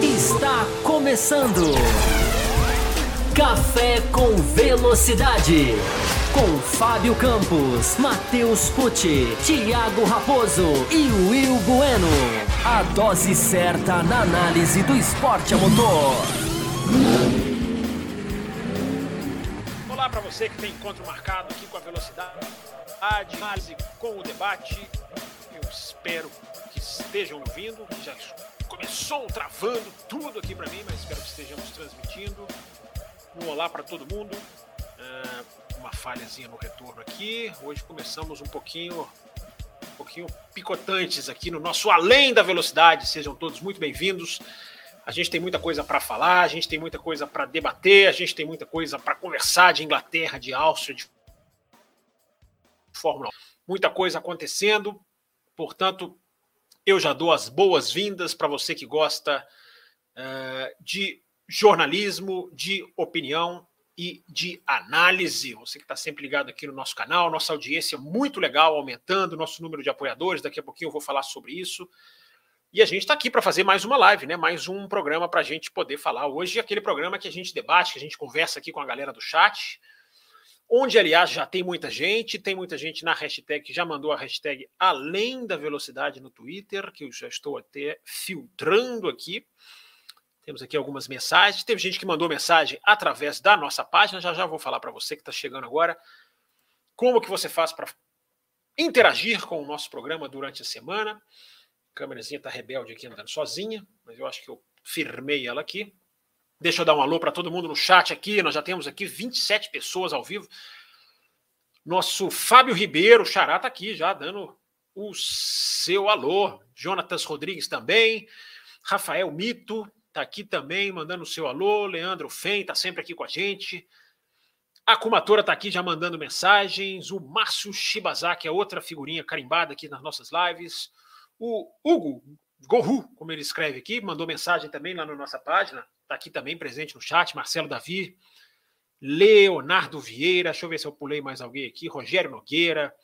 Está começando. Café com Velocidade. Com Fábio Campos, Matheus Pucci, Thiago Raposo e Will Bueno. A dose certa na análise do esporte a motor. Olá para você que tem encontro marcado aqui com a velocidade, análise com o debate. Espero que estejam ouvindo, já começou travando tudo aqui para mim, mas espero que estejamos transmitindo. Um olá para todo mundo. Uh, uma falhazinha no retorno aqui. Hoje começamos um pouquinho, um pouquinho picotantes aqui no nosso Além da Velocidade. Sejam todos muito bem-vindos. A gente tem muita coisa para falar, a gente tem muita coisa para debater, a gente tem muita coisa para conversar de Inglaterra, de Áustria, de Fórmula 1. Muita coisa acontecendo. Portanto, eu já dou as boas-vindas para você que gosta uh, de jornalismo, de opinião e de análise. Você que está sempre ligado aqui no nosso canal, nossa audiência é muito legal, aumentando, nosso número de apoiadores. Daqui a pouquinho eu vou falar sobre isso. E a gente está aqui para fazer mais uma live, né? Mais um programa para a gente poder falar hoje. Aquele programa que a gente debate, que a gente conversa aqui com a galera do chat. Onde, aliás, já tem muita gente, tem muita gente na hashtag que já mandou a hashtag além da velocidade no Twitter, que eu já estou até filtrando aqui. Temos aqui algumas mensagens. Teve gente que mandou mensagem através da nossa página. Já já vou falar para você que está chegando agora como que você faz para interagir com o nosso programa durante a semana. A câmerazinha está rebelde aqui andando sozinha, mas eu acho que eu firmei ela aqui. Deixa eu dar um alô para todo mundo no chat aqui. Nós já temos aqui 27 pessoas ao vivo. Nosso Fábio Ribeiro, Xará, está aqui já dando o seu alô. Jonatas Rodrigues também. Rafael Mito, está aqui também, mandando o seu alô. Leandro Fen está sempre aqui com a gente. A Kumatora está aqui já mandando mensagens. O Márcio Shibazaki é outra figurinha carimbada aqui nas nossas lives. O Hugo Gohu, como ele escreve aqui, mandou mensagem também lá na nossa página. Está aqui também presente no chat. Marcelo Davi. Leonardo Vieira. Deixa eu ver se eu pulei mais alguém aqui. Rogério Nogueira.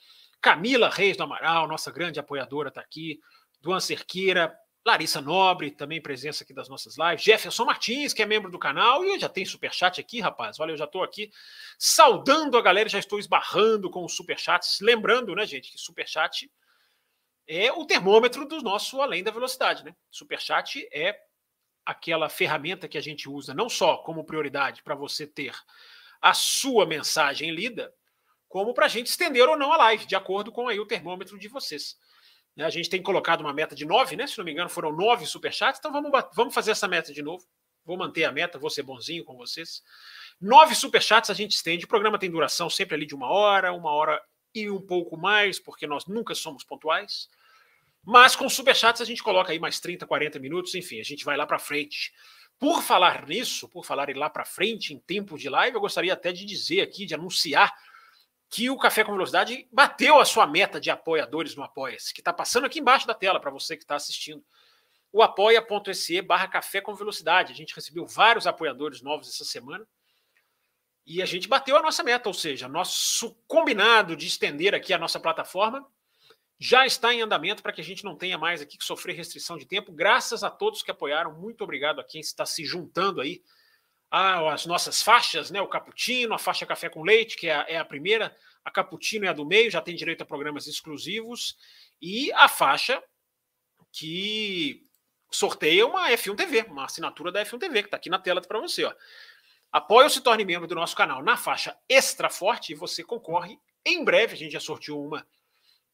Camila Reis do Amaral, nossa grande apoiadora, está aqui. Duan Cerqueira. Larissa Nobre, também presença aqui das nossas lives. Jefferson Martins, que é membro do canal. E já tem superchat aqui, rapaz. Olha, eu já estou aqui saudando a galera, já estou esbarrando com os superchats. Lembrando, né, gente, que superchat é o termômetro do nosso além da velocidade, né? Superchat é aquela ferramenta que a gente usa não só como prioridade para você ter a sua mensagem lida, como para a gente estender ou não a live, de acordo com aí o termômetro de vocês. A gente tem colocado uma meta de nove, né? Se não me engano, foram nove superchats, então vamos, vamos fazer essa meta de novo. Vou manter a meta, vou ser bonzinho com vocês. Nove superchats a gente estende. O programa tem duração sempre ali de uma hora, uma hora e um pouco mais, porque nós nunca somos pontuais. Mas com superchats a gente coloca aí mais 30, 40 minutos, enfim, a gente vai lá para frente. Por falar nisso, por falar lá para frente em tempo de live, eu gostaria até de dizer aqui, de anunciar que o Café com Velocidade bateu a sua meta de apoiadores no Apoia-se, que está passando aqui embaixo da tela para você que está assistindo. O apoia.se barra Café com Velocidade. A gente recebeu vários apoiadores novos essa semana e a gente bateu a nossa meta, ou seja, nosso combinado de estender aqui a nossa plataforma já está em andamento para que a gente não tenha mais aqui que sofrer restrição de tempo. Graças a todos que apoiaram, muito obrigado a quem está se juntando aí as nossas faixas, né? O cappuccino, a faixa café com leite, que é a, é a primeira, a cappuccino é a do meio, já tem direito a programas exclusivos, e a faixa que sorteia uma F1 TV, uma assinatura da F1 TV, que está aqui na tela para você. Ó. Apoie ou se torne membro do nosso canal na faixa Extra Forte e você concorre. Em breve, a gente já sorteou uma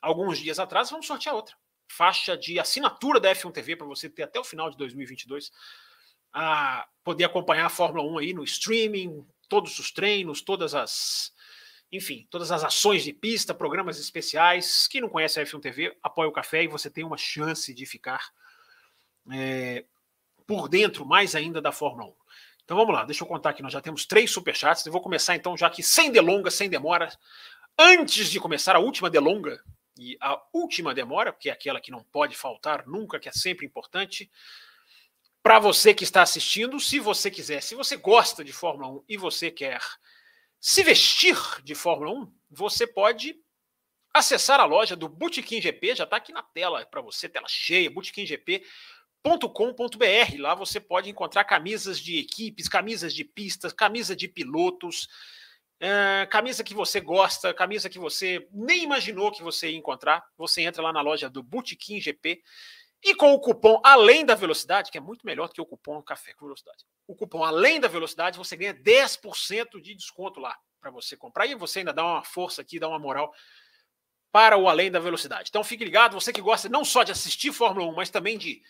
alguns dias atrás, vamos sortear outra. Faixa de assinatura da F1 TV para você ter até o final de 2022 a poder acompanhar a Fórmula 1 aí no streaming, todos os treinos, todas as. Enfim, todas as ações de pista, programas especiais. Quem não conhece a F1 TV, apoia o café e você tem uma chance de ficar é, por dentro mais ainda da Fórmula 1. Então vamos lá, deixa eu contar aqui. Nós já temos três superchats. Eu vou começar então, já que sem delongas, sem demora. Antes de começar a última delonga e a última demora, porque é aquela que não pode faltar nunca, que é sempre importante para você que está assistindo, se você quiser, se você gosta de Fórmula 1 e você quer se vestir de Fórmula 1, você pode acessar a loja do Botequim GP, já está aqui na tela para você, tela cheia, botequimgp.com.br. Lá você pode encontrar camisas de equipes, camisas de pistas, camisa de pilotos, é, camisa que você gosta, camisa que você nem imaginou que você ia encontrar. Você entra lá na loja do Botequim GP e com o cupom Além da Velocidade, que é muito melhor do que o cupom Café com Velocidade. O cupom Além da Velocidade, você ganha 10% de desconto lá para você comprar. E você ainda dá uma força aqui, dá uma moral para o Além da Velocidade. Então fique ligado, você que gosta não só de assistir Fórmula 1, mas também de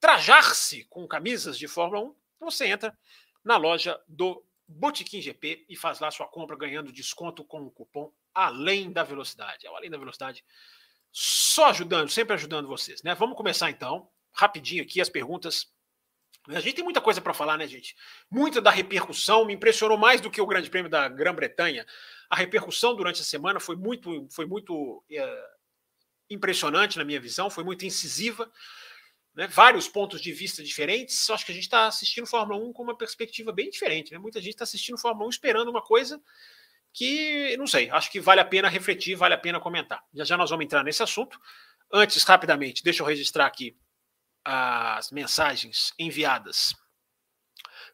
trajar-se com camisas de Fórmula 1, você entra na loja do Botequim GP e faz lá sua compra ganhando desconto com o cupom Além da Velocidade. É o Além da Velocidade só ajudando, sempre ajudando vocês, né? Vamos começar então, rapidinho aqui as perguntas. A gente tem muita coisa para falar, né, gente? Muita da repercussão me impressionou mais do que o Grande Prêmio da Grã-Bretanha. A repercussão durante a semana foi muito, foi muito é, impressionante na minha visão, foi muito incisiva. Né? Vários pontos de vista diferentes. Acho que a gente está assistindo Fórmula 1 com uma perspectiva bem diferente. Né? Muita gente está assistindo Fórmula 1 esperando uma coisa que, não sei, acho que vale a pena refletir, vale a pena comentar. Já já nós vamos entrar nesse assunto. Antes, rapidamente, deixa eu registrar aqui as mensagens enviadas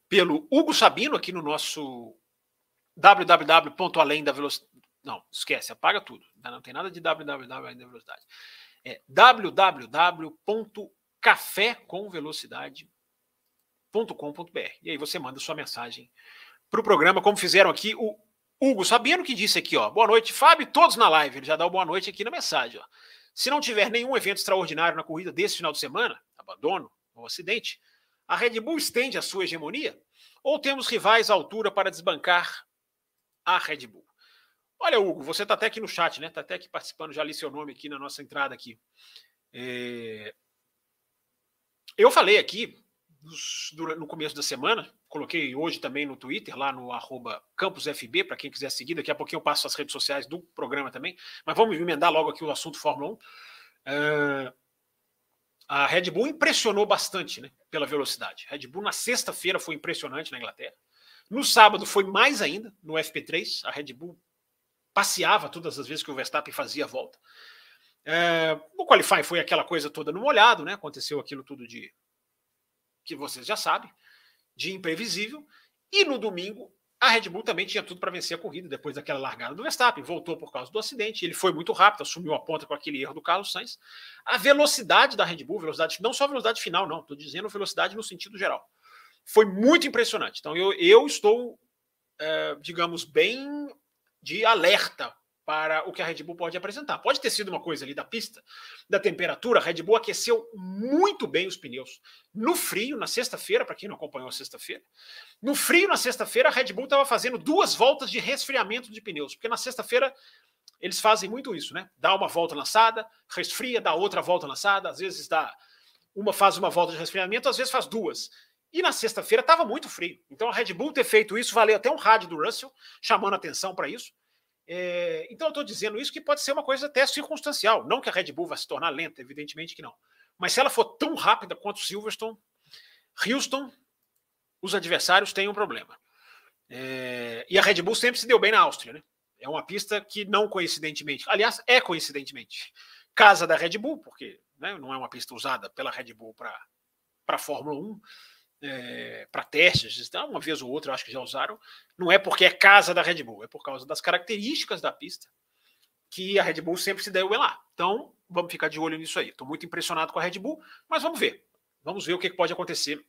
pelo Hugo Sabino aqui no nosso www.além da velocidade. Não, esquece, apaga tudo. Não tem nada de www além da velocidade. É www.cafécomvelocidade.com.br. E aí você manda sua mensagem para o programa, como fizeram aqui o Hugo Sabino que disse aqui, ó, boa noite, Fábio, todos na live. Ele já dá boa noite aqui na mensagem, ó. Se não tiver nenhum evento extraordinário na corrida desse final de semana, abandono ou acidente, a Red Bull estende a sua hegemonia? Ou temos rivais à altura para desbancar a Red Bull? Olha, Hugo, você está até aqui no chat, né? Está até aqui participando, já li seu nome aqui na nossa entrada aqui. É... Eu falei aqui no começo da semana, coloquei hoje também no Twitter, lá no arroba campusfb, para quem quiser seguir, daqui a pouquinho eu passo as redes sociais do programa também, mas vamos emendar logo aqui o assunto Fórmula 1. Uh, é, a Red Bull impressionou bastante né, pela velocidade. A Red Bull na sexta-feira foi impressionante na Inglaterra. No sábado foi mais ainda, no FP3. A Red Bull passeava todas as vezes que o Verstappen fazia a volta. É, o Qualify foi aquela coisa toda no molhado, né? Aconteceu aquilo tudo de que vocês já sabem, de imprevisível. E no domingo, a Red Bull também tinha tudo para vencer a corrida depois daquela largada do Verstappen. Voltou por causa do acidente. Ele foi muito rápido, assumiu a ponta com aquele erro do Carlos Sainz. A velocidade da Red Bull, velocidade, não só a velocidade final, não, estou dizendo velocidade no sentido geral. Foi muito impressionante. Então eu, eu estou, é, digamos, bem de alerta para o que a Red Bull pode apresentar. Pode ter sido uma coisa ali da pista, da temperatura. A Red Bull aqueceu muito bem os pneus. No frio, na sexta-feira, para quem não acompanhou a sexta-feira, no frio, na sexta-feira, a Red Bull estava fazendo duas voltas de resfriamento de pneus, porque na sexta-feira eles fazem muito isso, né? Dá uma volta lançada, resfria, dá outra volta lançada, às vezes dá uma faz uma volta de resfriamento, às vezes faz duas. E na sexta-feira estava muito frio. Então a Red Bull ter feito isso valeu até um rádio do Russell chamando atenção para isso. É, então eu estou dizendo isso que pode ser uma coisa até circunstancial. Não que a Red Bull vai se tornar lenta, evidentemente que não. Mas se ela for tão rápida quanto Silverstone, Houston, os adversários têm um problema. É, e a Red Bull sempre se deu bem na Áustria, né? É uma pista que não coincidentemente, aliás, é coincidentemente, casa da Red Bull, porque né, não é uma pista usada pela Red Bull para Fórmula 1 é, para testes, uma vez ou outra acho que já usaram, não é porque é casa da Red Bull, é por causa das características da pista que a Red Bull sempre se deu lá. Então, vamos ficar de olho nisso aí. Estou muito impressionado com a Red Bull, mas vamos ver. Vamos ver o que pode acontecer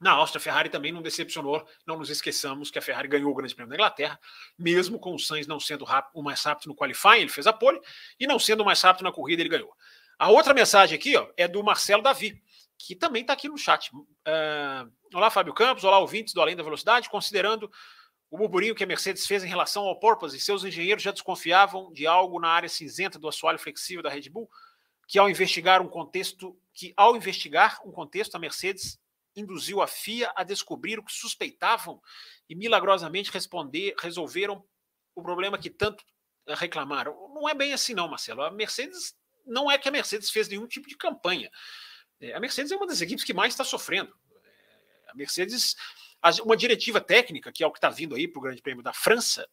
na Áustria. A Ferrari também não decepcionou. Não nos esqueçamos que a Ferrari ganhou o Grande Prêmio da Inglaterra, mesmo com o Sainz não sendo o mais rápido no qualifying, ele fez a pole, e não sendo o mais rápido na corrida, ele ganhou. A outra mensagem aqui ó, é do Marcelo Davi que também está aqui no chat. Uh, olá, Fábio Campos, olá, ouvintes do Além da Velocidade. Considerando o burburinho que a Mercedes fez em relação ao Porpoise, seus engenheiros já desconfiavam de algo na área cinzenta do assoalho flexível da Red Bull, que ao investigar um contexto, que ao investigar um contexto, a Mercedes induziu a FIA a descobrir o que suspeitavam e milagrosamente responder, resolveram o problema que tanto reclamaram. Não é bem assim, não, Marcelo. A Mercedes não é que a Mercedes fez nenhum tipo de campanha. É, a Mercedes é uma das equipes que mais está sofrendo. É, a Mercedes, uma diretiva técnica, que é o que está vindo aí para o Grande Prêmio da França,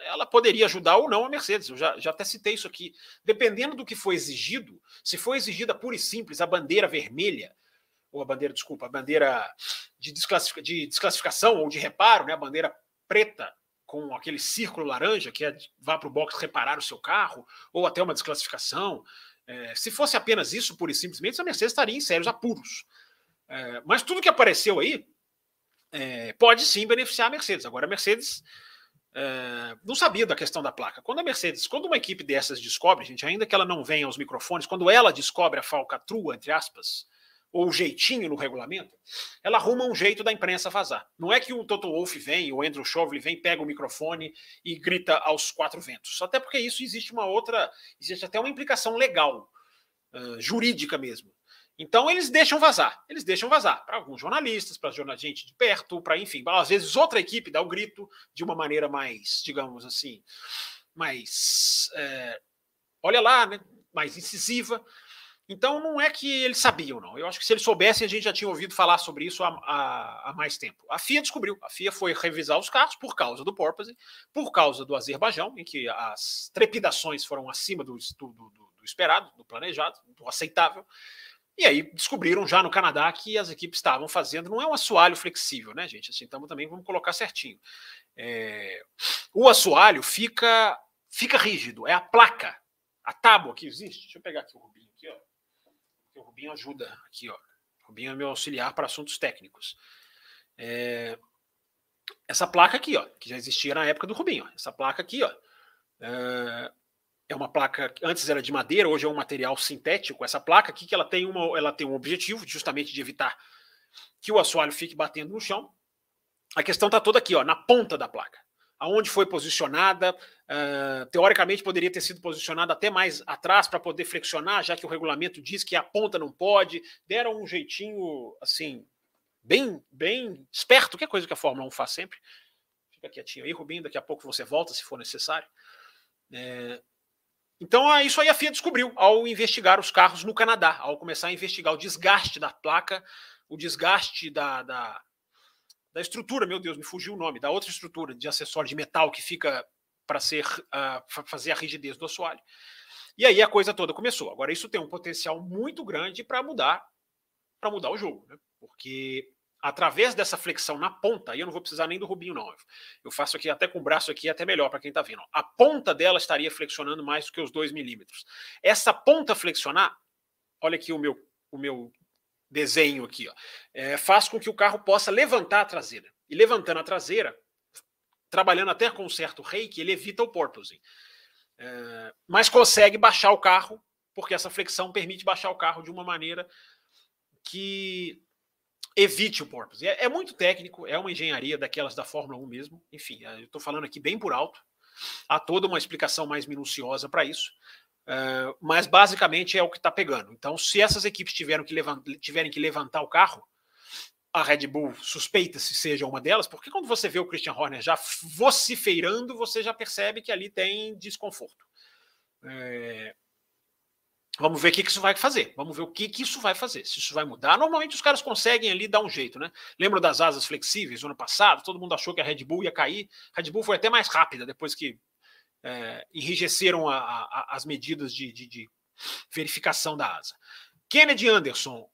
ela poderia ajudar ou não a Mercedes. Eu já, já até citei isso aqui. Dependendo do que foi exigido, se for exigida pura e simples a bandeira vermelha, ou a bandeira, desculpa, a bandeira de, desclassific, de desclassificação ou de reparo, né, a bandeira preta com aquele círculo laranja, que é vá para o box reparar o seu carro, ou até uma desclassificação. É, se fosse apenas isso, pura e simplesmente, a Mercedes estaria em sérios apuros. É, mas tudo que apareceu aí é, pode sim beneficiar a Mercedes. Agora, a Mercedes é, não sabia da questão da placa. Quando a Mercedes, quando uma equipe dessas descobre, gente, ainda que ela não venha aos microfones, quando ela descobre a falcatrua, entre aspas, ou o jeitinho no regulamento, ela arruma um jeito da imprensa vazar. Não é que o Toto Wolff vem, o Andrew Chauvelin vem, pega o microfone e grita aos quatro ventos. Até porque isso existe uma outra, existe até uma implicação legal, uh, jurídica mesmo. Então eles deixam vazar, eles deixam vazar para alguns jornalistas, para gente de perto, para enfim, às vezes outra equipe dá o grito de uma maneira mais, digamos assim, mais, é, olha lá, né, mais incisiva. Então não é que eles sabiam, não. Eu acho que se eles soubessem, a gente já tinha ouvido falar sobre isso há, há, há mais tempo. A FIA descobriu. A FIA foi revisar os carros por causa do Porpoise, por causa do Azerbaijão, em que as trepidações foram acima do, do, do, do esperado, do planejado, do aceitável. E aí descobriram já no Canadá que as equipes estavam fazendo, não é um assoalho flexível, né, gente? Assim, então também vamos colocar certinho. É, o assoalho fica, fica rígido, é a placa, a tábua que existe. Deixa eu pegar aqui o Rubinho aqui, ó. O Rubinho ajuda aqui, ó. O Rubinho é meu auxiliar para assuntos técnicos. É, essa placa aqui, ó, que já existia na época do Rubinho. Essa placa aqui, ó. É, é uma placa antes era de madeira, hoje é um material sintético. Essa placa aqui que ela tem uma, ela tem um objetivo justamente de evitar que o assoalho fique batendo no chão. A questão está toda aqui, ó, na ponta da placa, aonde foi posicionada. Uh, teoricamente poderia ter sido posicionada até mais atrás para poder flexionar, já que o regulamento diz que a ponta não pode. Deram um jeitinho assim bem, bem esperto, que é coisa que a Fórmula 1 faz sempre. Fica quietinho aí, Rubinho. Daqui a pouco você volta se for necessário. É, então, é isso aí a FIA descobriu ao investigar os carros no Canadá, ao começar a investigar o desgaste da placa, o desgaste da, da, da estrutura, meu Deus, me fugiu o nome, da outra estrutura de acessório de metal que fica para ser uh, fazer a rigidez do assoalho. E aí a coisa toda começou. Agora, isso tem um potencial muito grande para mudar para mudar o jogo, né? porque através dessa flexão na ponta, e eu não vou precisar nem do Rubinho, não. Eu faço aqui até com o braço aqui, até melhor para quem está vendo. A ponta dela estaria flexionando mais do que os 2 milímetros. Essa ponta flexionar, olha aqui o meu, o meu desenho aqui, ó, é, faz com que o carro possa levantar a traseira. E levantando a traseira, trabalhando até com um certo reiki, ele evita o porpoising. É, mas consegue baixar o carro, porque essa flexão permite baixar o carro de uma maneira que evite o porpoise. É, é, muito técnico, é uma engenharia daquelas da Fórmula 1 mesmo. Enfim, eu estou falando aqui bem por alto. Há toda uma explicação mais minuciosa para isso. Uh, mas basicamente é o que está pegando. Então, se essas equipes tiveram que tiverem que levantar o carro, a Red Bull suspeita se seja uma delas, porque quando você vê o Christian Horner já vociferando, você já percebe que ali tem desconforto. É, Vamos ver o que, isso vai fazer. Vamos ver o que, isso vai fazer. Se isso vai mudar. Normalmente os caras conseguem ali dar um jeito, né? Lembra das asas flexíveis no ano passado? Todo mundo achou que a Red Bull ia cair. A Red Bull foi até mais rápida depois que é, enrijeceram a, a, as medidas de, de, de verificação da asa. Kennedy Anderson,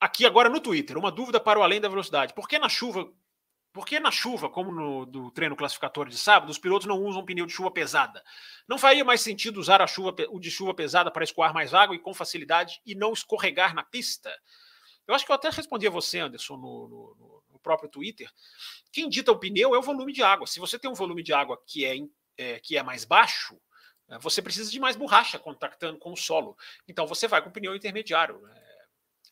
aqui agora no Twitter, uma dúvida para o além da velocidade. Por que na chuva porque na chuva, como no do treino classificatório de sábado, os pilotos não usam pneu de chuva pesada. Não faria mais sentido usar a chuva, o de chuva pesada para escoar mais água e com facilidade e não escorregar na pista? Eu acho que eu até respondi a você, Anderson, no, no, no próprio Twitter. Quem dita o pneu é o volume de água. Se você tem um volume de água que é, é que é mais baixo, é, você precisa de mais borracha contactando com o solo. Então você vai com o pneu intermediário. É,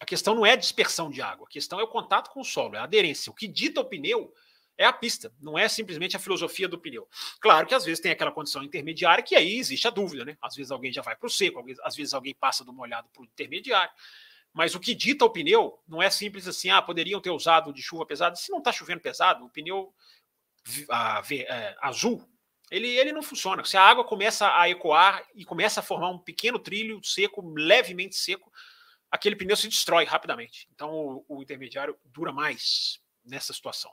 a questão não é dispersão de água, a questão é o contato com o solo, é a aderência. O que dita o pneu é a pista, não é simplesmente a filosofia do pneu. Claro que às vezes tem aquela condição intermediária que aí existe a dúvida, né? Às vezes alguém já vai para o seco, às vezes alguém passa do molhado para o intermediário. Mas o que dita o pneu não é simples assim, ah, poderiam ter usado de chuva pesada. Se não está chovendo pesado, o pneu a, a, é, azul, ele, ele não funciona. Se a água começa a ecoar e começa a formar um pequeno trilho seco, levemente seco, aquele pneu se destrói rapidamente. Então o, o intermediário dura mais nessa situação.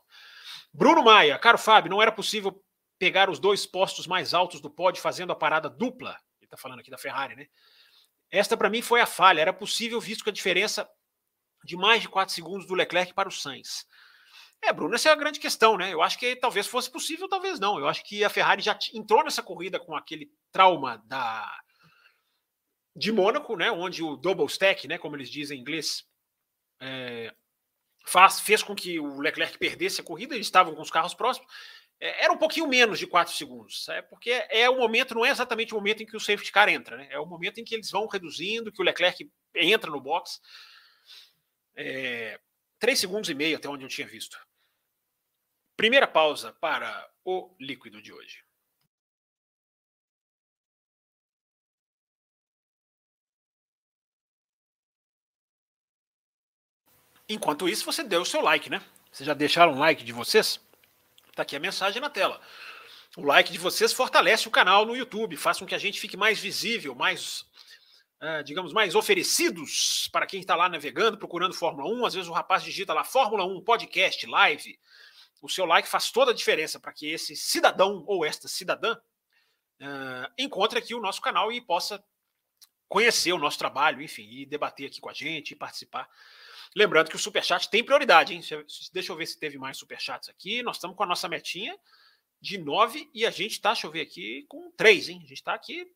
Bruno Maia, caro Fábio, não era possível pegar os dois postos mais altos do pódio fazendo a parada dupla. Ele está falando aqui da Ferrari, né? Esta para mim foi a falha. Era possível, visto que a diferença de mais de 4 segundos do Leclerc para o Sainz. É, Bruno, essa é a grande questão, né? Eu acho que talvez fosse possível, talvez não. Eu acho que a Ferrari já entrou nessa corrida com aquele trauma da de Mônaco, né? Onde o double stack, né? Como eles dizem em inglês, é, faz, fez com que o Leclerc perdesse a corrida. Eles estavam com os carros próximos. É, era um pouquinho menos de 4 segundos, é porque é o momento, não é exatamente o momento em que o safety car entra, né? É o momento em que eles vão reduzindo, que o Leclerc entra no box. É, 3 segundos e meio até onde eu tinha visto. Primeira pausa para o líquido de hoje. Enquanto isso, você deu o seu like, né? Vocês já deixaram o like de vocês? Tá aqui a mensagem na tela. O like de vocês fortalece o canal no YouTube, faz com que a gente fique mais visível, mais, uh, digamos, mais oferecidos para quem está lá navegando, procurando Fórmula 1. Às vezes o rapaz digita lá Fórmula 1, podcast, live, o seu like faz toda a diferença para que esse cidadão ou esta cidadã uh, encontre aqui o nosso canal e possa conhecer o nosso trabalho, enfim, e debater aqui com a gente e participar. Lembrando que o Superchat tem prioridade, hein? Deixa eu ver se teve mais Superchats aqui. Nós estamos com a nossa metinha de nove e a gente está, deixa eu ver aqui, com três, hein? A gente está aqui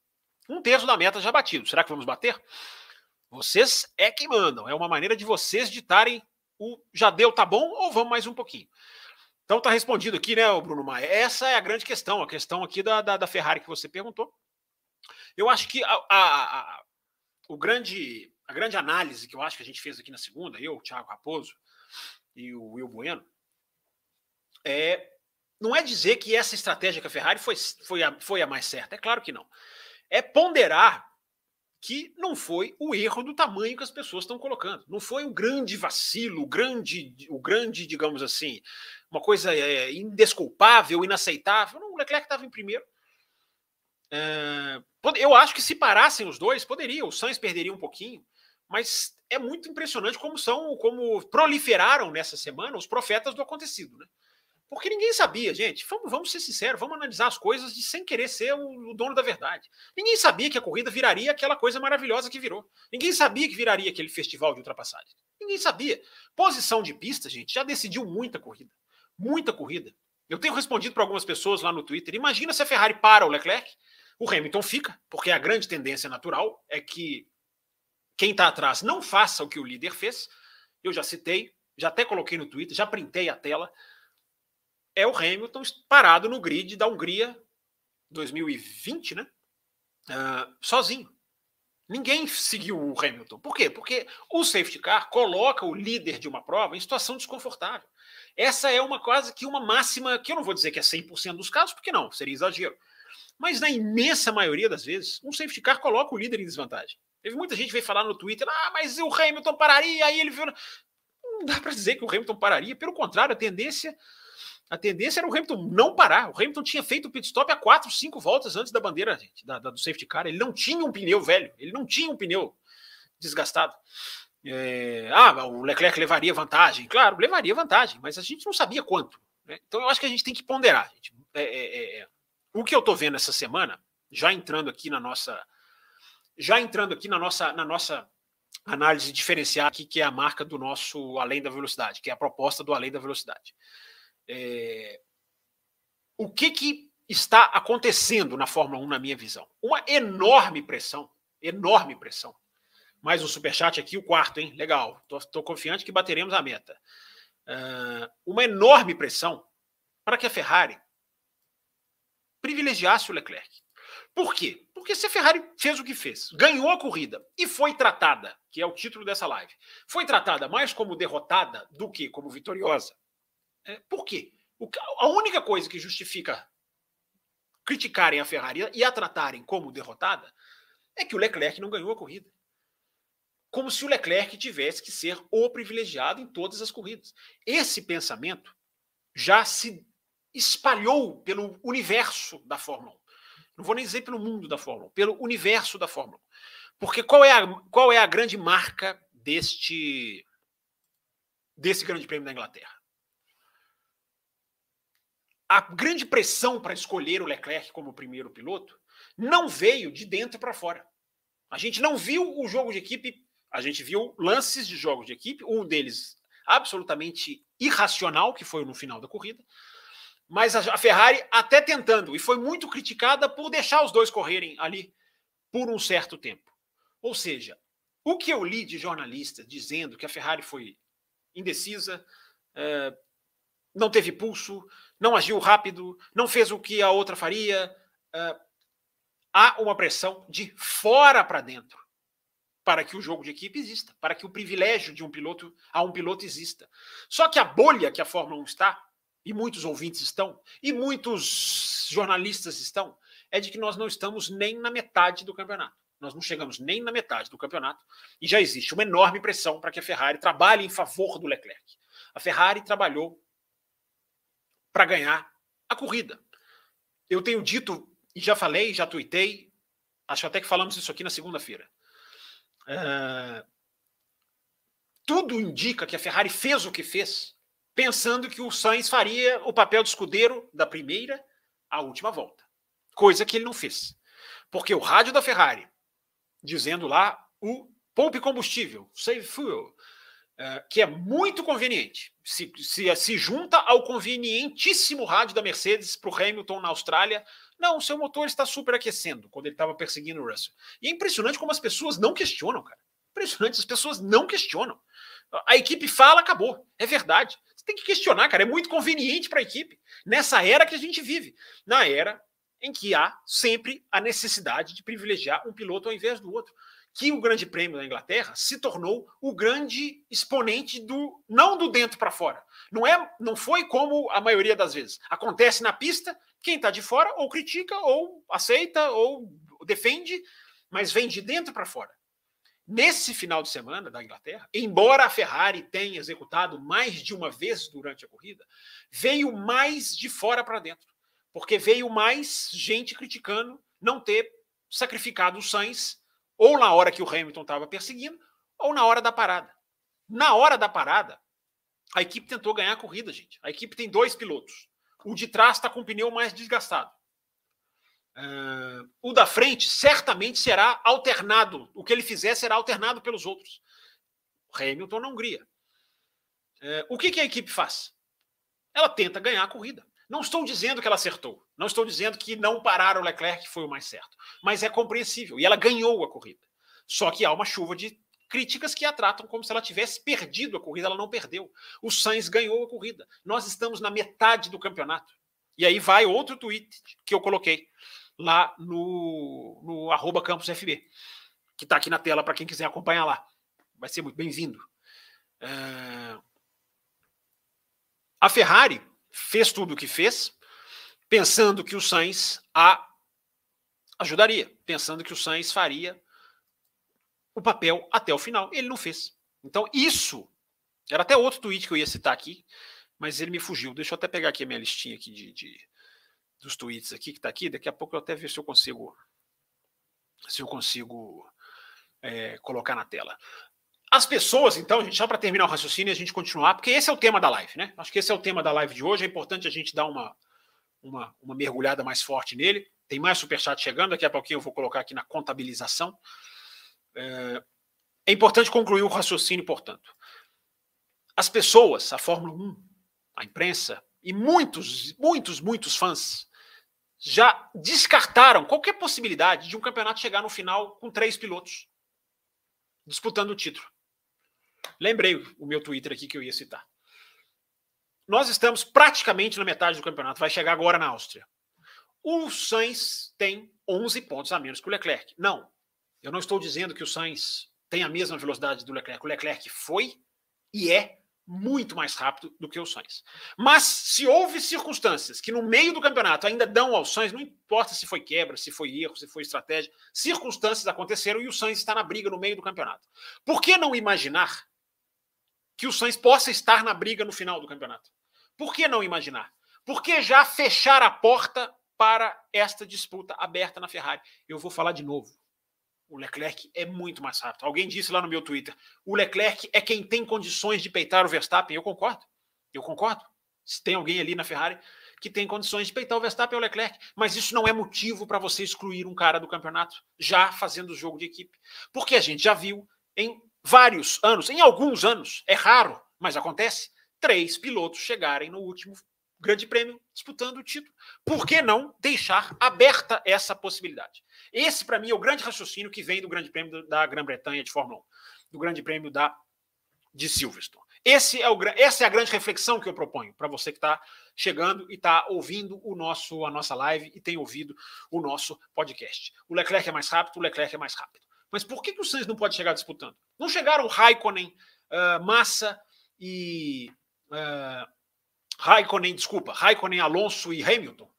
um terço da meta já batido. Será que vamos bater? Vocês é quem mandam. É uma maneira de vocês ditarem o já deu, tá bom, ou vamos mais um pouquinho. Então tá respondido aqui, né, Bruno Maia? Essa é a grande questão, a questão aqui da, da, da Ferrari que você perguntou. Eu acho que a, a, a, o grande, a grande análise que eu acho que a gente fez aqui na segunda, eu, o Thiago Raposo e o Will Bueno, é, não é dizer que essa estratégia que a Ferrari foi, foi, a, foi a mais certa, é claro que não. É ponderar que não foi o erro do tamanho que as pessoas estão colocando. Não foi o grande vacilo, o grande, o grande, digamos assim, uma coisa é, indesculpável, inaceitável. Não, o Leclerc estava em primeiro. É, eu acho que se parassem os dois, poderia. O Sainz perderia um pouquinho, mas é muito impressionante como são, como proliferaram nessa semana os profetas do acontecido, né? Porque ninguém sabia, gente. Vamos, vamos ser sinceros, vamos analisar as coisas de sem querer ser o, o, dono da verdade. Ninguém sabia que a corrida viraria aquela coisa maravilhosa que virou. Ninguém sabia que viraria aquele festival de ultrapassagem. Ninguém sabia. Posição de pista, gente, já decidiu muita corrida. Muita corrida. Eu tenho respondido para algumas pessoas lá no Twitter. Imagina se a Ferrari para o Leclerc, o Hamilton fica, porque a grande tendência natural é que quem está atrás não faça o que o líder fez. Eu já citei, já até coloquei no Twitter, já printei a tela é o Hamilton parado no grid da Hungria 2020, né? Uh, sozinho. Ninguém seguiu o Hamilton. Por quê? Porque o safety car coloca o líder de uma prova em situação desconfortável. Essa é uma quase que uma máxima, que eu não vou dizer que é 100% dos casos, porque não, seria exagero. Mas na imensa maioria das vezes, um safety car coloca o líder em desvantagem. Teve muita gente veio falar no Twitter, ah, mas o Hamilton pararia, aí ele viu. Não dá para dizer que o Hamilton pararia, pelo contrário, a tendência a tendência era o Hamilton não parar. O Hamilton tinha feito o pit stop a quatro, cinco voltas antes da bandeira gente, da, da, do safety car. Ele não tinha um pneu velho, ele não tinha um pneu desgastado. É, ah, o Leclerc levaria vantagem. Claro, levaria vantagem, mas a gente não sabia quanto. Né? Então eu acho que a gente tem que ponderar. É, é, é, é, o que eu estou vendo essa semana, já entrando aqui na nossa. Já entrando aqui na nossa, na nossa análise diferenciada, aqui, que é a marca do nosso Além da Velocidade, que é a proposta do Além da Velocidade. É... O que, que está acontecendo na Fórmula 1, na minha visão? Uma enorme pressão, enorme pressão. Mais um superchat aqui, o quarto, hein? Legal. Estou confiante que bateremos a meta. Uh, uma enorme pressão para que a Ferrari privilegiasse o Leclerc. Por quê? Porque se a Ferrari fez o que fez, ganhou a corrida e foi tratada, que é o título dessa live, foi tratada mais como derrotada do que como vitoriosa, é, por quê? O, a única coisa que justifica criticarem a Ferrari e a tratarem como derrotada é que o Leclerc não ganhou a corrida. Como se o Leclerc tivesse que ser o privilegiado em todas as corridas. Esse pensamento já se espalhou pelo universo da Fórmula 1. Não vou nem dizer pelo mundo da Fórmula 1, pelo universo da Fórmula 1. Porque qual é a, qual é a grande marca deste, desse Grande Prêmio da Inglaterra? a grande pressão para escolher o Leclerc como primeiro piloto não veio de dentro para fora. A gente não viu o jogo de equipe, a gente viu lances de jogos de equipe, um deles absolutamente irracional, que foi no final da corrida, mas a Ferrari até tentando, e foi muito criticada por deixar os dois correrem ali por um certo tempo. Ou seja, o que eu li de jornalistas dizendo que a Ferrari foi indecisa, é, não teve pulso, não agiu rápido, não fez o que a outra faria. Uh, há uma pressão de fora para dentro para que o jogo de equipe exista, para que o privilégio de um piloto a um piloto exista. Só que a bolha que a Fórmula 1 está, e muitos ouvintes estão, e muitos jornalistas estão, é de que nós não estamos nem na metade do campeonato. Nós não chegamos nem na metade do campeonato e já existe uma enorme pressão para que a Ferrari trabalhe em favor do Leclerc. A Ferrari trabalhou para ganhar a corrida. Eu tenho dito, e já falei, já tuitei, acho até que falamos isso aqui na segunda-feira. Uh, tudo indica que a Ferrari fez o que fez, pensando que o Sainz faria o papel de escudeiro da primeira à última volta. Coisa que ele não fez. Porque o rádio da Ferrari, dizendo lá o poupe combustível, save fuel, uh, que é muito conveniente se, se, se junta ao convenientíssimo rádio da Mercedes para o Hamilton na Austrália. Não, seu motor está superaquecendo quando ele estava perseguindo o Russell. E é impressionante como as pessoas não questionam, cara. Impressionante, as pessoas não questionam. A equipe fala, acabou. É verdade. Tem que questionar, cara. É muito conveniente para a equipe. Nessa era que a gente vive. Na era em que há sempre a necessidade de privilegiar um piloto ao invés do outro que o Grande Prêmio da Inglaterra se tornou o grande exponente do não do dentro para fora. Não é, não foi como a maioria das vezes. Acontece na pista, quem está de fora ou critica ou aceita ou defende, mas vem de dentro para fora. Nesse final de semana da Inglaterra, embora a Ferrari tenha executado mais de uma vez durante a corrida, veio mais de fora para dentro, porque veio mais gente criticando não ter sacrificado o Sainz ou na hora que o Hamilton estava perseguindo, ou na hora da parada. Na hora da parada, a equipe tentou ganhar a corrida, gente. A equipe tem dois pilotos. O de trás está com o pneu mais desgastado. Uh, o da frente certamente será alternado. O que ele fizer será alternado pelos outros. Hamilton na Hungria. Uh, o que, que a equipe faz? Ela tenta ganhar a corrida. Não estou dizendo que ela acertou. Não estou dizendo que não parar o Leclerc foi o mais certo. Mas é compreensível. E ela ganhou a corrida. Só que há uma chuva de críticas que a tratam como se ela tivesse perdido a corrida. Ela não perdeu. O Sainz ganhou a corrida. Nós estamos na metade do campeonato. E aí vai outro tweet que eu coloquei lá no, no arroba campusfb, que está aqui na tela para quem quiser acompanhar lá. Vai ser muito bem-vindo. Uh... A Ferrari fez tudo o que fez, pensando que o Sainz a ajudaria, pensando que o Sainz faria o papel até o final. Ele não fez. Então, isso era até outro tweet que eu ia citar aqui, mas ele me fugiu. Deixa eu até pegar aqui a minha listinha aqui de, de dos tweets aqui que está aqui. Daqui a pouco eu até ver se eu consigo se eu consigo é, colocar na tela. As pessoas, então, gente, só para terminar o raciocínio e a gente continuar, porque esse é o tema da live, né? Acho que esse é o tema da live de hoje. É importante a gente dar uma, uma, uma mergulhada mais forte nele. Tem mais superchat chegando, daqui a pouquinho eu vou colocar aqui na contabilização. É, é importante concluir o raciocínio, portanto. As pessoas, a Fórmula 1, a imprensa e muitos, muitos, muitos fãs já descartaram qualquer possibilidade de um campeonato chegar no final com três pilotos disputando o título. Lembrei o meu Twitter aqui que eu ia citar. Nós estamos praticamente na metade do campeonato, vai chegar agora na Áustria. O Sainz tem 11 pontos a menos que o Leclerc. Não, eu não estou dizendo que o Sainz tem a mesma velocidade do Leclerc. O Leclerc foi e é muito mais rápido do que o Sainz. Mas se houve circunstâncias que no meio do campeonato ainda dão ao Sainz, não importa se foi quebra, se foi erro, se foi estratégia, circunstâncias aconteceram e o Sainz está na briga no meio do campeonato. Por que não imaginar que o Sainz possa estar na briga no final do campeonato? Por que não imaginar? Por que já fechar a porta para esta disputa aberta na Ferrari? Eu vou falar de novo. O Leclerc é muito mais rápido. Alguém disse lá no meu Twitter: o Leclerc é quem tem condições de peitar o Verstappen. Eu concordo. Eu concordo. Se tem alguém ali na Ferrari que tem condições de peitar o Verstappen ou o Leclerc, mas isso não é motivo para você excluir um cara do campeonato já fazendo o jogo de equipe. Porque a gente já viu em vários anos, em alguns anos, é raro, mas acontece, três pilotos chegarem no último Grande Prêmio disputando o título. Por que não deixar aberta essa possibilidade? Esse, para mim, é o grande raciocínio que vem do Grande Prêmio da Grã-Bretanha de Fórmula 1, do Grande Prêmio da, de Silverstone. Esse é o, essa é a grande reflexão que eu proponho para você que está chegando e está ouvindo o nosso, a nossa live e tem ouvido o nosso podcast. O Leclerc é mais rápido, o Leclerc é mais rápido. Mas por que, que o Sainz não pode chegar disputando? Não chegaram Raikkonen, uh, Massa e. Uh, Raikkonen, desculpa, Raikkonen, Alonso e Hamilton.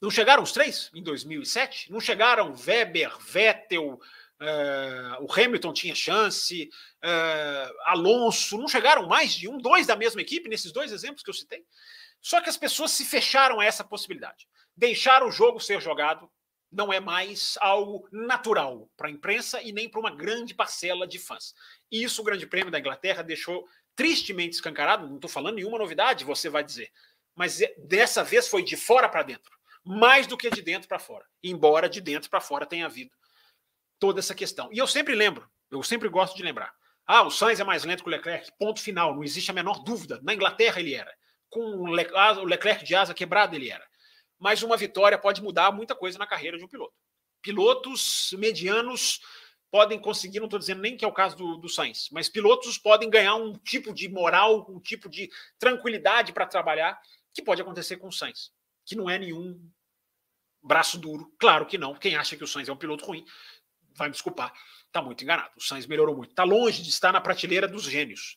Não chegaram os três em 2007? Não chegaram Weber, Vettel, uh, o Hamilton tinha chance, uh, Alonso, não chegaram mais de um, dois da mesma equipe nesses dois exemplos que eu citei? Só que as pessoas se fecharam a essa possibilidade. Deixar o jogo ser jogado não é mais algo natural para a imprensa e nem para uma grande parcela de fãs. E isso o Grande Prêmio da Inglaterra deixou tristemente escancarado. Não estou falando nenhuma novidade, você vai dizer. Mas é, dessa vez foi de fora para dentro, mais do que de dentro para fora. Embora de dentro para fora tenha havido toda essa questão. E eu sempre lembro, eu sempre gosto de lembrar. Ah, o Sainz é mais lento que o Leclerc, ponto final, não existe a menor dúvida. Na Inglaterra ele era. Com o ah, Leclerc de asa quebrada ele era. Mas uma vitória pode mudar muita coisa na carreira de um piloto. Pilotos medianos podem conseguir, não estou dizendo nem que é o caso do, do Sainz, mas pilotos podem ganhar um tipo de moral, um tipo de tranquilidade para trabalhar, que pode acontecer com o Sainz, que não é nenhum braço duro. Claro que não. Quem acha que o Sainz é um piloto ruim vai me desculpar, está muito enganado. O Sainz melhorou muito. Está longe de estar na prateleira dos gênios.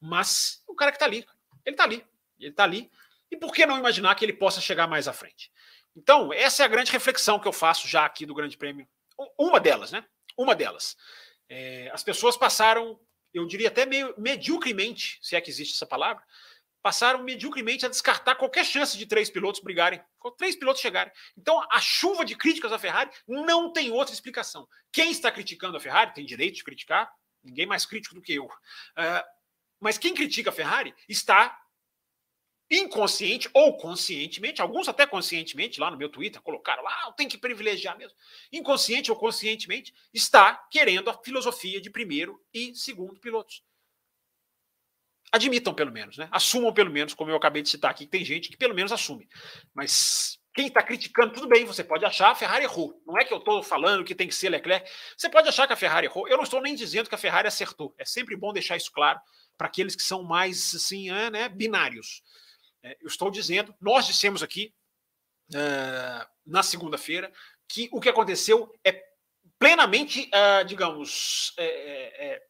Mas o cara que está ali, ele está ali. Ele está ali. E por que não imaginar que ele possa chegar mais à frente? Então, essa é a grande reflexão que eu faço já aqui do Grande Prêmio. Uma delas, né? Uma delas. É, as pessoas passaram, eu diria até meio mediocremente, se é que existe essa palavra, passaram mediocremente a descartar qualquer chance de três pilotos brigarem, três pilotos chegarem. Então, a chuva de críticas à Ferrari não tem outra explicação. Quem está criticando a Ferrari tem direito de criticar, ninguém mais crítico do que eu. Uh, mas quem critica a Ferrari está inconsciente ou conscientemente, alguns até conscientemente, lá no meu Twitter, colocaram lá, tem que privilegiar mesmo. Inconsciente ou conscientemente, está querendo a filosofia de primeiro e segundo pilotos. Admitam pelo menos, né? Assumam pelo menos, como eu acabei de citar aqui, que tem gente que pelo menos assume. Mas quem está criticando, tudo bem, você pode achar a Ferrari errou. Não é que eu estou falando que tem que ser Leclerc. Você pode achar que a Ferrari errou. Eu não estou nem dizendo que a Ferrari acertou. É sempre bom deixar isso claro para aqueles que são mais assim, é, né, binários. É, eu estou dizendo, nós dissemos aqui uh, na segunda-feira que o que aconteceu é plenamente, uh, digamos, é, é,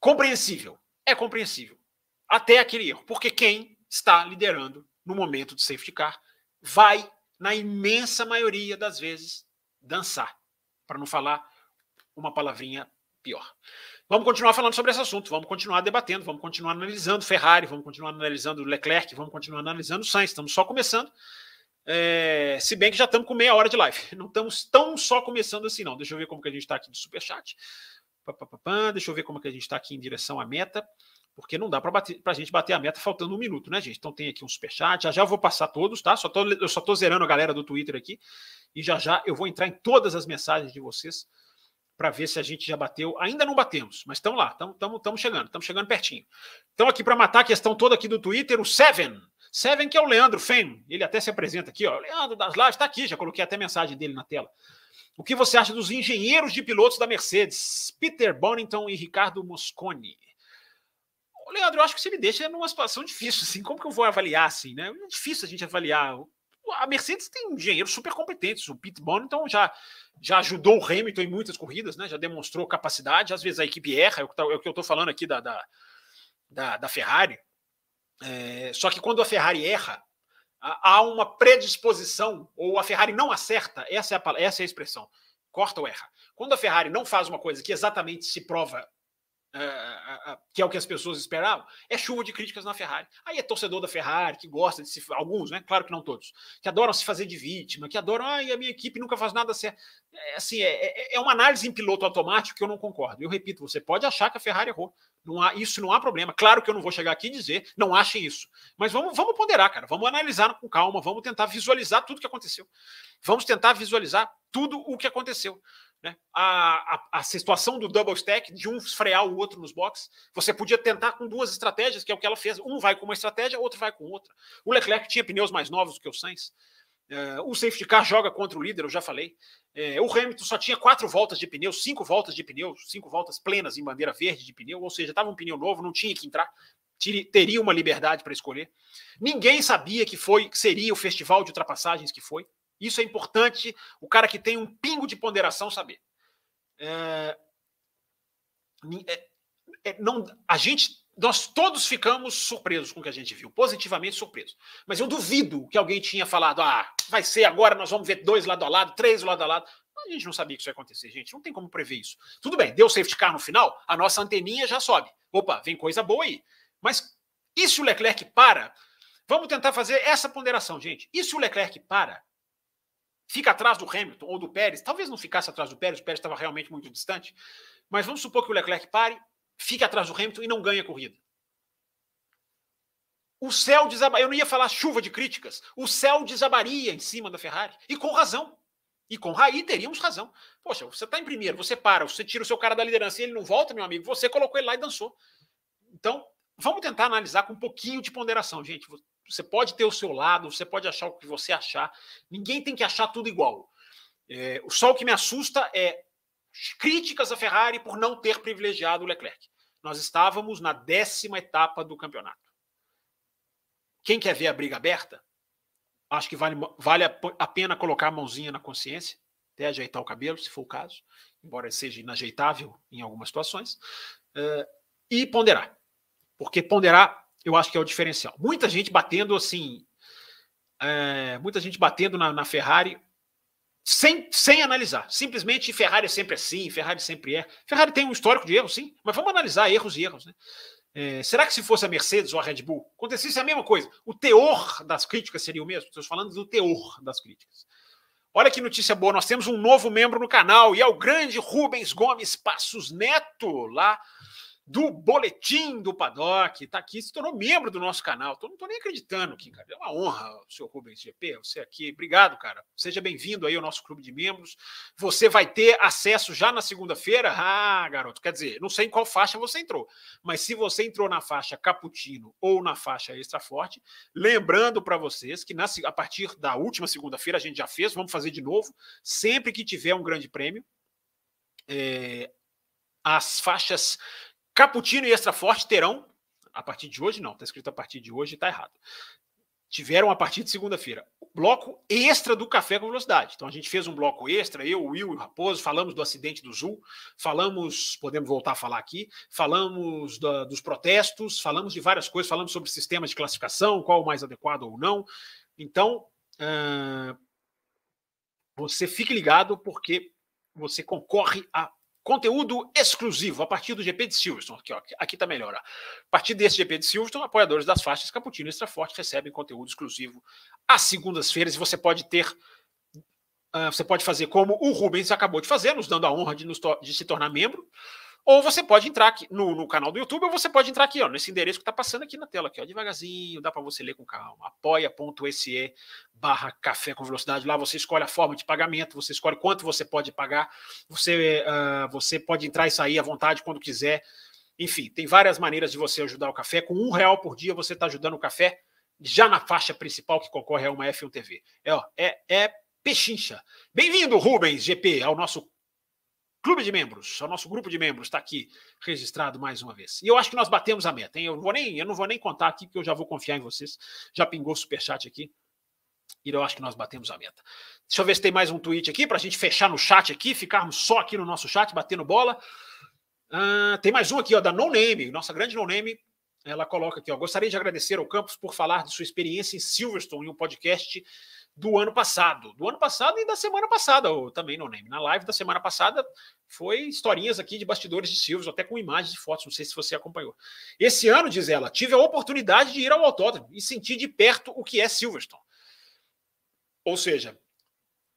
compreensível. É compreensível. Até aquele erro. Porque quem está liderando no momento de safety car vai, na imensa maioria das vezes, dançar. Para não falar uma palavrinha pior. Vamos continuar falando sobre esse assunto, vamos continuar debatendo, vamos continuar analisando Ferrari, vamos continuar analisando Leclerc, vamos continuar analisando Sainz. Estamos só começando. É, se bem que já estamos com meia hora de live. Não estamos tão só começando assim, não. Deixa eu ver como que a gente está aqui do Superchat. Deixa eu ver como que a gente está aqui em direção à meta. Porque não dá para a gente bater a meta faltando um minuto, né, gente? Então tem aqui um superchat. Já já vou passar todos, tá? Só tô, eu só estou zerando a galera do Twitter aqui. E já já eu vou entrar em todas as mensagens de vocês para ver se a gente já bateu. Ainda não batemos, mas estamos lá, estamos chegando, estamos chegando pertinho. Então, aqui para matar a questão toda aqui do Twitter, o Seven. Seven, que é o Leandro Fen, ele até se apresenta aqui, ó. Leandro das Lives está aqui, já coloquei até mensagem dele na tela. O que você acha dos engenheiros de pilotos da Mercedes, Peter Bonington e Ricardo Mosconi? Leandro, eu acho que você me deixa numa situação difícil, assim. Como que eu vou avaliar, assim, né? É difícil a gente avaliar a Mercedes tem engenheiros super competentes. O Pete Bonington já, já ajudou o Hamilton em muitas corridas, né? já demonstrou capacidade. Às vezes a equipe erra, é o que tá, eu estou falando aqui da, da, da, da Ferrari. É, só que quando a Ferrari erra, há uma predisposição, ou a Ferrari não acerta, essa é a, essa é a expressão, corta ou erra. Quando a Ferrari não faz uma coisa que exatamente se prova uh, que é o que as pessoas esperavam, é chuva de críticas na Ferrari. Aí é torcedor da Ferrari, que gosta de se. Alguns, né? Claro que não todos, que adoram se fazer de vítima, que adoram, ai, a minha equipe nunca faz nada certo. É, assim, é, é, é uma análise em piloto automático que eu não concordo. Eu repito, você pode achar que a Ferrari errou. Não há, isso não há problema. Claro que eu não vou chegar aqui e dizer, não achem isso. Mas vamos, vamos ponderar, cara. Vamos analisar com calma, vamos tentar visualizar tudo que aconteceu. Vamos tentar visualizar tudo o que aconteceu. Né? A, a, a, situação do double stack, de um frear o outro nos boxes, você podia tentar com duas estratégias, que é o que ela fez. Um vai com uma estratégia, outro vai com outra. O Leclerc tinha pneus mais novos do que o Sainz. É, o safety car joga contra o líder, eu já falei. É, o Hamilton só tinha quatro voltas de pneu, cinco voltas de pneu, cinco voltas plenas em bandeira verde de pneu, ou seja, estava um pneu novo, não tinha que entrar, teria uma liberdade para escolher. Ninguém sabia que foi, que seria o festival de ultrapassagens que foi. Isso é importante o cara que tem um pingo de ponderação saber. É, é, é, não, a gente, nós todos ficamos surpresos com o que a gente viu, positivamente surpresos. Mas eu duvido que alguém tinha falado: ah, vai ser agora, nós vamos ver dois lado a lado, três lado a lado. A gente não sabia que isso ia acontecer, gente. Não tem como prever isso. Tudo bem, deu safety car no final, a nossa anteninha já sobe. Opa, vem coisa boa aí. Mas e se o Leclerc para? Vamos tentar fazer essa ponderação, gente. E se o Leclerc para? Fica atrás do Hamilton ou do Pérez, talvez não ficasse atrás do Pérez, o Pérez estava realmente muito distante, mas vamos supor que o Leclerc pare, fique atrás do Hamilton e não ganhe a corrida. O céu desabaria, eu não ia falar chuva de críticas, o céu desabaria em cima da Ferrari, e com razão. E com Raí teríamos razão. Poxa, você está em primeiro, você para, você tira o seu cara da liderança e ele não volta, meu amigo, você colocou ele lá e dançou. Então, vamos tentar analisar com um pouquinho de ponderação, gente. Você pode ter o seu lado, você pode achar o que você achar. Ninguém tem que achar tudo igual. É, só o que me assusta é críticas à Ferrari por não ter privilegiado o Leclerc. Nós estávamos na décima etapa do campeonato. Quem quer ver a briga aberta, acho que vale, vale a pena colocar a mãozinha na consciência, até ajeitar o cabelo, se for o caso, embora seja inajeitável em algumas situações, uh, e ponderar. Porque ponderar eu acho que é o diferencial. Muita gente batendo assim, é, muita gente batendo na, na, Ferrari sem, sem analisar. Simplesmente Ferrari é sempre assim, Ferrari sempre é. Ferrari tem um histórico de erros, sim, mas vamos analisar erros e erros, né? É, será que se fosse a Mercedes ou a Red Bull, acontecesse a mesma coisa? O teor das críticas seria o mesmo? Estou falando do teor das críticas. Olha que notícia boa, nós temos um novo membro no canal e é o grande Rubens Gomes Passos Neto, lá do Boletim do Paddock, está aqui, se tornou membro do nosso canal. Tô, não estou nem acreditando aqui, cara. É uma honra, senhor Rubens GP, você aqui. Obrigado, cara. Seja bem-vindo aí ao nosso clube de membros. Você vai ter acesso já na segunda-feira. Ah, garoto, quer dizer, não sei em qual faixa você entrou, mas se você entrou na faixa Cappuccino ou na faixa Extra Forte, lembrando para vocês que na, a partir da última segunda-feira a gente já fez, vamos fazer de novo, sempre que tiver um grande prêmio. É, as faixas Caputino e Extra Forte terão, a partir de hoje, não, está escrito a partir de hoje, está errado. Tiveram a partir de segunda-feira. Bloco extra do Café com Velocidade. Então a gente fez um bloco extra, eu, Will e o Raposo, falamos do acidente do Zul, falamos, podemos voltar a falar aqui, falamos da, dos protestos, falamos de várias coisas, falamos sobre sistemas de classificação, qual o mais adequado ou não. Então, uh, você fique ligado, porque você concorre a Conteúdo exclusivo a partir do GP de Silverstone. Aqui, ó, aqui tá melhor. Ó. A partir desse GP de Silverstone, apoiadores das faixas Caputino Extra Forte recebem conteúdo exclusivo às segundas-feiras e você pode ter. Uh, você pode fazer como o Rubens acabou de fazer, nos dando a honra de, nos de se tornar membro. Ou você pode entrar aqui no, no, canal do YouTube, ou você pode entrar aqui, ó, nesse endereço que está passando aqui na tela, aqui, ó, devagarzinho, dá para você ler com calma. apoia.se barra café com velocidade. Lá você escolhe a forma de pagamento, você escolhe quanto você pode pagar, você, uh, você pode entrar e sair à vontade quando quiser. Enfim, tem várias maneiras de você ajudar o café. Com um real por dia, você está ajudando o café já na faixa principal que concorre a uma F1 TV. É, ó, é, é pechincha. Bem-vindo, Rubens GP, ao nosso clube de membros, o nosso grupo de membros está aqui registrado mais uma vez. E eu acho que nós batemos a meta, hein? Eu, vou nem, eu não vou nem contar aqui, porque eu já vou confiar em vocês. Já pingou o superchat aqui. E eu acho que nós batemos a meta. Deixa eu ver se tem mais um tweet aqui para a gente fechar no chat aqui, ficarmos só aqui no nosso chat, batendo bola. Uh, tem mais um aqui, ó, da No Name, nossa grande No Name. Ela coloca aqui, ó. Gostaria de agradecer ao Campos por falar de sua experiência em Silverstone em um podcast do ano passado. Do ano passado e da semana passada, ou também não lembro. Na live da semana passada foi historinhas aqui de bastidores de Silvio, até com imagens e fotos, não sei se você acompanhou. Esse ano, diz ela, tive a oportunidade de ir ao autódromo e sentir de perto o que é Silverstone. Ou seja,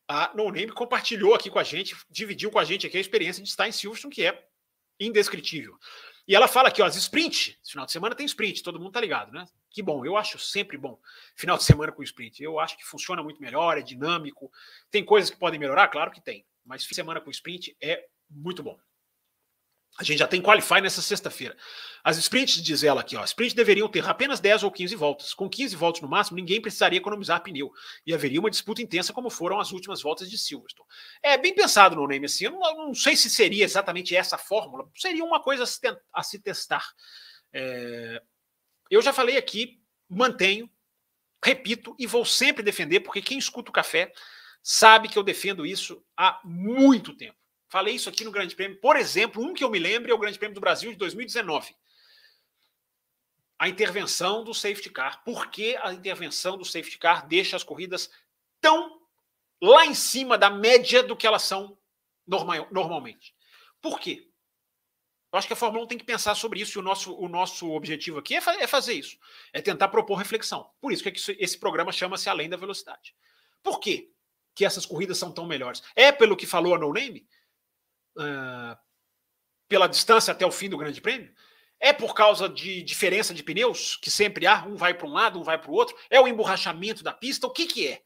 a No Name compartilhou aqui com a gente, dividiu com a gente aqui a experiência de estar em Silverstone, que é indescritível. E ela fala aqui, ó, as sprint, final de semana tem sprint, todo mundo tá ligado, né? Que bom, eu acho sempre bom final de semana com sprint. Eu acho que funciona muito melhor, é dinâmico. Tem coisas que podem melhorar, claro que tem, mas fim de semana com sprint é muito bom. A gente já tem Qualify nessa sexta-feira. As sprints, diz ela aqui, ó, sprints deveriam ter apenas 10 ou 15 voltas. Com 15 voltas no máximo, ninguém precisaria economizar pneu. E haveria uma disputa intensa, como foram as últimas voltas de Silverstone. É bem pensado no name assim. Eu não, não sei se seria exatamente essa fórmula. Seria uma coisa a se, a se testar. É, eu já falei aqui, mantenho, repito e vou sempre defender, porque quem escuta o café sabe que eu defendo isso há muito tempo. Falei isso aqui no Grande Prêmio. Por exemplo, um que eu me lembro é o Grande Prêmio do Brasil de 2019. A intervenção do safety car. Por que a intervenção do safety car deixa as corridas tão lá em cima da média do que elas são normal, normalmente? Por quê? Eu acho que a Fórmula 1 tem que pensar sobre isso e o nosso, o nosso objetivo aqui é, fa é fazer isso. É tentar propor reflexão. Por isso que esse programa chama-se Além da Velocidade. Por quê que essas corridas são tão melhores? É pelo que falou a No Name? Uh, pela distância até o fim do Grande Prêmio? É por causa de diferença de pneus, que sempre há, um vai para um lado, um vai para o outro? É o emborrachamento da pista? O que, que é?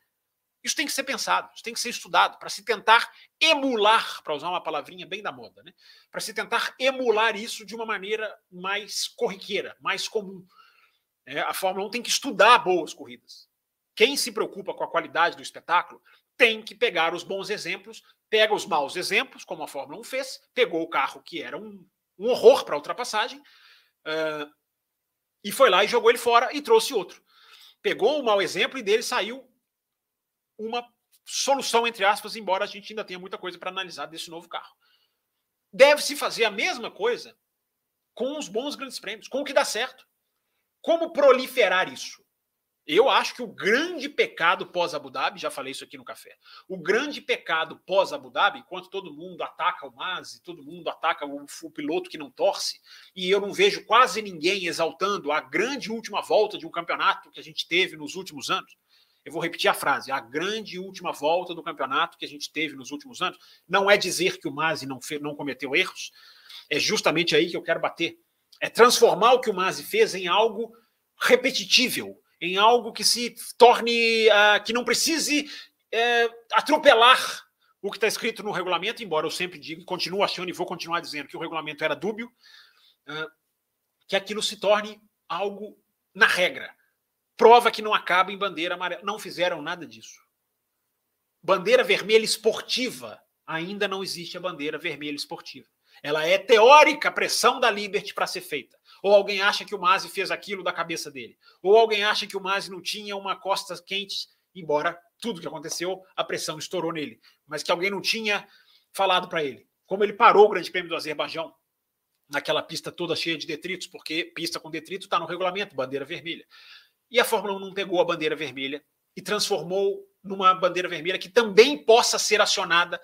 Isso tem que ser pensado, isso tem que ser estudado, para se tentar emular, para usar uma palavrinha bem da moda, né? para se tentar emular isso de uma maneira mais corriqueira, mais comum. É, a Fórmula 1 tem que estudar boas corridas. Quem se preocupa com a qualidade do espetáculo tem que pegar os bons exemplos pega os maus exemplos, como a Fórmula 1 fez, pegou o carro que era um, um horror para ultrapassagem, uh, e foi lá e jogou ele fora e trouxe outro. Pegou o mau exemplo e dele saiu uma solução, entre aspas, embora a gente ainda tenha muita coisa para analisar desse novo carro. Deve-se fazer a mesma coisa com os bons grandes prêmios, com o que dá certo. Como proliferar isso? Eu acho que o grande pecado pós-Abu Dhabi, já falei isso aqui no café, o grande pecado pós-Abu Dhabi, enquanto todo mundo ataca o Mazi, todo mundo ataca o, o, piloto que não torce, e eu não vejo quase ninguém exaltando a grande última volta de um campeonato que a gente teve nos últimos anos. Eu vou repetir a frase: a grande última volta do campeonato que a gente teve nos últimos anos. Não é dizer que o Mazi não, não cometeu erros, é justamente aí que eu quero bater. É transformar o que o Mazi fez em algo repetitível, em algo que se torne, uh, que não precise uh, atropelar o que está escrito no regulamento, embora eu sempre diga, continuo achando e vou continuar dizendo que o regulamento era dúbio, uh, que aquilo se torne algo na regra. Prova que não acaba em bandeira amarela. Não fizeram nada disso. Bandeira vermelha esportiva. Ainda não existe a bandeira vermelha esportiva. Ela é teórica pressão da Liberty para ser feita. Ou alguém acha que o Mazi fez aquilo da cabeça dele. Ou alguém acha que o Mazi não tinha uma costa quente, embora tudo que aconteceu, a pressão estourou nele. Mas que alguém não tinha falado para ele. Como ele parou o Grande Prêmio do Azerbaijão, naquela pista toda cheia de detritos, porque pista com detrito está no regulamento, bandeira vermelha. E a Fórmula 1 não pegou a bandeira vermelha e transformou numa bandeira vermelha que também possa ser acionada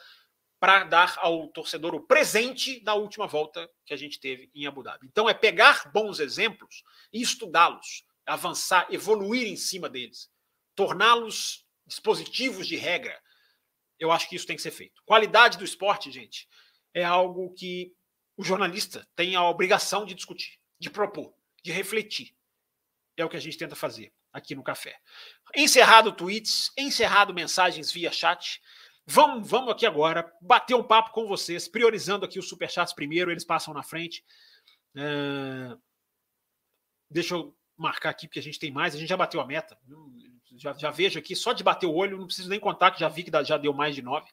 para dar ao torcedor o presente da última volta que a gente teve em Abu Dhabi. Então é pegar bons exemplos e estudá-los, avançar, evoluir em cima deles, torná-los dispositivos de regra. Eu acho que isso tem que ser feito. Qualidade do esporte, gente, é algo que o jornalista tem a obrigação de discutir, de propor, de refletir. É o que a gente tenta fazer aqui no café. Encerrado tweets, encerrado mensagens via chat. Vamos, vamos aqui agora bater um papo com vocês, priorizando aqui os superchats primeiro, eles passam na frente. É... Deixa eu marcar aqui, porque a gente tem mais, a gente já bateu a meta. Já, já vejo aqui, só de bater o olho, não preciso nem contar, que já vi que já deu mais de nove.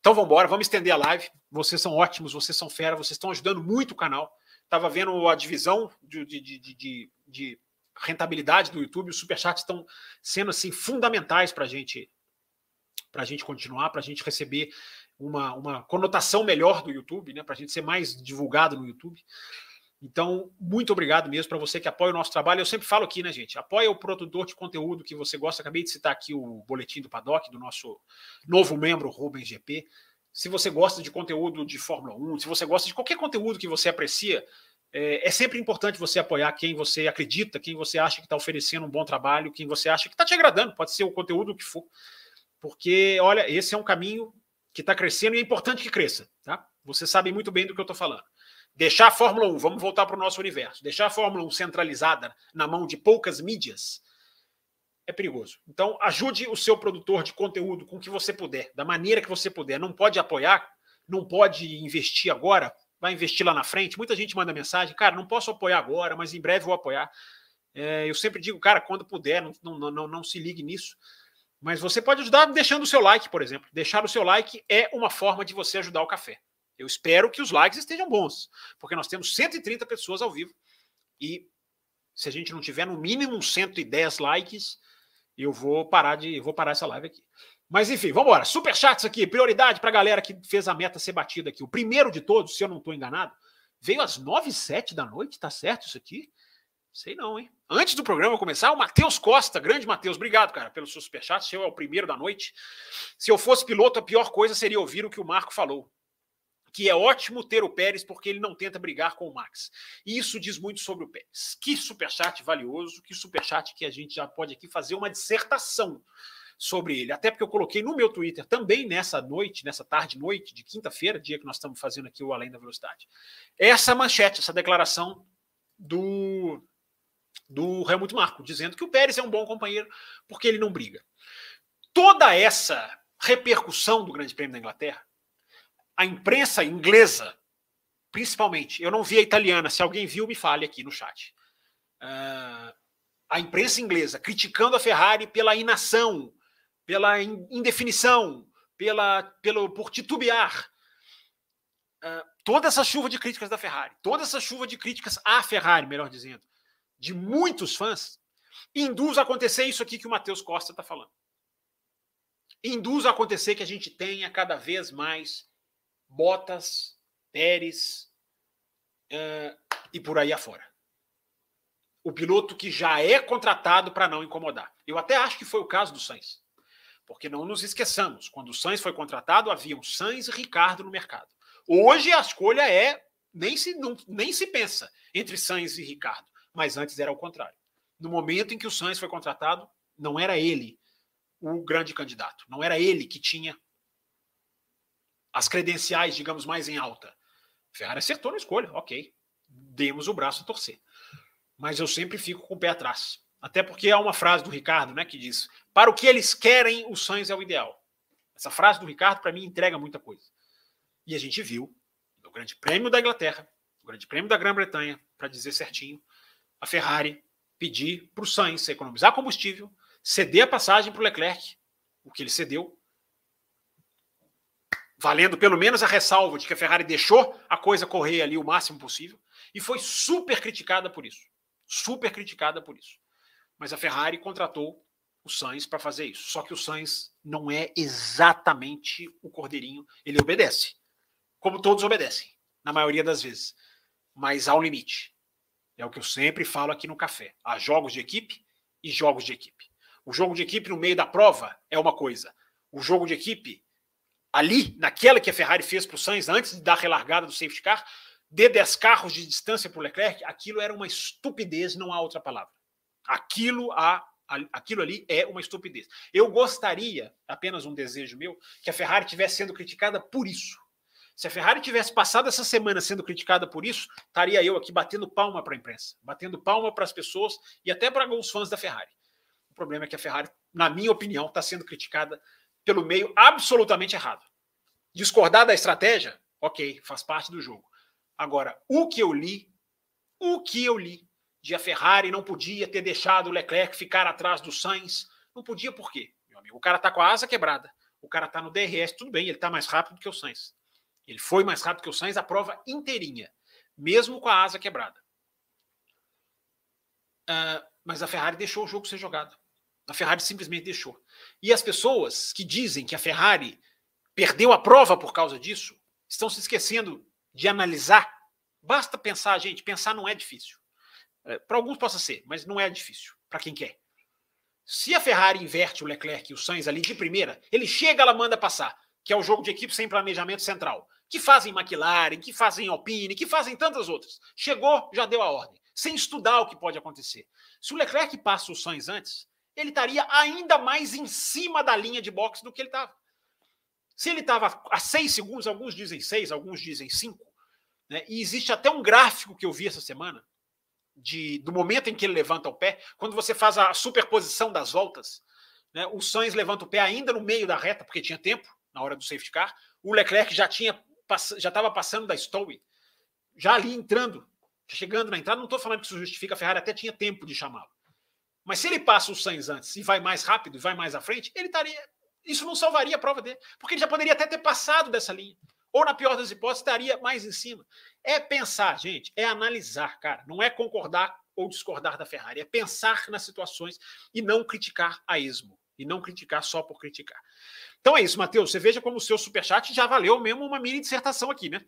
Então vamos embora, vamos estender a live. Vocês são ótimos, vocês são fera, vocês estão ajudando muito o canal. Estava vendo a divisão de, de, de, de, de rentabilidade do YouTube, os superchats estão sendo assim fundamentais para a gente para a gente continuar, para a gente receber uma, uma conotação melhor do YouTube, né, para a gente ser mais divulgado no YouTube. Então, muito obrigado mesmo para você que apoia o nosso trabalho. Eu sempre falo aqui, né, gente? Apoia o produtor de conteúdo que você gosta. Acabei de citar aqui o boletim do Paddock, do nosso novo membro, Rubens GP. Se você gosta de conteúdo de Fórmula 1, se você gosta de qualquer conteúdo que você aprecia, é, é sempre importante você apoiar quem você acredita, quem você acha que está oferecendo um bom trabalho, quem você acha que está te agradando. Pode ser o conteúdo que for. Porque, olha, esse é um caminho que está crescendo e é importante que cresça. Tá? Você sabe muito bem do que eu estou falando. Deixar a Fórmula 1, vamos voltar para o nosso universo, deixar a Fórmula 1 centralizada na mão de poucas mídias é perigoso. Então, ajude o seu produtor de conteúdo com o que você puder, da maneira que você puder. Não pode apoiar, não pode investir agora, vai investir lá na frente. Muita gente manda mensagem, cara, não posso apoiar agora, mas em breve vou apoiar. É, eu sempre digo, cara, quando puder, não, não, não, não se ligue nisso. Mas você pode ajudar deixando o seu like, por exemplo. Deixar o seu like é uma forma de você ajudar o café. Eu espero que os likes estejam bons, porque nós temos 130 pessoas ao vivo e se a gente não tiver no mínimo 110 likes, eu vou parar de vou parar essa live aqui. Mas enfim, vamos embora. Super chats aqui, prioridade para a galera que fez a meta ser batida aqui. O primeiro de todos, se eu não estou enganado, veio às 9 e 7 da noite, tá certo isso aqui? Sei não, hein? Antes do programa começar, o Matheus Costa, grande Matheus, obrigado, cara, pelo seu superchat. Seu é o primeiro da noite. Se eu fosse piloto, a pior coisa seria ouvir o que o Marco falou que é ótimo ter o Pérez porque ele não tenta brigar com o Max. E isso diz muito sobre o Pérez. Que superchat valioso, que superchat que a gente já pode aqui fazer uma dissertação sobre ele. Até porque eu coloquei no meu Twitter também nessa noite, nessa tarde noite de quinta-feira, dia que nós estamos fazendo aqui o Além da Velocidade. Essa manchete, essa declaração do do Helmut Marko, dizendo que o Pérez é um bom companheiro porque ele não briga. Toda essa repercussão do Grande Prêmio da Inglaterra a imprensa inglesa, principalmente, eu não vi a italiana, se alguém viu, me fale aqui no chat. Uh, a imprensa inglesa criticando a Ferrari pela inação, pela indefinição, pela, pelo, por titubear. Uh, toda essa chuva de críticas da Ferrari, toda essa chuva de críticas à Ferrari, melhor dizendo, de muitos fãs, induz a acontecer isso aqui que o Matheus Costa está falando. Induz a acontecer que a gente tenha cada vez mais Bottas, Pérez uh, e por aí afora. O piloto que já é contratado para não incomodar. Eu até acho que foi o caso do Sainz. Porque não nos esqueçamos, quando o Sainz foi contratado, haviam Sainz e Ricardo no mercado. Hoje a escolha é, nem se, não, nem se pensa entre Sainz e Ricardo, mas antes era o contrário. No momento em que o Sainz foi contratado, não era ele o grande candidato, não era ele que tinha as credenciais, digamos, mais em alta. Ferrari acertou na escolha, ok. Demos o braço a torcer. Mas eu sempre fico com o pé atrás. Até porque há uma frase do Ricardo né, que diz: para o que eles querem, o Sainz é o ideal. Essa frase do Ricardo, para mim, entrega muita coisa. E a gente viu no Grande Prêmio da Inglaterra, no Grande Prêmio da Grã-Bretanha, para dizer certinho, a Ferrari pedir para o Sainz economizar combustível, ceder a passagem para o Leclerc, o que ele cedeu, valendo pelo menos a ressalva de que a Ferrari deixou a coisa correr ali o máximo possível e foi super criticada por isso. Super criticada por isso. Mas a Ferrari contratou o Sainz para fazer isso. Só que o Sainz não é exatamente o cordeirinho, ele obedece. Como todos obedecem, na maioria das vezes. Mas há um limite. É o que eu sempre falo aqui no café. Há jogos de equipe e jogos de equipe. O jogo de equipe no meio da prova é uma coisa. O jogo de equipe ali, naquela que a Ferrari fez para o Sainz antes de dar a relargada do safety car, de 10 carros de distância para o Leclerc, aquilo era uma estupidez, não há outra palavra. Aquilo, a, aquilo ali é uma estupidez. Eu gostaria, apenas um desejo meu, que a Ferrari tivesse sendo criticada por isso. Se a Ferrari tivesse passado essa semana sendo criticada por isso, estaria eu aqui batendo palma para a imprensa, batendo palma para as pessoas e até para alguns fãs da Ferrari. O problema é que a Ferrari, na minha opinião, está sendo criticada pelo meio absolutamente errado. Discordar da estratégia, ok, faz parte do jogo. Agora, o que eu li, o que eu li de a Ferrari não podia ter deixado o Leclerc ficar atrás do Sainz, não podia por quê? Meu amigo, o cara tá com a asa quebrada, o cara tá no DRS, tudo bem, ele tá mais rápido que o Sainz. Ele foi mais rápido que o Sainz a prova inteirinha, mesmo com a asa quebrada. Uh, mas a Ferrari deixou o jogo ser jogado. A Ferrari simplesmente deixou. E as pessoas que dizem que a Ferrari perdeu a prova por causa disso estão se esquecendo de analisar Basta pensar, gente, pensar não é difícil. É, para alguns possa ser, mas não é difícil para quem quer. Se a Ferrari inverte o Leclerc e o Sainz ali de primeira, ele chega, ela manda passar, que é o jogo de equipe sem planejamento central, que fazem McLaren, que fazem Alpine, que fazem tantas outras. Chegou, já deu a ordem, sem estudar o que pode acontecer. Se o Leclerc passa o Sainz antes, ele estaria ainda mais em cima da linha de boxe do que ele estava. Se ele estava a seis segundos, alguns dizem seis, alguns dizem cinco, né? e existe até um gráfico que eu vi essa semana, de, do momento em que ele levanta o pé, quando você faz a superposição das voltas, né, o Sainz levanta o pé ainda no meio da reta, porque tinha tempo na hora do safety car, o Leclerc já tinha já estava passando da Stowe, já ali entrando, chegando na entrada, não estou falando que isso justifica, a Ferrari até tinha tempo de chamá-lo. Mas se ele passa o Sainz antes e vai mais rápido, e vai mais à frente, ele estaria. Isso não salvaria a prova dele, porque ele já poderia até ter passado dessa linha. Ou, na pior das hipóteses, estaria mais em cima. É pensar, gente, é analisar, cara. Não é concordar ou discordar da Ferrari, é pensar nas situações e não criticar a esmo. E não criticar só por criticar. Então é isso, Matheus. Você veja como o seu superchat já valeu mesmo uma mini dissertação aqui, né?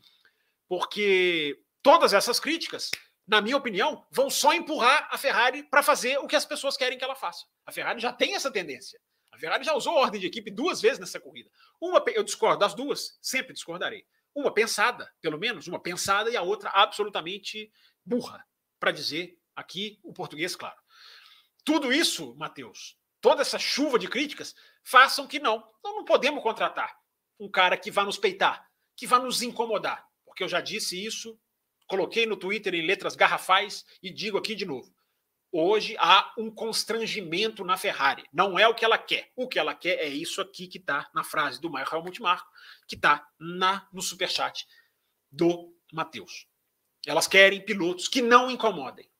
Porque todas essas críticas, na minha opinião, vão só empurrar a Ferrari para fazer o que as pessoas querem que ela faça. A Ferrari já tem essa tendência. A Ferrari já usou ordem de equipe duas vezes nessa corrida. Uma, eu discordo das duas, sempre discordarei. Uma pensada, pelo menos, uma pensada e a outra absolutamente burra, para dizer aqui o português claro. Tudo isso, Matheus, toda essa chuva de críticas, façam que não. Nós não podemos contratar um cara que vá nos peitar, que vá nos incomodar. Porque eu já disse isso, coloquei no Twitter em letras garrafais e digo aqui de novo. Hoje há um constrangimento na Ferrari. Não é o que ela quer. O que ela quer é isso aqui que está na frase do Michael Multimarco, que está no superchat do Matheus. Elas querem pilotos que não incomodem.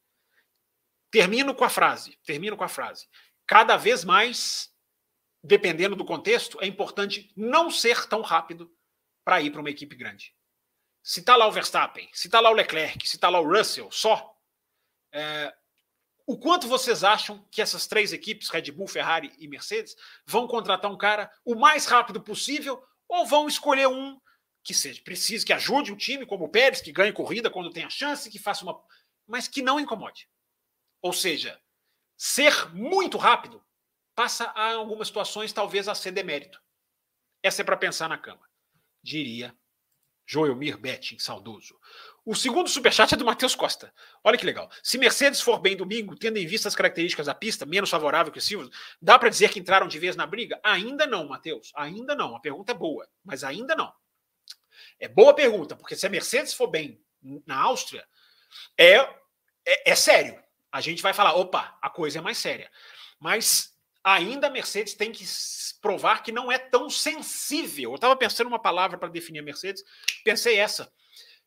Termino com a frase. Termino com a frase. Cada vez mais, dependendo do contexto, é importante não ser tão rápido para ir para uma equipe grande. Se está lá o Verstappen, se está lá o Leclerc, se está lá o Russell, só. É, o quanto vocês acham que essas três equipes, Red Bull, Ferrari e Mercedes, vão contratar um cara o mais rápido possível ou vão escolher um que seja preciso, que ajude o time, como o Pérez, que ganhe corrida quando tem a chance, que faça uma. mas que não incomode. Ou seja, ser muito rápido passa a algumas situações talvez a ser demérito. Essa é para pensar na cama, diria Joelmir Betting, saudoso. O segundo superchat é do Matheus Costa. Olha que legal. Se Mercedes for bem domingo, tendo em vista as características da pista, menos favorável que o Silva, dá para dizer que entraram de vez na briga? Ainda não, Matheus. Ainda não. A pergunta é boa, mas ainda não. É boa pergunta, porque se a Mercedes for bem na Áustria, é, é, é sério. A gente vai falar, opa, a coisa é mais séria. Mas ainda a Mercedes tem que provar que não é tão sensível. Eu estava pensando uma palavra para definir a Mercedes, pensei essa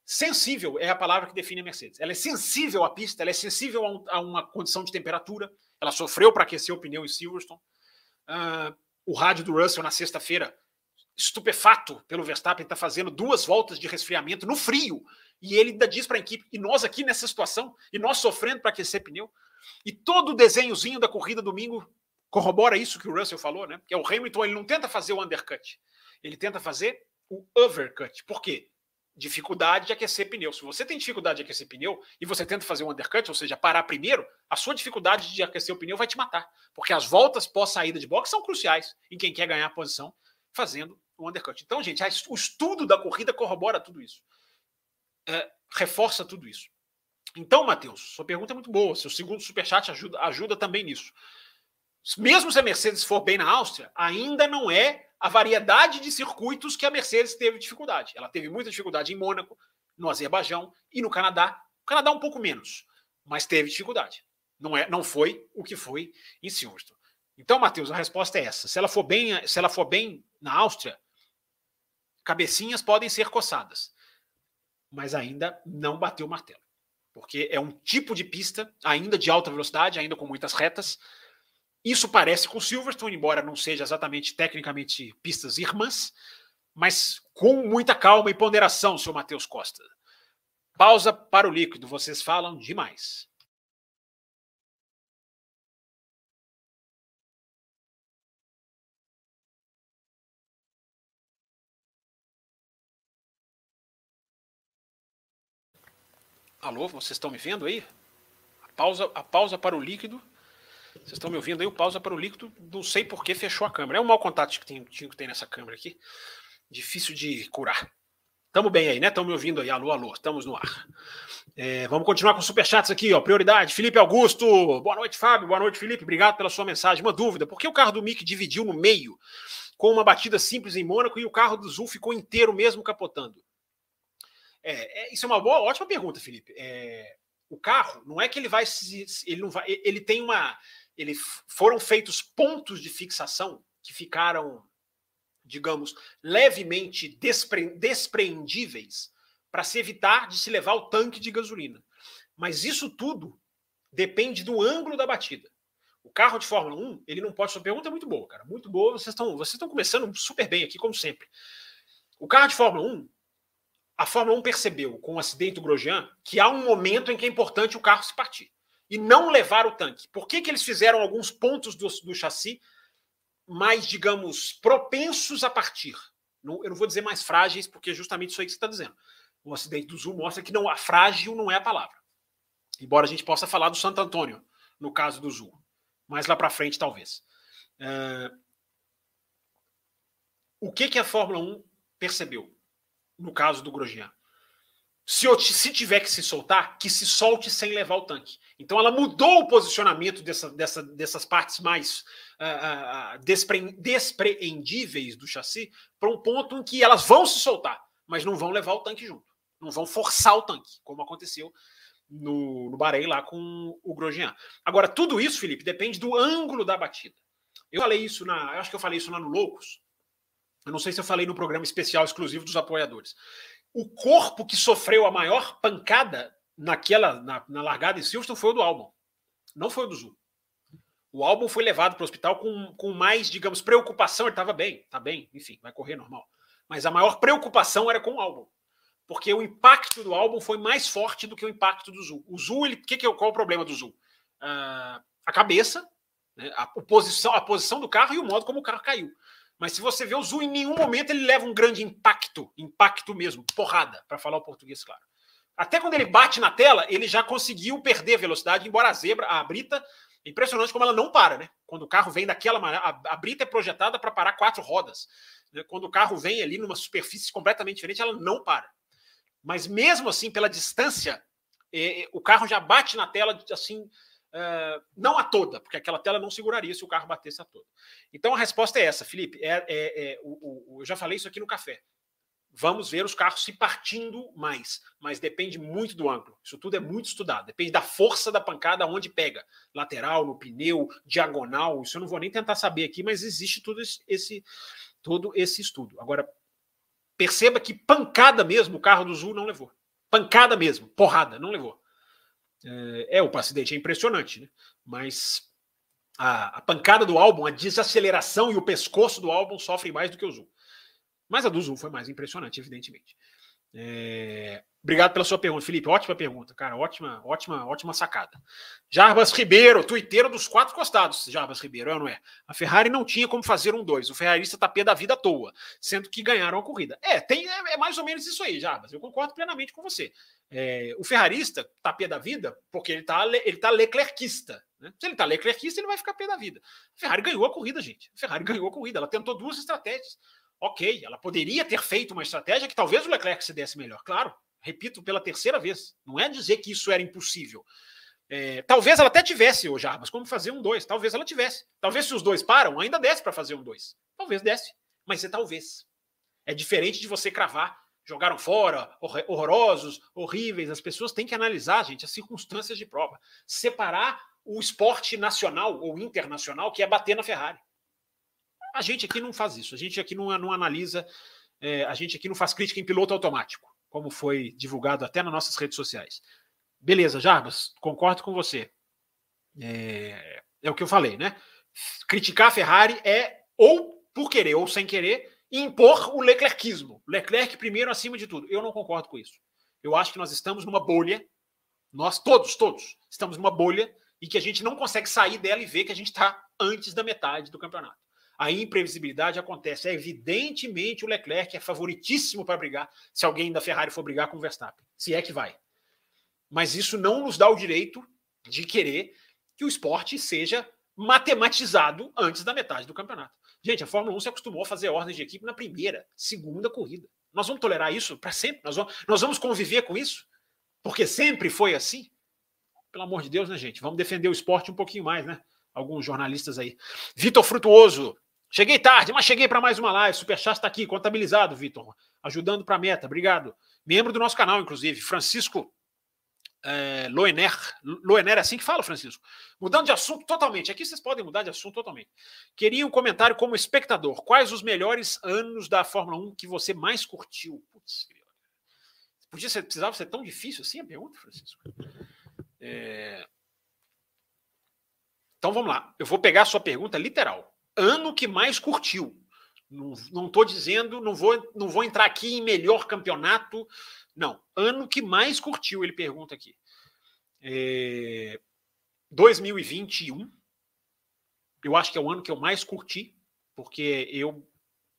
Sensível é a palavra que define a Mercedes. Ela é sensível à pista, ela é sensível a, um, a uma condição de temperatura. Ela sofreu para aquecer o pneu em Silverstone. Uh, o rádio do Russell na sexta-feira, estupefato pelo Verstappen, está fazendo duas voltas de resfriamento no frio. E ele ainda diz para a equipe, e nós aqui nessa situação, e nós sofrendo para aquecer pneu. E todo o desenhozinho da corrida domingo corrobora isso que o Russell falou, né? Que é o Hamilton, ele não tenta fazer o undercut, ele tenta fazer o overcut. Por quê? dificuldade de aquecer pneu. Se você tem dificuldade de aquecer pneu e você tenta fazer um undercut, ou seja, parar primeiro, a sua dificuldade de aquecer o pneu vai te matar. Porque as voltas pós saída de box são cruciais em quem quer ganhar a posição fazendo o undercut. Então, gente, o estudo da corrida corrobora tudo isso. É, reforça tudo isso. Então, Matheus, sua pergunta é muito boa. Seu segundo superchat ajuda, ajuda também nisso. Mesmo se a Mercedes for bem na Áustria, ainda não é a variedade de circuitos que a Mercedes teve dificuldade. Ela teve muita dificuldade em Mônaco, no Azerbaijão e no Canadá. O Canadá um pouco menos, mas teve dificuldade. Não é, não foi o que foi em Silverstone. Então, Matheus, a resposta é essa. Se ela for bem, se ela for bem na Áustria, cabecinhas podem ser coçadas, mas ainda não bateu o martelo, porque é um tipo de pista ainda de alta velocidade, ainda com muitas retas, isso parece com Silverstone, embora não seja exatamente tecnicamente pistas irmãs, mas com muita calma e ponderação, seu Matheus Costa. Pausa para o líquido, vocês falam demais. Alô, vocês estão me vendo aí? A pausa, a pausa para o líquido. Vocês estão me ouvindo aí? O pausa para o líquido. Não sei por que fechou a câmera. É um mau contato que tem, que tem nessa câmera aqui. Difícil de curar. Tamo bem aí, né? Estão me ouvindo aí. Alô, alô. Estamos no ar. É, vamos continuar com superchats aqui, ó. Prioridade. Felipe Augusto. Boa noite, Fábio. Boa noite, Felipe. Obrigado pela sua mensagem. Uma dúvida: por que o carro do Mick dividiu no meio com uma batida simples em Mônaco e o carro do Zul ficou inteiro mesmo capotando? É, é, isso é uma boa, ótima pergunta, Felipe. É, o carro não é que ele vai ele não vai, ele tem uma, ele foram feitos pontos de fixação que ficaram digamos, levemente despre, despreendíveis para se evitar de se levar o tanque de gasolina. Mas isso tudo depende do ângulo da batida. O carro de Fórmula 1, ele não pode. Sua pergunta é muito boa, cara. Muito boa. Vocês estão vocês estão começando super bem aqui, como sempre. O carro de Fórmula 1, a Fórmula 1 percebeu com o acidente do Grosjean que há um momento em que é importante o carro se partir e não levar o tanque. Por que, que eles fizeram alguns pontos do, do chassi mais, digamos, propensos a partir. Não, eu não vou dizer mais frágeis, porque é justamente isso aí que você está dizendo. O acidente do Zul mostra que não, a frágil não é a palavra. Embora a gente possa falar do Santo Antônio, no caso do Zul. Mais lá para frente, talvez. Uh, o que, que a Fórmula 1 percebeu no caso do Grosjean? Se, se tiver que se soltar, que se solte sem levar o tanque. Então ela mudou o posicionamento dessa, dessa, dessas partes mais uh, uh, despre, despreendíveis do chassi para um ponto em que elas vão se soltar, mas não vão levar o tanque junto. Não vão forçar o tanque, como aconteceu no, no Bahrein lá com o Grosjean. Agora, tudo isso, Felipe, depende do ângulo da batida. Eu falei isso na. Acho que eu falei isso lá no Loucos. Eu não sei se eu falei no programa especial exclusivo dos apoiadores o corpo que sofreu a maior pancada naquela na, na largada em Silverstone foi o do álbum, não foi o do Zul. O álbum foi levado para o hospital com, com mais, digamos, preocupação. Ele estava bem, está bem, enfim, vai correr normal. Mas a maior preocupação era com o álbum, porque o impacto do álbum foi mais forte do que o impacto do Zul. O Zul, ele, que que, é qual é o problema do Zul? Uh, a cabeça, né, a, a, posição, a posição do carro e o modo como o carro caiu. Mas se você vê o Zul, em nenhum momento ele leva um grande impacto, impacto mesmo, porrada, para falar o português claro. Até quando ele bate na tela, ele já conseguiu perder velocidade, embora a zebra, a brita, é impressionante como ela não para, né? Quando o carro vem daquela maneira, a, a brita é projetada para parar quatro rodas. Né? Quando o carro vem ali numa superfície completamente diferente, ela não para. Mas mesmo assim, pela distância, é, é o carro já bate na tela assim Uh, não a toda, porque aquela tela não seguraria se o carro batesse a toda. Então a resposta é essa, Felipe. É, é, é o, o, eu já falei isso aqui no café. Vamos ver os carros se partindo mais, mas depende muito do ângulo. Isso tudo é muito estudado. Depende da força da pancada, onde pega. Lateral, no pneu, diagonal. Isso eu não vou nem tentar saber aqui, mas existe tudo esse, todo esse estudo. Agora, perceba que pancada mesmo o carro do Zul não levou. Pancada mesmo, porrada, não levou. É, é, o acidente é impressionante, né? mas a, a, pancada do álbum, a desaceleração e o pescoço do álbum sofrem mais do que o Zoom. Mas a do Zoom foi mais impressionante, evidentemente. É... Obrigado pela sua pergunta, Felipe. Ótima pergunta, cara. Ótima, ótima, ótima sacada. Jarbas Ribeiro, tuiteiro dos quatro costados. Jarbas Ribeiro, é ou não é? A Ferrari não tinha como fazer um dois. O ferrarista tá pé da vida à toa, sendo que ganharam a corrida. É, tem, é, é mais ou menos isso aí, Jarbas. Eu concordo plenamente com você. É, o ferrarista tá pé da vida porque ele tá, ele tá leclerquista. Né? Se ele tá leclerquista, ele vai ficar pé da vida. A Ferrari ganhou a corrida, gente. A Ferrari ganhou a corrida. Ela tentou duas estratégias. Ok, ela poderia ter feito uma estratégia que talvez o Leclerc se desse melhor, claro. Repito pela terceira vez. Não é dizer que isso era impossível. É, talvez ela até tivesse, o Jarbas, como fazer um dois. Talvez ela tivesse. Talvez se os dois param, ainda desse para fazer um dois. Talvez desse. Mas é talvez. É diferente de você cravar. Jogaram fora, horrorosos, horríveis. As pessoas têm que analisar, gente, as circunstâncias de prova. Separar o esporte nacional ou internacional, que é bater na Ferrari. A gente aqui não faz isso. A gente aqui não, não analisa, é, a gente aqui não faz crítica em piloto automático, como foi divulgado até nas nossas redes sociais. Beleza, Jarbas, concordo com você. É, é o que eu falei, né? Criticar a Ferrari é ou por querer ou sem querer impor o Leclercismo. Leclerc primeiro acima de tudo. Eu não concordo com isso. Eu acho que nós estamos numa bolha, nós todos, todos, estamos numa bolha e que a gente não consegue sair dela e ver que a gente está antes da metade do campeonato a imprevisibilidade acontece. É evidentemente o Leclerc é favoritíssimo para brigar se alguém da Ferrari for brigar com o Verstappen. Se é que vai. Mas isso não nos dá o direito de querer que o esporte seja matematizado antes da metade do campeonato. Gente, a Fórmula 1 se acostumou a fazer ordens de equipe na primeira, segunda corrida. Nós vamos tolerar isso para sempre? Nós vamos, nós vamos conviver com isso? Porque sempre foi assim? Pelo amor de Deus, né, gente? Vamos defender o esporte um pouquinho mais, né? Alguns jornalistas aí. Vitor Frutuoso. Cheguei tarde, mas cheguei para mais uma live. Superchat está aqui, contabilizado, Vitor. Ajudando para a meta. Obrigado. Membro do nosso canal, inclusive. Francisco é, Loener. Loener é assim que fala, Francisco. Mudando de assunto totalmente. Aqui vocês podem mudar de assunto totalmente. Queria um comentário como espectador. Quais os melhores anos da Fórmula 1 que você mais curtiu? Putz, podia ser, precisava ser tão difícil assim a pergunta, Francisco? É... Então vamos lá. Eu vou pegar a sua pergunta literal. Ano que mais curtiu. Não estou dizendo, não vou, não vou entrar aqui em melhor campeonato, não, ano que mais curtiu, ele pergunta aqui. É, 2021. Eu acho que é o ano que eu mais curti, porque eu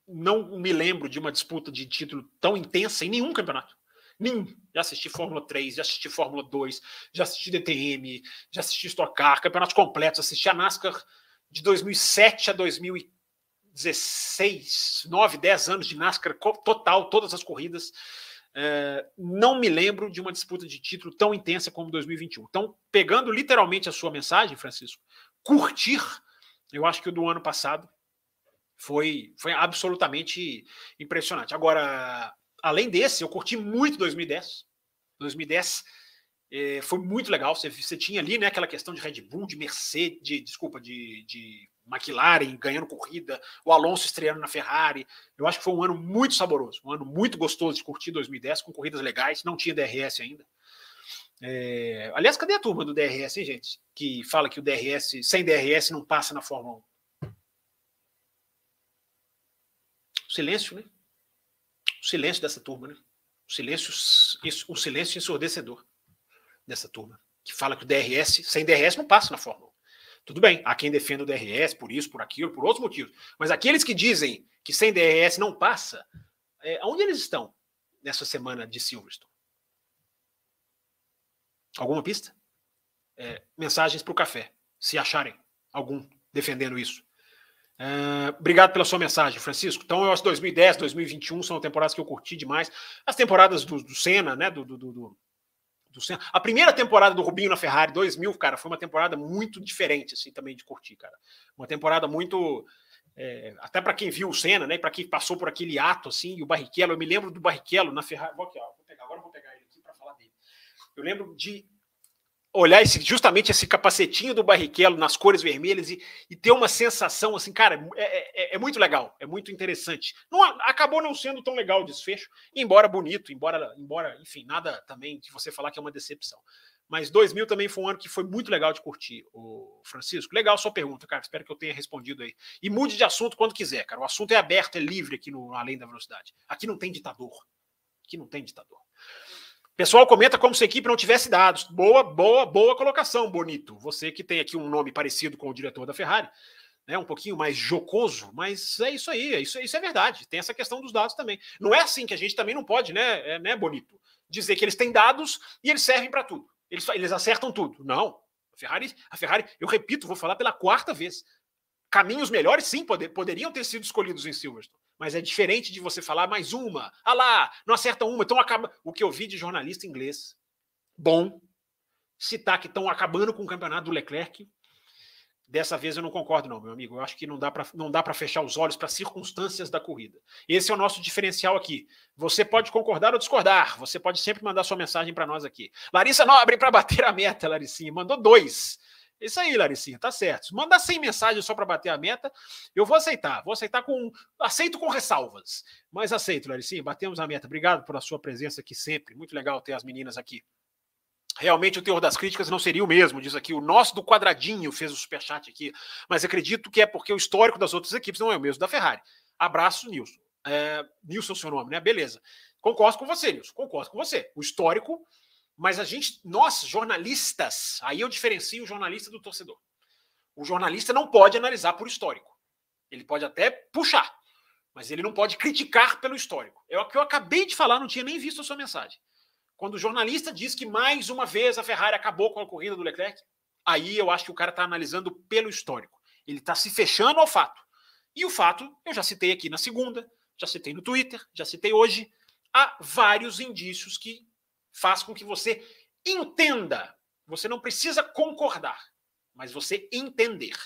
não me lembro de uma disputa de título tão intensa em nenhum campeonato. Nenhum. Já assisti Fórmula 3, já assisti Fórmula 2, já assisti DTM, já assisti Stock Car, campeonatos completos, assisti a NASCAR de 2007 a 2016, 9, 10 anos de NASCAR total, todas as corridas. É, não me lembro de uma disputa de título tão intensa como 2021. Então, pegando literalmente a sua mensagem, Francisco, curtir, eu acho que o do ano passado foi, foi absolutamente impressionante. Agora, além desse, eu curti muito 2010. 2010 é, foi muito legal. Você, você, tinha ali né, aquela questão de Red Bull, de Mercedes, de, desculpa, de, de McLaren ganhando corrida, o Alonso estreando na Ferrari. Eu acho que foi um ano muito saboroso, um ano muito gostoso de curtir 2010, com corridas legais. Não tinha DRS ainda. É... Aliás, cadê a turma do DRS, hein, gente? Que fala que o DRS, sem DRS, não passa na Fórmula 1. silêncio, né? O silêncio dessa turma, né? O silêncio, o silêncio ensurdecedor dessa turma. Que fala que o DRS, sem DRS, não passa na Fórmula 1. Tudo bem, há quem defenda o DRS por isso, por aquilo, por outros motivos. Mas aqueles que dizem que sem DRS não passa, é, onde eles estão nessa semana de Silverstone? Alguma pista? É, mensagens para o café, se acharem algum defendendo isso. É, obrigado pela sua mensagem, Francisco. Então, eu acho que 2010, 2021 são temporadas que eu curti demais. As temporadas do, do Senna, né? Do, do, do, do Senna. A primeira temporada do Rubinho na Ferrari 2000, cara, foi uma temporada muito diferente, assim, também de curtir, cara. Uma temporada muito. É, até para quem viu o Senna, né? Para quem passou por aquele ato, assim, e o Barrichello, eu me lembro do Barrichello na Ferrari. Vou aqui, ó, vou pegar, agora vou pegar ele aqui para falar dele. Eu lembro de olhar esse, justamente esse capacetinho do Barrichello nas cores vermelhas e, e ter uma sensação assim, cara, é, é, é, é, muito legal, é muito interessante. Não, acabou não sendo tão legal o desfecho, embora bonito, embora, embora, enfim, nada também de você falar que é uma decepção. Mas 2000 também foi um ano que foi muito legal de curtir, o Francisco. Legal sua pergunta, cara. Espero que eu tenha respondido aí. E mude de assunto quando quiser, cara. O assunto é aberto, é livre aqui no Além da Velocidade. Aqui não tem ditador. Aqui não tem ditador. Pessoal comenta como se a equipe não tivesse dados. Boa, boa, boa colocação, Bonito. Você que tem aqui um nome parecido com o diretor da Ferrari, né, um pouquinho mais jocoso, mas é isso aí, é isso, isso é verdade. Tem essa questão dos dados também. Não é assim que a gente também não pode, né, é, né Bonito, dizer que eles têm dados e eles servem para tudo. Eles, eles acertam tudo. Não. A Ferrari, a Ferrari, eu repito, vou falar pela quarta vez. Caminhos melhores, sim, poder, poderiam ter sido escolhidos em Silverstone. Mas é diferente de você falar mais uma. Ah lá, não acerta uma, então acaba. O que eu vi de jornalista inglês, bom, citar que estão acabando com o campeonato do Leclerc. Dessa vez eu não concordo, não, meu amigo. Eu acho que não dá para fechar os olhos para circunstâncias da corrida. Esse é o nosso diferencial aqui. Você pode concordar ou discordar. Você pode sempre mandar sua mensagem para nós aqui. Larissa Nobre para bater a meta, Larissinha. Mandou dois. Isso aí, Laricinha, tá certo. Manda 100 mensagens só para bater a meta, eu vou aceitar. Vou aceitar com. Aceito com ressalvas. Mas aceito, Laricinha. Batemos a meta. Obrigado pela sua presença aqui sempre. Muito legal ter as meninas aqui. Realmente o teor das críticas não seria o mesmo, diz aqui. O nosso do quadradinho fez o superchat aqui. Mas acredito que é porque o histórico das outras equipes não é o mesmo da Ferrari. Abraço, Nilson. É, Nilson, é seu nome, né? Beleza. Concordo com você, Nilson. Concordo com você. O histórico mas a gente, nós, jornalistas, aí eu diferencio o jornalista do torcedor. O jornalista não pode analisar por histórico. Ele pode até puxar, mas ele não pode criticar pelo histórico. É o que eu acabei de falar, não tinha nem visto a sua mensagem. Quando o jornalista diz que mais uma vez a Ferrari acabou com a corrida do Leclerc, aí eu acho que o cara está analisando pelo histórico. Ele está se fechando ao fato. E o fato, eu já citei aqui na segunda, já citei no Twitter, já citei hoje. Há vários indícios que faz com que você entenda. Você não precisa concordar, mas você entender.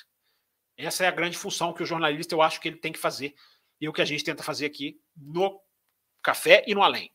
Essa é a grande função que o jornalista eu acho que ele tem que fazer e o que a gente tenta fazer aqui no café e no além.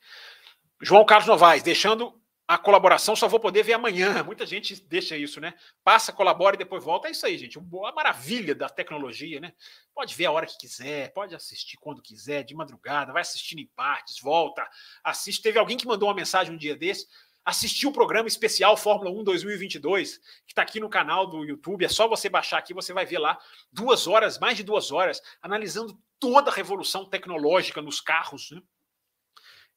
João Carlos Novaes, deixando a colaboração, só vou poder ver amanhã. Muita gente deixa isso, né? Passa, colabora e depois volta. É isso aí, gente. A maravilha da tecnologia, né? Pode ver a hora que quiser, pode assistir quando quiser, de madrugada, vai assistindo em partes, volta, assiste. Teve alguém que mandou uma mensagem um dia desse assistir o programa especial Fórmula 1 2022, que está aqui no canal do YouTube. É só você baixar aqui, você vai ver lá duas horas, mais de duas horas, analisando toda a revolução tecnológica nos carros. Né?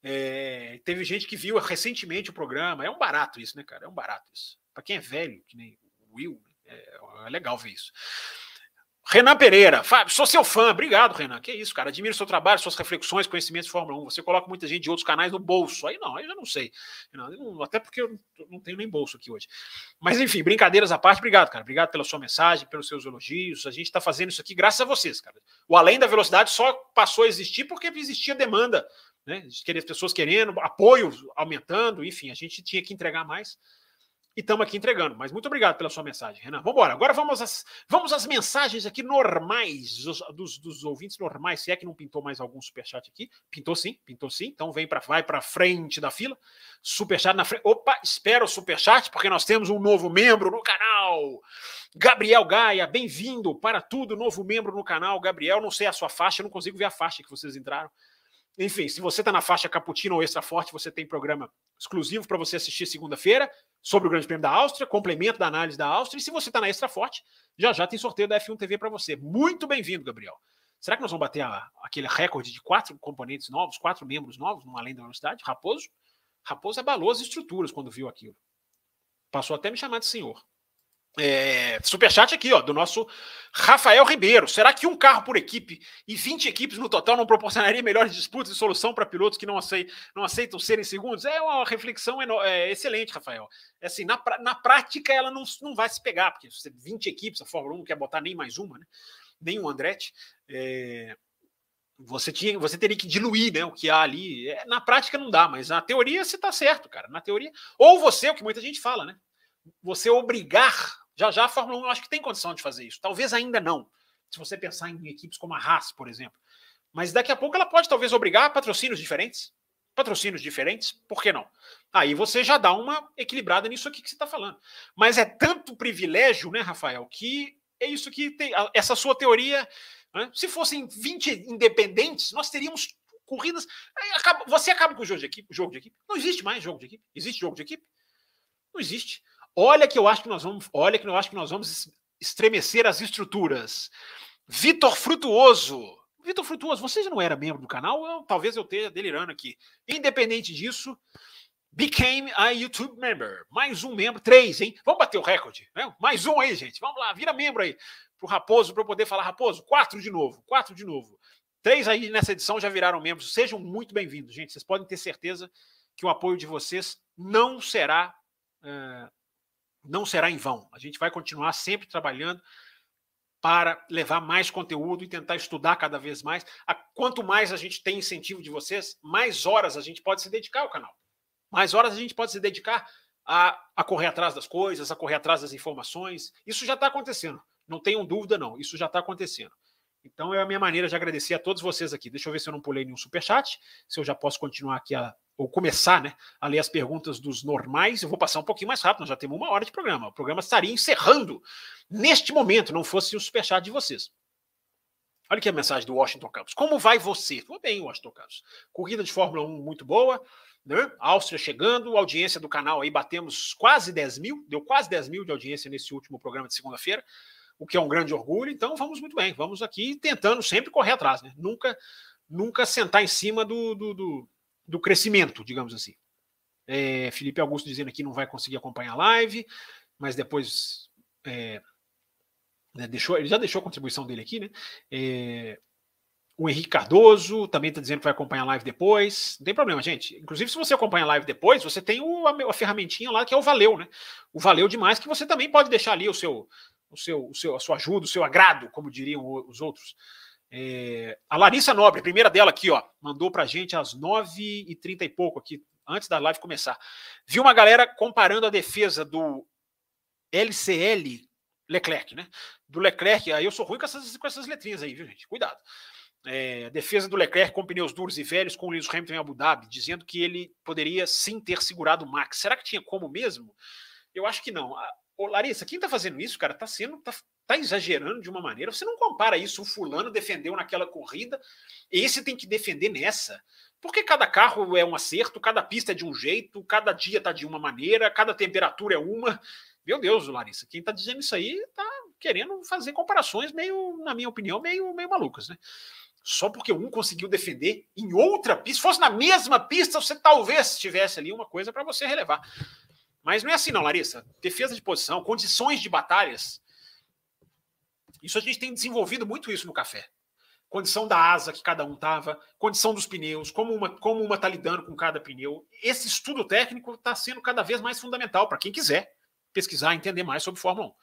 É, teve gente que viu recentemente o programa. É um barato isso, né, cara? É um barato isso. Para quem é velho, que nem o Will, é, é legal ver isso. Renan Pereira, Fábio, sou seu fã. Obrigado, Renan. Que isso, cara. Admiro seu trabalho, suas reflexões, conhecimentos de Fórmula 1. Você coloca muita gente de outros canais no bolso. Aí não, aí eu não sei. até porque eu não tenho nem bolso aqui hoje. Mas enfim, brincadeiras à parte, obrigado, cara. Obrigado pela sua mensagem, pelos seus elogios. A gente está fazendo isso aqui graças a vocês, cara. O Além da Velocidade só passou a existir porque existia demanda, né? As pessoas querendo, apoio aumentando, enfim, a gente tinha que entregar mais e estamos aqui entregando. Mas muito obrigado pela sua mensagem, Renan. Vamos embora. Agora vamos às, vamos às mensagens aqui normais, dos, dos, dos, ouvintes normais. Se é que não pintou mais algum superchat aqui. Pintou sim, pintou sim. Então vem para vai para frente da fila. Superchat na frente. Opa, espera o superchat, porque nós temos um novo membro no canal. Gabriel Gaia, bem-vindo para tudo, novo membro no canal. Gabriel, não sei a sua faixa, não consigo ver a faixa que vocês entraram. Enfim, se você está na faixa Cappuccino ou Extra Forte, você tem programa exclusivo para você assistir segunda-feira sobre o Grande Prêmio da Áustria, complemento da análise da Áustria. E se você está na Extra Forte, já já tem sorteio da F1 TV para você. Muito bem-vindo, Gabriel. Será que nós vamos bater a, aquele recorde de quatro componentes novos, quatro membros novos, no Além da Velocidade? Raposo? Raposo abalou as estruturas quando viu aquilo. Passou até me chamar de senhor. É, superchat aqui, ó, do nosso Rafael Ribeiro. Será que um carro por equipe e 20 equipes no total não proporcionaria melhores disputas e solução para pilotos que não aceitam, não aceitam serem segundos? É uma reflexão é, excelente, Rafael. É assim, na, na prática, ela não, não vai se pegar, porque 20 equipes, a Fórmula 1 não quer botar nem mais uma, né? nem um Andretti. É, você, tinha, você teria que diluir né, o que há ali. É, na prática não dá, mas na teoria você está certo, cara. Na teoria. Ou você, o que muita gente fala, né? Você obrigar já já a Fórmula 1 eu acho que tem condição de fazer isso. Talvez ainda não. Se você pensar em equipes como a Haas, por exemplo. Mas daqui a pouco ela pode talvez obrigar patrocínios diferentes. Patrocínios diferentes, por que não? Aí você já dá uma equilibrada nisso aqui que você está falando. Mas é tanto privilégio, né, Rafael, que é isso que tem. Essa sua teoria. Né? Se fossem 20 independentes, nós teríamos corridas. Você acaba com o jogo de equipe. Jogo de equipe. Não existe mais jogo de equipe. Existe jogo de equipe? Não existe. Olha que eu acho que nós vamos, olha que eu acho que nós vamos estremecer as estruturas. Vitor Frutuoso. Vitor Frutuoso, você já não era membro do canal? Eu, talvez eu esteja delirando aqui. Independente disso, became a YouTube member. Mais um membro, três, hein? Vamos bater o recorde, né? Mais um aí, gente. Vamos lá, vira membro aí pro Raposo para eu poder falar Raposo. Quatro de novo, quatro de novo. Três aí nessa edição já viraram membros. Sejam muito bem-vindos, gente. Vocês podem ter certeza que o apoio de vocês não será uh, não será em vão. A gente vai continuar sempre trabalhando para levar mais conteúdo e tentar estudar cada vez mais. Quanto mais a gente tem incentivo de vocês, mais horas a gente pode se dedicar ao canal. Mais horas a gente pode se dedicar a, a correr atrás das coisas, a correr atrás das informações. Isso já está acontecendo. Não tenham dúvida, não. Isso já está acontecendo. Então é a minha maneira de agradecer a todos vocês aqui. Deixa eu ver se eu não pulei nenhum superchat, se eu já posso continuar aqui a, ou começar né, a ler as perguntas dos normais, eu vou passar um pouquinho mais rápido, nós já temos uma hora de programa. O programa estaria encerrando neste momento, não fosse o superchat de vocês. Olha aqui a mensagem do Washington Campos. Como vai você? Tudo bem, Washington Campos. Corrida de Fórmula 1 muito boa, né? Áustria chegando, audiência do canal aí batemos quase 10 mil, deu quase 10 mil de audiência nesse último programa de segunda-feira, o que é um grande orgulho. Então vamos muito bem, vamos aqui tentando sempre correr atrás, né? Nunca, nunca sentar em cima do, do, do do crescimento, digamos assim. É, Felipe Augusto dizendo aqui não vai conseguir acompanhar a live, mas depois é, né, deixou, ele já deixou a contribuição dele aqui, né? É, o Henrique Cardoso também está dizendo que vai acompanhar a live depois. Não tem problema, gente. Inclusive, se você acompanha a live depois, você tem o, a, a, ferramentinha lá que é o Valeu, né? O Valeu demais, que você também pode deixar ali o seu, o seu, o seu, a sua ajuda, o seu agrado, como diriam os outros. É, a Larissa Nobre, primeira dela aqui, ó, mandou pra gente às 9h30 e pouco aqui, antes da live começar. Viu uma galera comparando a defesa do LCL Leclerc, né? Do Leclerc, aí eu sou ruim com essas, com essas letrinhas aí, viu, gente? Cuidado. É, defesa do Leclerc com pneus duros e velhos com o Lewis Hamilton em Abu Dhabi, dizendo que ele poderia sim ter segurado o Max. Será que tinha como mesmo? Eu acho que não. Ô, Larissa, quem tá fazendo isso, cara, tá sendo. Tá, tá exagerando de uma maneira. Você não compara isso. O fulano defendeu naquela corrida, esse tem que defender nessa. Porque cada carro é um acerto, cada pista é de um jeito, cada dia tá de uma maneira, cada temperatura é uma. Meu Deus, Larissa, quem tá dizendo isso aí tá querendo fazer comparações meio, na minha opinião, meio, meio malucas, né? Só porque um conseguiu defender em outra pista, se fosse na mesma pista, você talvez tivesse ali uma coisa para você relevar. Mas não é assim, não, Larissa. Defesa de posição, condições de batalhas. Isso a gente tem desenvolvido muito isso no café condição da asa que cada um tava, condição dos pneus, como uma como uma está lidando com cada pneu. Esse estudo técnico está sendo cada vez mais fundamental para quem quiser pesquisar, entender mais sobre Fórmula 1.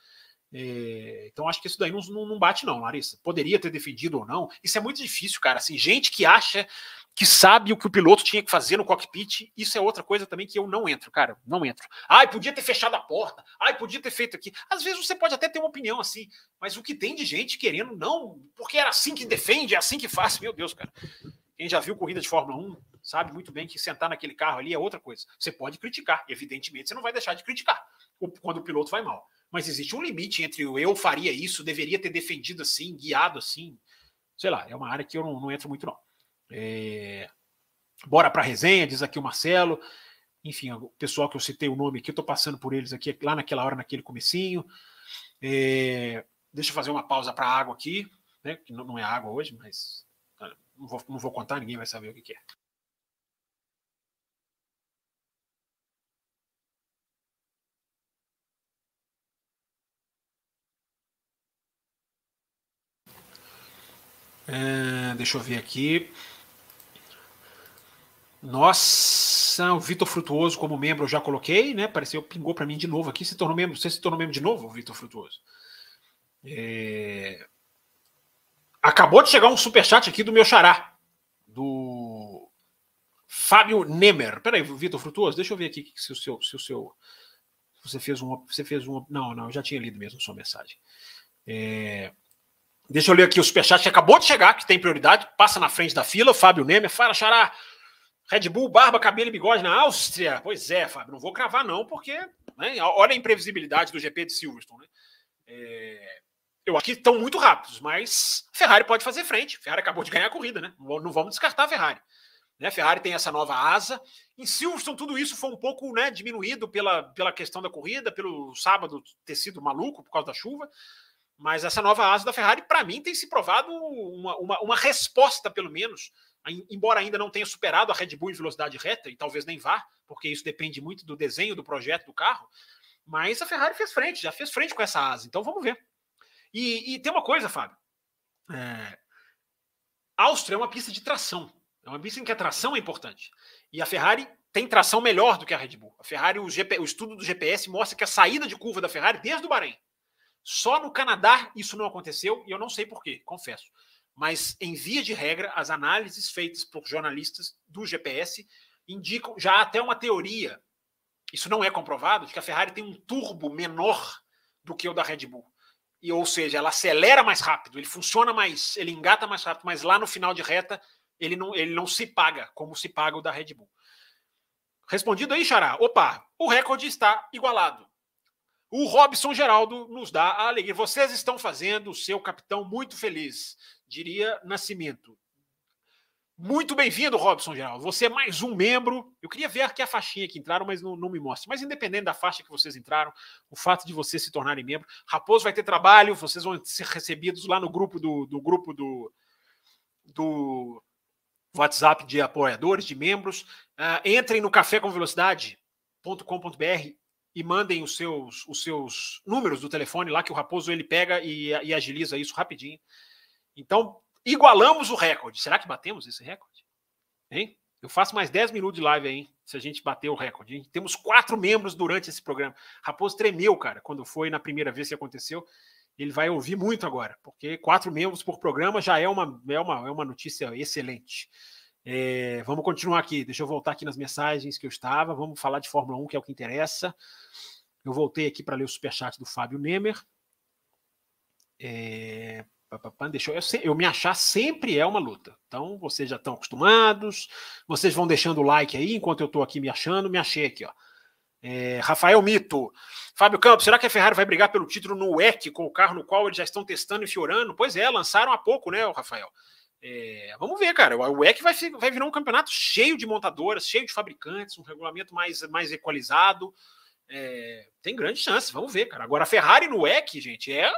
É, então acho que isso daí não, não, bate não, Larissa. Poderia ter defendido ou não. Isso é muito difícil, cara. Assim, gente que acha que sabe o que o piloto tinha que fazer no cockpit, isso é outra coisa também que eu não entro, cara, não entro. Ai, podia ter fechado a porta, ai, podia ter feito aqui. Às vezes você pode até ter uma opinião assim, mas o que tem de gente querendo, não, porque era assim que defende, é assim que faz, meu Deus, cara. Quem já viu corrida de Fórmula 1 sabe muito bem que sentar naquele carro ali é outra coisa. Você pode criticar, evidentemente você não vai deixar de criticar quando o piloto vai mal. Mas existe um limite entre o eu faria isso, deveria ter defendido assim, guiado assim. Sei lá, é uma área que eu não, não entro muito, não. É... Bora para a resenha, diz aqui o Marcelo. Enfim, o pessoal que eu citei o nome aqui, eu estou passando por eles aqui lá naquela hora, naquele comecinho. É... Deixa eu fazer uma pausa para água aqui, né? Que não é água hoje, mas não vou, não vou contar, ninguém vai saber o que, que é. É, deixa eu ver aqui. Nossa, o Vitor Frutuoso como membro eu já coloquei, né? Apareceu, pingou para mim de novo aqui. Se tornou membro, você se tornou membro de novo, Vitor Frutuoso? É... Acabou de chegar um superchat aqui do meu xará, do Fábio Nemer. Peraí, Vitor Frutuoso, deixa eu ver aqui se o seu. Se o seu você fez um. Você fez um. Não, não, eu já tinha lido mesmo a sua mensagem. É... Deixa eu ler aqui o superchat que acabou de chegar, que tem prioridade. Passa na frente da fila, Fábio Nemer. Fala, Xará. Red Bull, barba, cabelo e bigode na Áustria. Pois é, Fábio, não vou cravar não, porque né, olha a imprevisibilidade do GP de Silverstone. Né? É, eu acho que estão muito rápidos, mas Ferrari pode fazer frente. Ferrari acabou de ganhar a corrida, né? Não vamos descartar a Ferrari. Né? Ferrari tem essa nova asa. Em Silverstone, tudo isso foi um pouco né, diminuído pela, pela questão da corrida, pelo sábado ter sido maluco por causa da chuva. Mas essa nova asa da Ferrari, para mim, tem se provado uma, uma, uma resposta, pelo menos, embora ainda não tenha superado a Red Bull em velocidade reta, e talvez nem vá, porque isso depende muito do desenho do projeto do carro, mas a Ferrari fez frente, já fez frente com essa asa, então vamos ver. E, e tem uma coisa, Fábio. É, Áustria é uma pista de tração, é uma pista em que a tração é importante. E a Ferrari tem tração melhor do que a Red Bull. A Ferrari, o, GP, o estudo do GPS mostra que a saída de curva da Ferrari, desde o Bahrein, só no Canadá isso não aconteceu e eu não sei porquê, confesso. Mas, em via de regra, as análises feitas por jornalistas do GPS indicam já até uma teoria, isso não é comprovado, de que a Ferrari tem um turbo menor do que o da Red Bull. E, ou seja, ela acelera mais rápido, ele funciona mais, ele engata mais rápido, mas lá no final de reta ele não, ele não se paga como se paga o da Red Bull. Respondido aí, Xará. Opa, o recorde está igualado. O Robson Geraldo nos dá a alegria. Vocês estão fazendo o seu capitão muito feliz, diria Nascimento. Muito bem-vindo, Robson Geraldo. Você é mais um membro. Eu queria ver aqui a faixinha que entraram, mas não, não, me mostra. Mas independente da faixa que vocês entraram, o fato de vocês se tornarem membro, Raposo vai ter trabalho, vocês vão ser recebidos lá no grupo do, do grupo do, do WhatsApp de apoiadores, de membros. Uh, entrem no cafécomvelocidade.com.br e mandem os seus, os seus números do telefone lá, que o Raposo ele pega e, e agiliza isso rapidinho. Então, igualamos o recorde. Será que batemos esse recorde? Hein? Eu faço mais 10 minutos de live aí, se a gente bater o recorde. Hein? Temos quatro membros durante esse programa. Raposo tremeu, cara, quando foi na primeira vez que aconteceu. Ele vai ouvir muito agora, porque quatro membros por programa já é uma, é uma, é uma notícia excelente. É, vamos continuar aqui. Deixa eu voltar aqui nas mensagens que eu estava. Vamos falar de Fórmula 1, que é o que interessa. Eu voltei aqui para ler o superchat do Fábio Nemer. É, deixa eu, eu, me achar sempre é uma luta. Então, vocês já estão acostumados. Vocês vão deixando o like aí enquanto eu estou aqui me achando. Me achei aqui, ó. É, Rafael Mito. Fábio Campos, será que a Ferrari vai brigar pelo título no WEC com o carro no qual eles já estão testando e fiorando? Pois é, lançaram há pouco, né, Rafael? É, vamos ver, cara. O WEC vai, vai virar um campeonato cheio de montadoras, cheio de fabricantes, um regulamento mais, mais equalizado. É, tem grande chance, vamos ver, cara. Agora, a Ferrari no WEC, gente, é,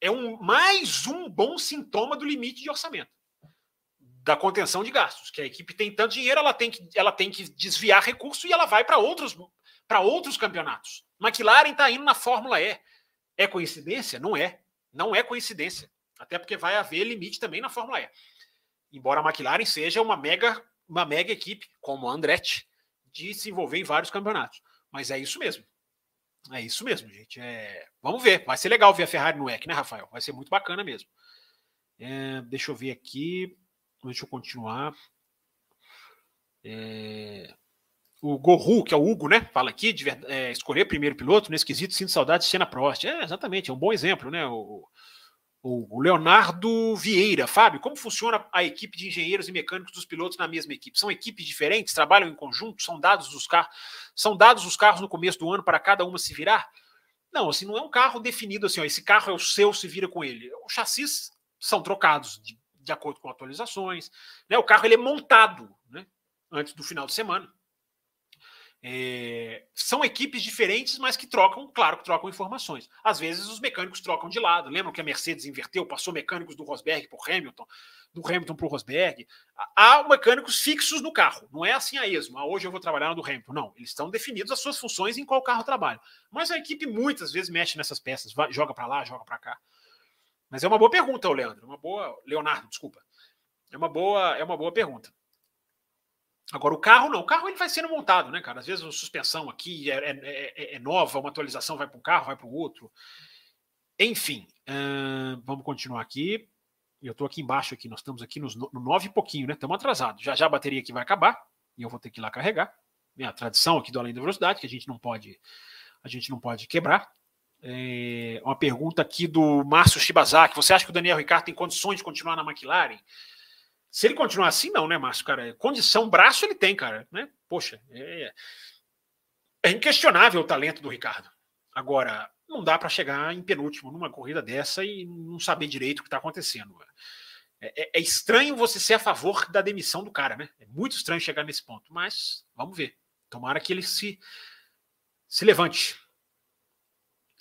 é um, mais um bom sintoma do limite de orçamento, da contenção de gastos. Que a equipe tem tanto dinheiro, ela tem que, ela tem que desviar recurso e ela vai para outros, outros campeonatos. McLaren está indo na Fórmula E. É coincidência? Não é. Não é coincidência. Até porque vai haver limite também na Fórmula E. Embora a McLaren seja uma mega, uma mega equipe, como a Andretti, de se envolver em vários campeonatos. Mas é isso mesmo. É isso mesmo, gente. É... Vamos ver. Vai ser legal ver a Ferrari no EC, né, Rafael? Vai ser muito bacana mesmo. É... Deixa eu ver aqui. Deixa eu continuar. É... O Gorru, que é o Hugo, né? Fala aqui de é, escolher primeiro piloto nesse quesito, sinto saudade de Senna Prost. É, exatamente, é um bom exemplo, né? O, o Leonardo Vieira. Fábio, como funciona a equipe de engenheiros e mecânicos dos pilotos na mesma equipe? São equipes diferentes? Trabalham em conjunto? São dados os carros? São dados os carros no começo do ano para cada uma se virar? Não, assim, não é um carro definido assim, ó, esse carro é o seu, se vira com ele. Os chassis são trocados de, de acordo com atualizações. Né? O carro ele é montado né? antes do final de semana. É, são equipes diferentes, mas que trocam, claro que trocam informações. Às vezes os mecânicos trocam de lado. Lembram que a Mercedes inverteu, passou mecânicos do Rosberg para o Hamilton, do Hamilton para o Rosberg. Há mecânicos fixos no carro. Não é assim a esmo. Ah, hoje eu vou trabalhar no do Hamilton. Não, eles estão definidos as suas funções em qual carro trabalham. Mas a equipe muitas vezes mexe nessas peças, vai, joga para lá, joga para cá. Mas é uma boa pergunta, Leandro. Uma boa, Leonardo, desculpa. É uma boa, é uma boa pergunta. Agora, o carro não. O carro ele vai sendo montado, né, cara? Às vezes a suspensão aqui é, é, é, é nova, uma atualização vai para um carro, vai para o outro. Enfim, vamos continuar aqui. Eu estou aqui embaixo, aqui, nós estamos aqui nos, no nove e pouquinho, né? Estamos atrasados. Já já a bateria aqui vai acabar e eu vou ter que ir lá carregar. É a tradição aqui do Além da Velocidade, que a gente não pode, a gente não pode quebrar. É, uma pergunta aqui do Márcio Shibazaki. Você acha que o Daniel Ricciardo tem condições de continuar na McLaren? Se ele continuar assim, não, né, Márcio? Cara, condição, braço ele tem, cara. Né? Poxa, é, é inquestionável o talento do Ricardo. Agora, não dá para chegar em penúltimo numa corrida dessa e não saber direito o que está acontecendo. É, é, é, estranho você ser a favor da demissão do cara, né? É muito estranho chegar nesse ponto, mas vamos ver. Tomara que ele se, se levante.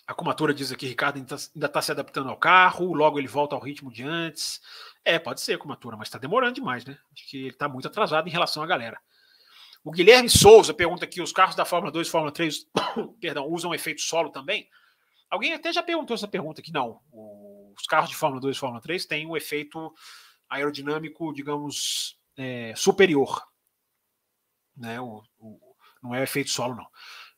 A comatura diz aqui, Ricardo ainda está tá se adaptando ao carro, logo ele volta ao ritmo de antes. É, pode ser comatura, mas está demorando demais, né? Acho que ele está muito atrasado em relação à galera. O Guilherme Souza pergunta aqui: os carros da Fórmula 2 e Fórmula 3 perdão, usam efeito solo também? Alguém até já perguntou essa pergunta aqui. Não. Os carros de Fórmula 2 e Fórmula 3 têm um efeito aerodinâmico, digamos, é, superior. Né? O, o, não é efeito solo, não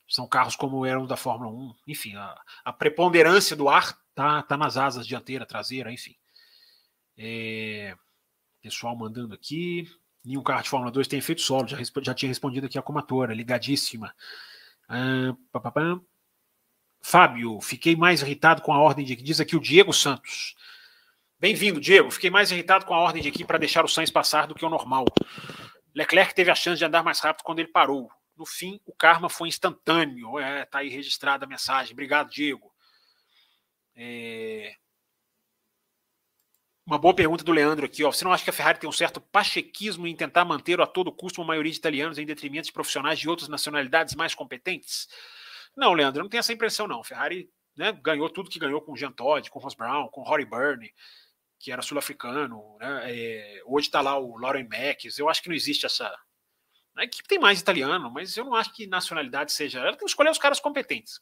são carros como eram da Fórmula 1, enfim, a, a preponderância do ar tá, tá nas asas dianteira, traseira, enfim. É, pessoal mandando aqui. Nenhum carro de Fórmula 2 tem efeito solo, já, já tinha respondido aqui a comatora, ligadíssima. Ah, Fábio, fiquei mais irritado com a ordem de que diz aqui o Diego Santos. Bem-vindo, Diego. Fiquei mais irritado com a ordem de aqui para deixar o Sainz passar do que o normal. Leclerc teve a chance de andar mais rápido quando ele parou. No fim, o karma foi instantâneo. É, tá aí registrada a mensagem. Obrigado, Diego. É... Uma boa pergunta do Leandro aqui. Ó. Você não acha que a Ferrari tem um certo pachequismo em tentar manter a todo custo uma maioria de italianos em detrimento de profissionais de outras nacionalidades mais competentes? Não, Leandro, não tenho essa impressão, não. A Ferrari né, ganhou tudo que ganhou com o Jean Todt, com o Ross Brown, com o Rory Byrne, que era sul-africano. Né? É, hoje está lá o Lauren Max. Eu acho que não existe essa, a equipe tem mais italiano, mas eu não acho que nacionalidade seja. Ela tem que escolher os caras competentes.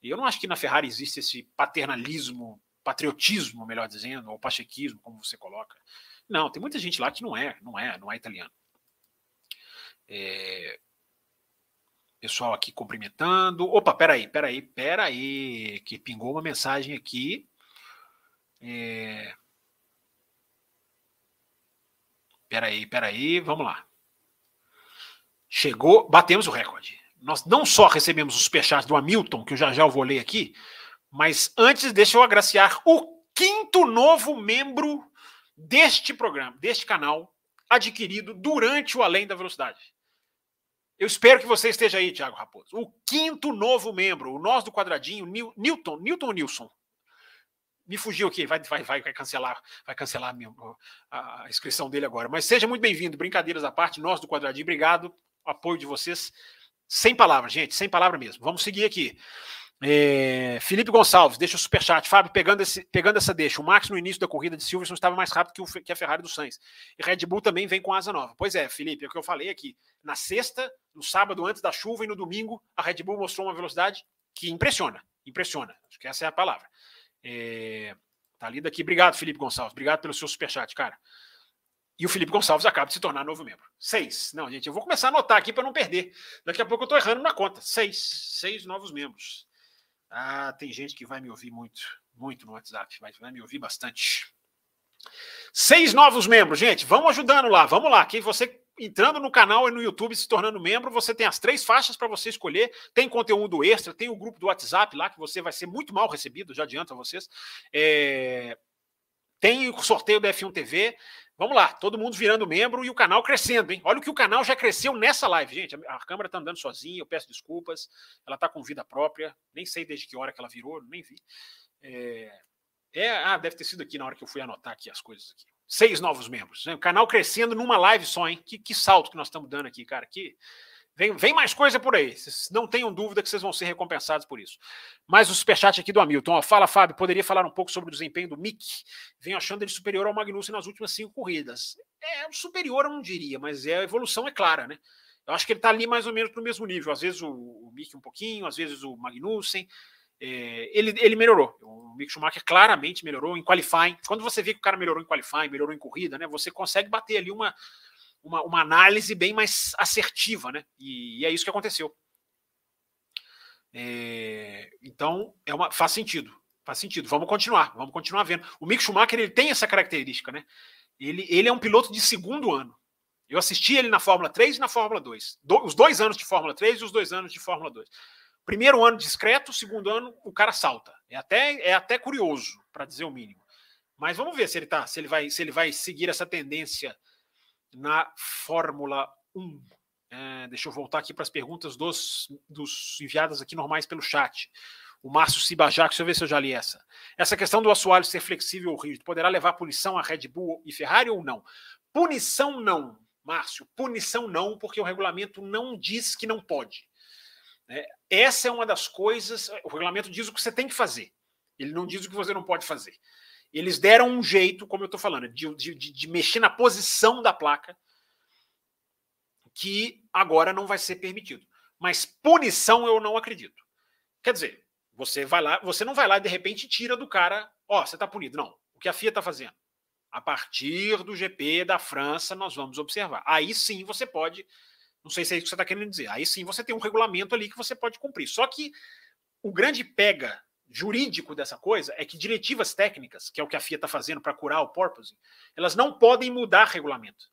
E eu não acho que na Ferrari existe esse paternalismo patriotismo, melhor dizendo, ou pachequismo, como você coloca. Não, tem muita gente lá que não é, não é, não é italiano. É... Pessoal aqui cumprimentando. Opa, peraí, peraí, peraí, que pingou uma mensagem aqui. É... Peraí, peraí, vamos lá. Chegou, batemos o recorde. Nós não só recebemos os superchats do Hamilton, que eu já já vou ler aqui, mas antes deixa eu agraciar o quinto novo membro deste programa, deste canal, adquirido durante o Além da Velocidade. Eu espero que você esteja aí, Thiago Raposo. O quinto novo membro, o nós do quadradinho, Newton, Newton Nilson? Me fugiu aqui, vai, vai, vai, vai cancelar, vai cancelar a, a inscrição dele agora. Mas seja muito bem-vindo, brincadeiras à parte, nós do quadradinho, obrigado, apoio de vocês. Sem palavras, gente, sem palavra mesmo. Vamos seguir aqui. É, Felipe Gonçalves, deixa o superchat. Fábio, pegando, esse, pegando essa deixa. O Max no início da corrida de Silverson estava mais rápido que, o, que a Ferrari do Sainz. E Red Bull também vem com asa nova. Pois é, Felipe, é o que eu falei aqui. Na sexta, no sábado, antes da chuva e no domingo, a Red Bull mostrou uma velocidade que impressiona. Impressiona. Acho que essa é a palavra. É, tá lido aqui. Obrigado, Felipe Gonçalves. Obrigado pelo seu superchat, cara. E o Felipe Gonçalves acaba de se tornar novo membro. Seis. Não, gente, eu vou começar a anotar aqui para não perder. Daqui a pouco eu estou errando na conta. Seis. Seis novos membros. Ah, tem gente que vai me ouvir muito, muito no WhatsApp, vai, vai me ouvir bastante. Seis novos membros, gente. Vamos ajudando lá, vamos lá. Quem você entrando no canal e no YouTube se tornando membro, você tem as três faixas para você escolher. Tem conteúdo extra, tem o grupo do WhatsApp lá que você vai ser muito mal recebido, já adianto a vocês. É... Tem o sorteio da F1 TV. Vamos lá, todo mundo virando membro e o canal crescendo, hein? Olha o que o canal já cresceu nessa live, gente. A câmera tá andando sozinha, eu peço desculpas. Ela tá com vida própria, nem sei desde que hora que ela virou, nem vi. É... é... ah, deve ter sido aqui na hora que eu fui anotar aqui as coisas aqui. Seis novos membros. Né? O canal crescendo numa live só, hein? Que, que salto que nós estamos dando aqui, cara. Que, Vem, vem mais coisa por aí. Não tenham dúvida que vocês vão ser recompensados por isso. Mais o superchat aqui do Hamilton. Ó, fala, Fábio, poderia falar um pouco sobre o desempenho do Mick? Venho achando ele superior ao Magnussen nas últimas cinco corridas. É superior, eu não diria, mas é, a evolução é clara, né? Eu acho que ele está ali mais ou menos no mesmo nível. Às vezes o, o Mick um pouquinho, às vezes o Magnussen. É, ele, ele melhorou. O Mick Schumacher claramente melhorou em qualifying. Quando você vê que o cara melhorou em qualifying, melhorou em corrida, né? Você consegue bater ali uma, uma, uma análise bem mais assertiva, né? E, e é isso que aconteceu. É, então, é uma, faz sentido. Faz sentido. Vamos continuar, vamos continuar vendo. O Mick Schumacher ele tem essa característica, né? Ele, ele é um piloto de segundo ano. Eu assisti ele na Fórmula 3 e na Fórmula 2. Do, os dois anos de Fórmula 3 e os dois anos de Fórmula 2. Primeiro ano discreto, segundo ano o cara salta. É até, é até curioso, para dizer o mínimo. Mas vamos ver se ele tá, se ele vai, se ele vai seguir essa tendência na Fórmula 1. É, deixa eu voltar aqui para as perguntas dos, dos enviadas aqui normais pelo chat. O Márcio Cibajac, deixa eu ver se eu já li essa. Essa questão do assoalho ser flexível ou rígido poderá levar punição a Red Bull e Ferrari ou não? Punição não, Márcio. Punição não, porque o regulamento não diz que não pode. É, essa é uma das coisas. O regulamento diz o que você tem que fazer. Ele não diz o que você não pode fazer. Eles deram um jeito, como eu estou falando, de, de, de, mexer na posição da placa que agora não vai ser permitido. Mas punição eu não acredito. Quer dizer, você vai lá, você não vai lá e de repente tira do cara, ó, oh, você está punido. Não. O que a FIA está fazendo? A partir do GP da França, nós vamos observar. Aí sim você pode. Não sei se é isso que você está querendo dizer. Aí sim você tem um regulamento ali que você pode cumprir. Só que o grande pega jurídico dessa coisa é que diretivas técnicas, que é o que a FIA está fazendo para curar o porpoising, elas não podem mudar regulamento.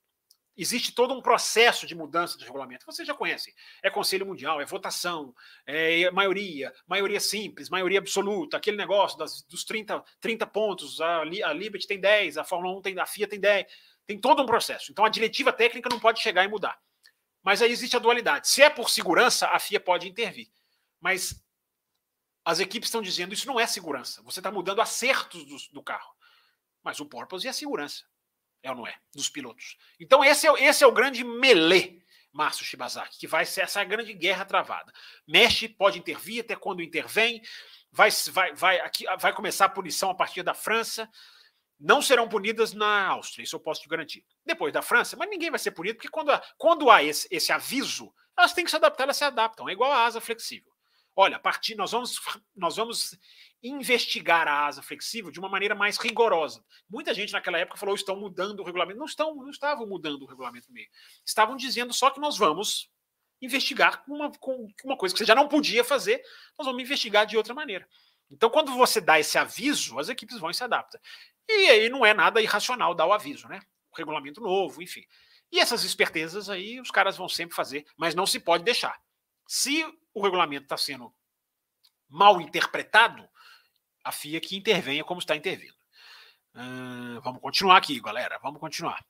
Existe todo um processo de mudança de regulamento. Você já conhece. É Conselho Mundial, é votação, é maioria, maioria simples, maioria absoluta, aquele negócio das, dos 30, 30 pontos, a, a Liberty tem 10, a Fórmula 1 tem, a FIA tem 10. Tem todo um processo. Então a diretiva técnica não pode chegar e mudar. Mas aí existe a dualidade. Se é por segurança, a FIA pode intervir. Mas as equipes estão dizendo isso não é segurança. Você está mudando acertos do, do, carro. Mas o purpose é a segurança. É ou não é? Dos pilotos. Então, esse é, esse é o grande melê, Márcio Shibazaki, que vai ser essa grande guerra travada. Mexe, pode intervir até quando intervém. Vai, vai, vai, aqui, vai começar a punição a partir da França. Não serão punidas na Áustria, isso eu posso te garantir. Depois da França, mas ninguém vai ser punido, porque quando, quando há esse, esse aviso, elas têm que se adaptar, elas se adaptam. É igual a asa flexível. Olha, a partir nós vamos nós vamos investigar a asa flexível de uma maneira mais rigorosa. Muita gente naquela época falou estão mudando o regulamento. Não estão, não estavam mudando o regulamento meio. Estavam dizendo só que nós vamos investigar com uma, com uma coisa que você já não podia fazer, nós vamos investigar de outra maneira. Então, quando você dá esse aviso, as equipes vão e se adaptam. E aí não é nada irracional dar o aviso, né? O regulamento novo, enfim. E essas espertezas aí os caras vão sempre fazer, mas não se pode deixar. Se o regulamento está sendo mal interpretado, a FIA que intervenha como está intervindo. Vamos continuar aqui, galera. Vamos continuar.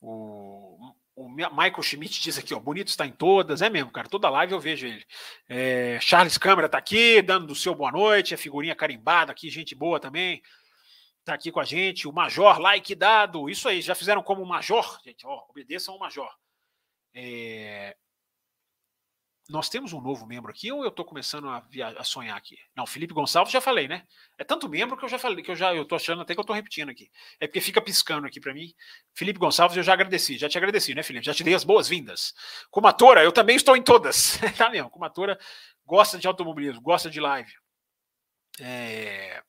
O, o Michael Schmidt diz aqui, ó, bonito está em todas, é mesmo, cara. Toda live eu vejo ele. É, Charles Câmara está aqui, dando do seu boa noite, a figurinha carimbada aqui, gente boa também. Está aqui com a gente. O Major, like dado. Isso aí, já fizeram como Major, gente, ó, obedeçam ao Major. É, nós temos um novo membro aqui ou eu estou começando a, a, sonhar aqui? Não, Felipe Gonçalves já falei, né? É tanto membro que eu já falei, que eu já eu achando até que eu estou repetindo aqui. É porque fica piscando aqui para mim. Felipe Gonçalves, eu já agradeci, já te agradeci, né, Felipe? Já te dei as boas-vindas. Comatora, eu também estou em todas. tá mesmo, Comatora gosta de automobilismo, gosta de live. É...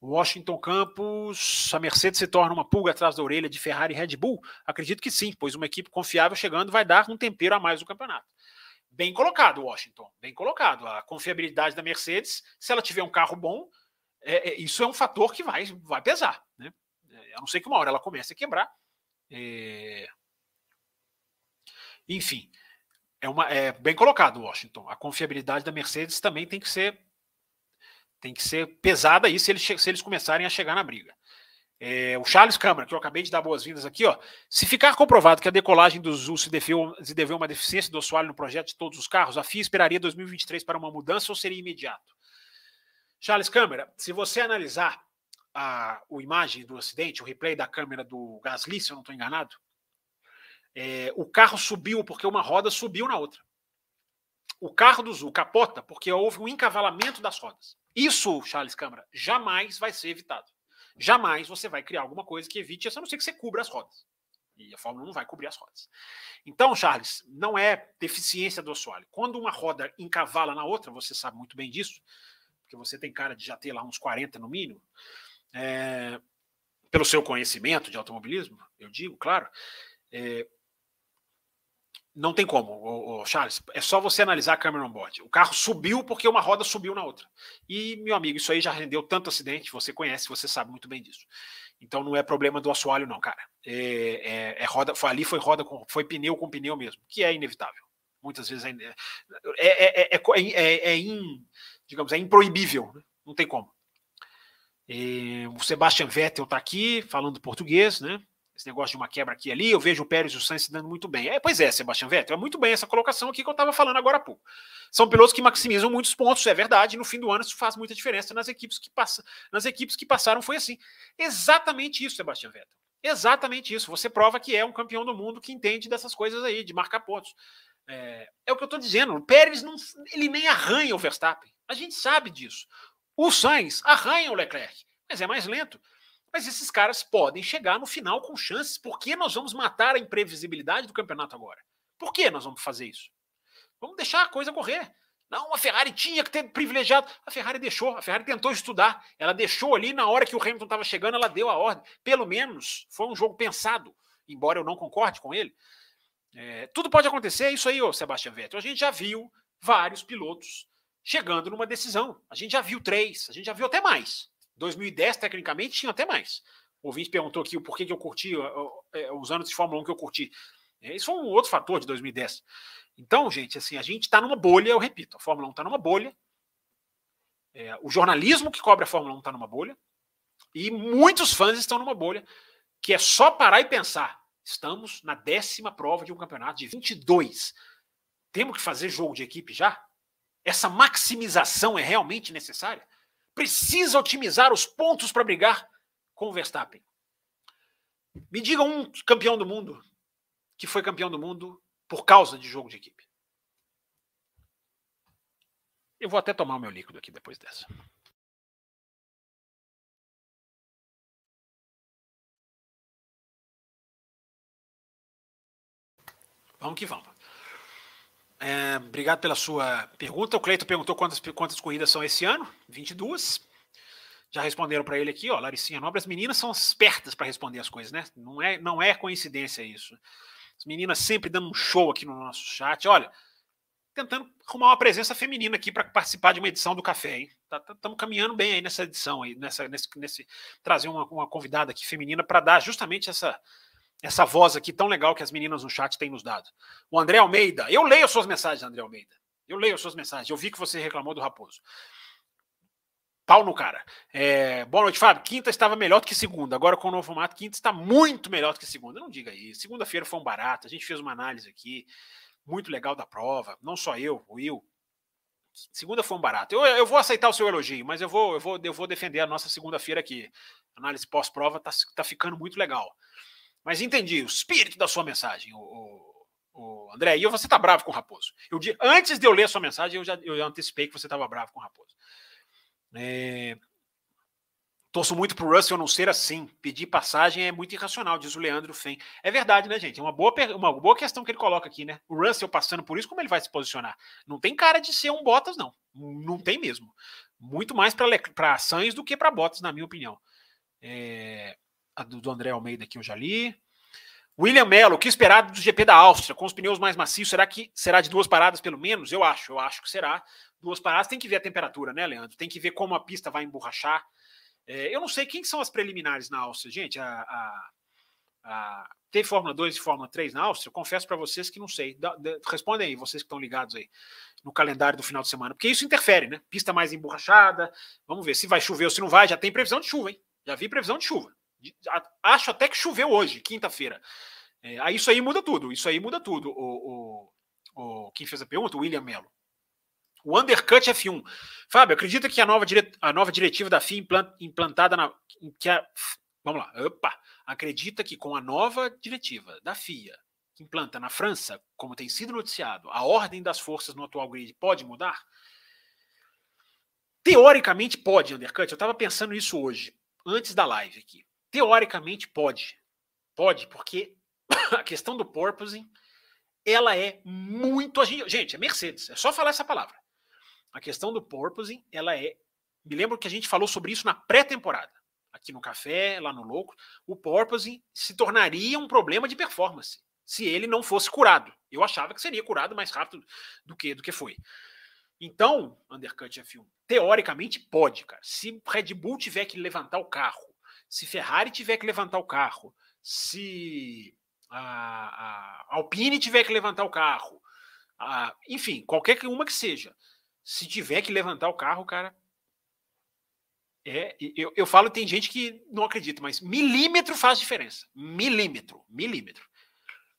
Washington Campos, a Mercedes se torna uma pulga atrás da orelha de Ferrari e Red Bull? Acredito que sim, pois uma equipe confiável chegando vai dar um tempero a mais no campeonato. Bem colocado, Washington. Bem colocado. A confiabilidade da Mercedes, se ela tiver um carro bom, é, é, isso é um fator que vai, vai pesar. Né? É, a não ser que uma hora ela comece a quebrar. É... Enfim, é, uma, é bem colocado, Washington. A confiabilidade da Mercedes também tem que ser tem que ser pesada aí se eles, se eles começarem a chegar na briga. É, o Charles Câmara, que eu acabei de dar boas-vindas aqui, ó. Se ficar comprovado que a decolagem do Zul se deveu, se deveu uma deficiência do assoalho no projeto de todos os carros, a FIA esperaria 2023 para uma mudança ou seria imediato? Charles Câmara, se você analisar a, a imagem do acidente, o replay da câmera do Gasly, se eu não estou enganado, é, o carro subiu porque uma roda subiu na outra. O carro do Zul capota porque houve um encavalamento das rodas. Isso, Charles Câmara, jamais vai ser evitado jamais você vai criar alguma coisa que evite isso, a não ser que você cubra as rodas. E a Fórmula 1 não vai cobrir as rodas. Então, Charles, não é deficiência do assoalho. Quando uma roda encavala na outra, você sabe muito bem disso, porque você tem cara de já ter lá uns 40 no mínimo, é, pelo seu conhecimento de automobilismo, eu digo, claro, é, não tem como, Charles. É só você analisar a câmera on board. O carro subiu porque uma roda subiu na outra. E, meu amigo, isso aí já rendeu tanto acidente, você conhece, você sabe muito bem disso. Então não é problema do assoalho, não, cara. É, é, é roda, foi, ali foi roda com, foi pneu com pneu mesmo, que é inevitável. Muitas vezes é, é, é, é, é in, digamos, é improibível, né? não tem como. o Sebastian Vettel está aqui falando português, né? Esse negócio de uma quebra aqui e ali, eu vejo o Pérez e o Sainz se dando muito bem. É, pois é, Sebastião Vettel, é muito bem essa colocação aqui que eu estava falando agora há pouco. São pilotos que maximizam muitos pontos, é verdade, no fim do ano isso faz muita diferença nas equipes que, passa, nas equipes que passaram, foi assim. Exatamente isso, Sebastião Vettel. Exatamente isso. Você prova que é um campeão do mundo que entende dessas coisas aí, de marcar pontos. É, é o que eu estou dizendo. O Pérez não, ele nem arranha o Verstappen. A gente sabe disso. O Sainz arranha o Leclerc, mas é mais lento. Mas esses caras podem chegar no final com chances. Por que nós vamos matar a imprevisibilidade do campeonato agora? Por que nós vamos fazer isso? Vamos deixar a coisa correr. Não, a Ferrari tinha que ter privilegiado. A Ferrari deixou, a Ferrari tentou estudar. Ela deixou ali na hora que o Hamilton estava chegando, ela deu a ordem. Pelo menos foi um jogo pensado, embora eu não concorde com ele. É, tudo pode acontecer, é isso aí, ô Sebastian Vettel. A gente já viu vários pilotos chegando numa decisão. A gente já viu três, a gente já viu até mais. 2010, tecnicamente, tinha até mais. O ouvinte perguntou aqui o porquê que eu curti, é, os anos de Fórmula 1 que eu curti. É, isso foi um outro fator de 2010. Então, gente, assim, a gente está numa bolha, eu repito, a Fórmula 1 está numa bolha. É, o jornalismo que cobre a Fórmula 1 está numa bolha. E muitos fãs estão numa bolha, que é só parar e pensar. Estamos na décima prova de um campeonato de 22. Temos que fazer jogo de equipe já? Essa maximização é realmente necessária? Precisa otimizar os pontos para brigar com o Verstappen. Me diga um campeão do mundo que foi campeão do mundo por causa de jogo de equipe. Eu vou até tomar o meu líquido aqui depois dessa. Vamos que vamos. É, obrigado pela sua pergunta. O Cleito perguntou quantas, quantas corridas são esse ano. 22. Já responderam para ele aqui, ó, Laricinha Nobre. As meninas são espertas para responder as coisas, né? Não é, não é coincidência isso. As meninas sempre dando um show aqui no nosso chat. Olha, tentando arrumar uma presença feminina aqui para participar de uma edição do café, hein? Estamos tá, tá, caminhando bem aí nessa edição aí, nessa, nesse, nesse trazer uma, uma convidada aqui feminina para dar justamente essa essa voz aqui tão legal que as meninas no chat têm nos dado. O André Almeida, eu leio as suas mensagens, André Almeida. Eu leio as suas mensagens. Eu vi que você reclamou do Raposo. Pau no cara. É, boa noite, Fábio. Quinta estava melhor do que segunda. Agora com o novo formato, quinta está muito melhor do que segunda. Não diga isso. Segunda-feira foi um barato. A gente fez uma análise aqui muito legal da prova. Não só eu, o Will. Segunda foi um barato. Eu, eu vou aceitar o seu elogio, mas eu vou, eu vou, eu vou defender a nossa segunda-feira aqui. análise pós-prova está tá ficando muito legal. Mas entendi o espírito da sua mensagem, o, o, o André. E você está bravo com o Raposo. Eu, antes de eu ler a sua mensagem, eu já eu antecipei que você estava bravo com o Raposo. É, torço muito para o Russell não ser assim. Pedir passagem é muito irracional, diz o Leandro Fen. É verdade, né, gente? É uma boa, uma boa questão que ele coloca aqui, né? O Russell passando por isso, como ele vai se posicionar? Não tem cara de ser um Bottas, não. Não tem mesmo. Muito mais para Sainz do que para Bottas, na minha opinião. É, a do, André Almeida aqui eu já li. William Mello, o que esperar do GP da Áustria com os pneus mais macios? Será que será de duas paradas pelo menos? Eu acho, eu acho que será. Duas paradas, tem que ver a temperatura, né, Leandro? Tem que ver como a pista vai emborrachar. É, eu não sei quem são as preliminares na Áustria, gente. A, a, a, tem Fórmula 2 e Fórmula 3 na Áustria? Eu confesso para vocês que não sei. Da, da, respondem aí, vocês que estão ligados aí no calendário do final de semana, porque isso interfere, né? Pista mais emborrachada. Vamos ver se vai chover ou se não vai. Já tem previsão de chuva, hein? Já vi previsão de chuva. Acho até que choveu hoje, quinta-feira. É, aí isso aí muda tudo. Isso aí muda tudo. O, o, o, quem fez a pergunta? O William Mello. O undercut F1. Fábio, acredita que a nova, dire, a nova diretiva da FIA implant, implantada na. Que a, vamos lá. Opa! Acredita que com a nova diretiva da FIA, que implanta na França, como tem sido noticiado, a ordem das forças no atual grid pode mudar? Teoricamente pode, undercut. Eu estava pensando nisso hoje, antes da live aqui. Teoricamente pode. Pode, porque a questão do porpoising, ela é muito. Gente, é Mercedes, é só falar essa palavra. A questão do porpoising, ela é. Me lembro que a gente falou sobre isso na pré-temporada, aqui no Café, lá no Louco. O porpoising se tornaria um problema de performance se ele não fosse curado. Eu achava que seria curado mais rápido do que do que foi. Então, undercut F1, teoricamente pode, cara. Se Red Bull tiver que levantar o carro se Ferrari tiver que levantar o carro, se a, a Alpine tiver que levantar o carro, a, enfim, qualquer uma que seja, se tiver que levantar o carro, cara, é, eu, eu falo, tem gente que não acredita, mas milímetro faz diferença. Milímetro, milímetro.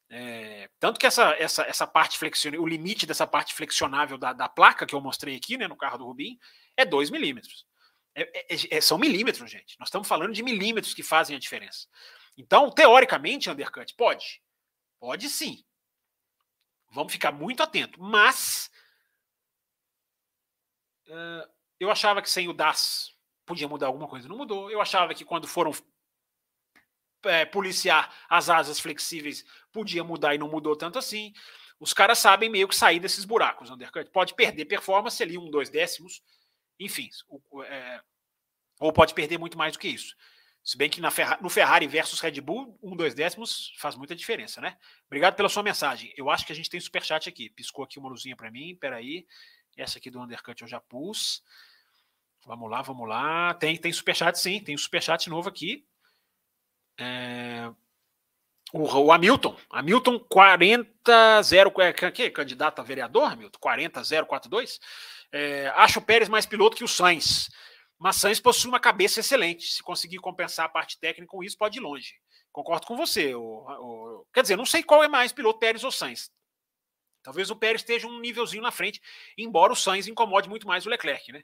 É, tanto que essa, essa, essa parte flexionável, o limite dessa parte flexionável da, da placa que eu mostrei aqui, né, no carro do Rubim, é 2 milímetros. É, é, é, é, são milímetros, gente. Nós estamos falando de milímetros que fazem a diferença. Então, teoricamente, undercut, pode. Pode sim. Vamos ficar muito atento. Mas uh, eu achava que sem o DAS podia mudar alguma coisa. Não mudou. Eu achava que quando foram é, policiar as asas flexíveis podia mudar e não mudou tanto assim. Os caras sabem meio que sair desses buracos, undercut. Pode perder performance ali, um, dois décimos, enfim, o, é, ou pode perder muito mais do que isso. Se bem que na Ferrari, no Ferrari versus Red Bull, um, dois décimos faz muita diferença, né? Obrigado pela sua mensagem. Eu acho que a gente tem superchat aqui. Piscou aqui uma luzinha para mim, peraí. Essa aqui do Undercut eu já pus. Vamos lá, vamos lá. Tem, tem superchat sim, tem superchat novo aqui. É... O, o Hamilton, Hamilton 40-0, é, que, candidato a vereador, Hamilton? 40-042. É, acho o Pérez mais piloto que o Sainz. Mas Sainz possui uma cabeça excelente. Se conseguir compensar a parte técnica com isso, pode ir longe. Concordo com você. O, o, quer dizer, não sei qual é mais piloto, Pérez ou Sainz. Talvez o Pérez esteja um nívelzinho na frente, embora o Sainz incomode muito mais o Leclerc, né?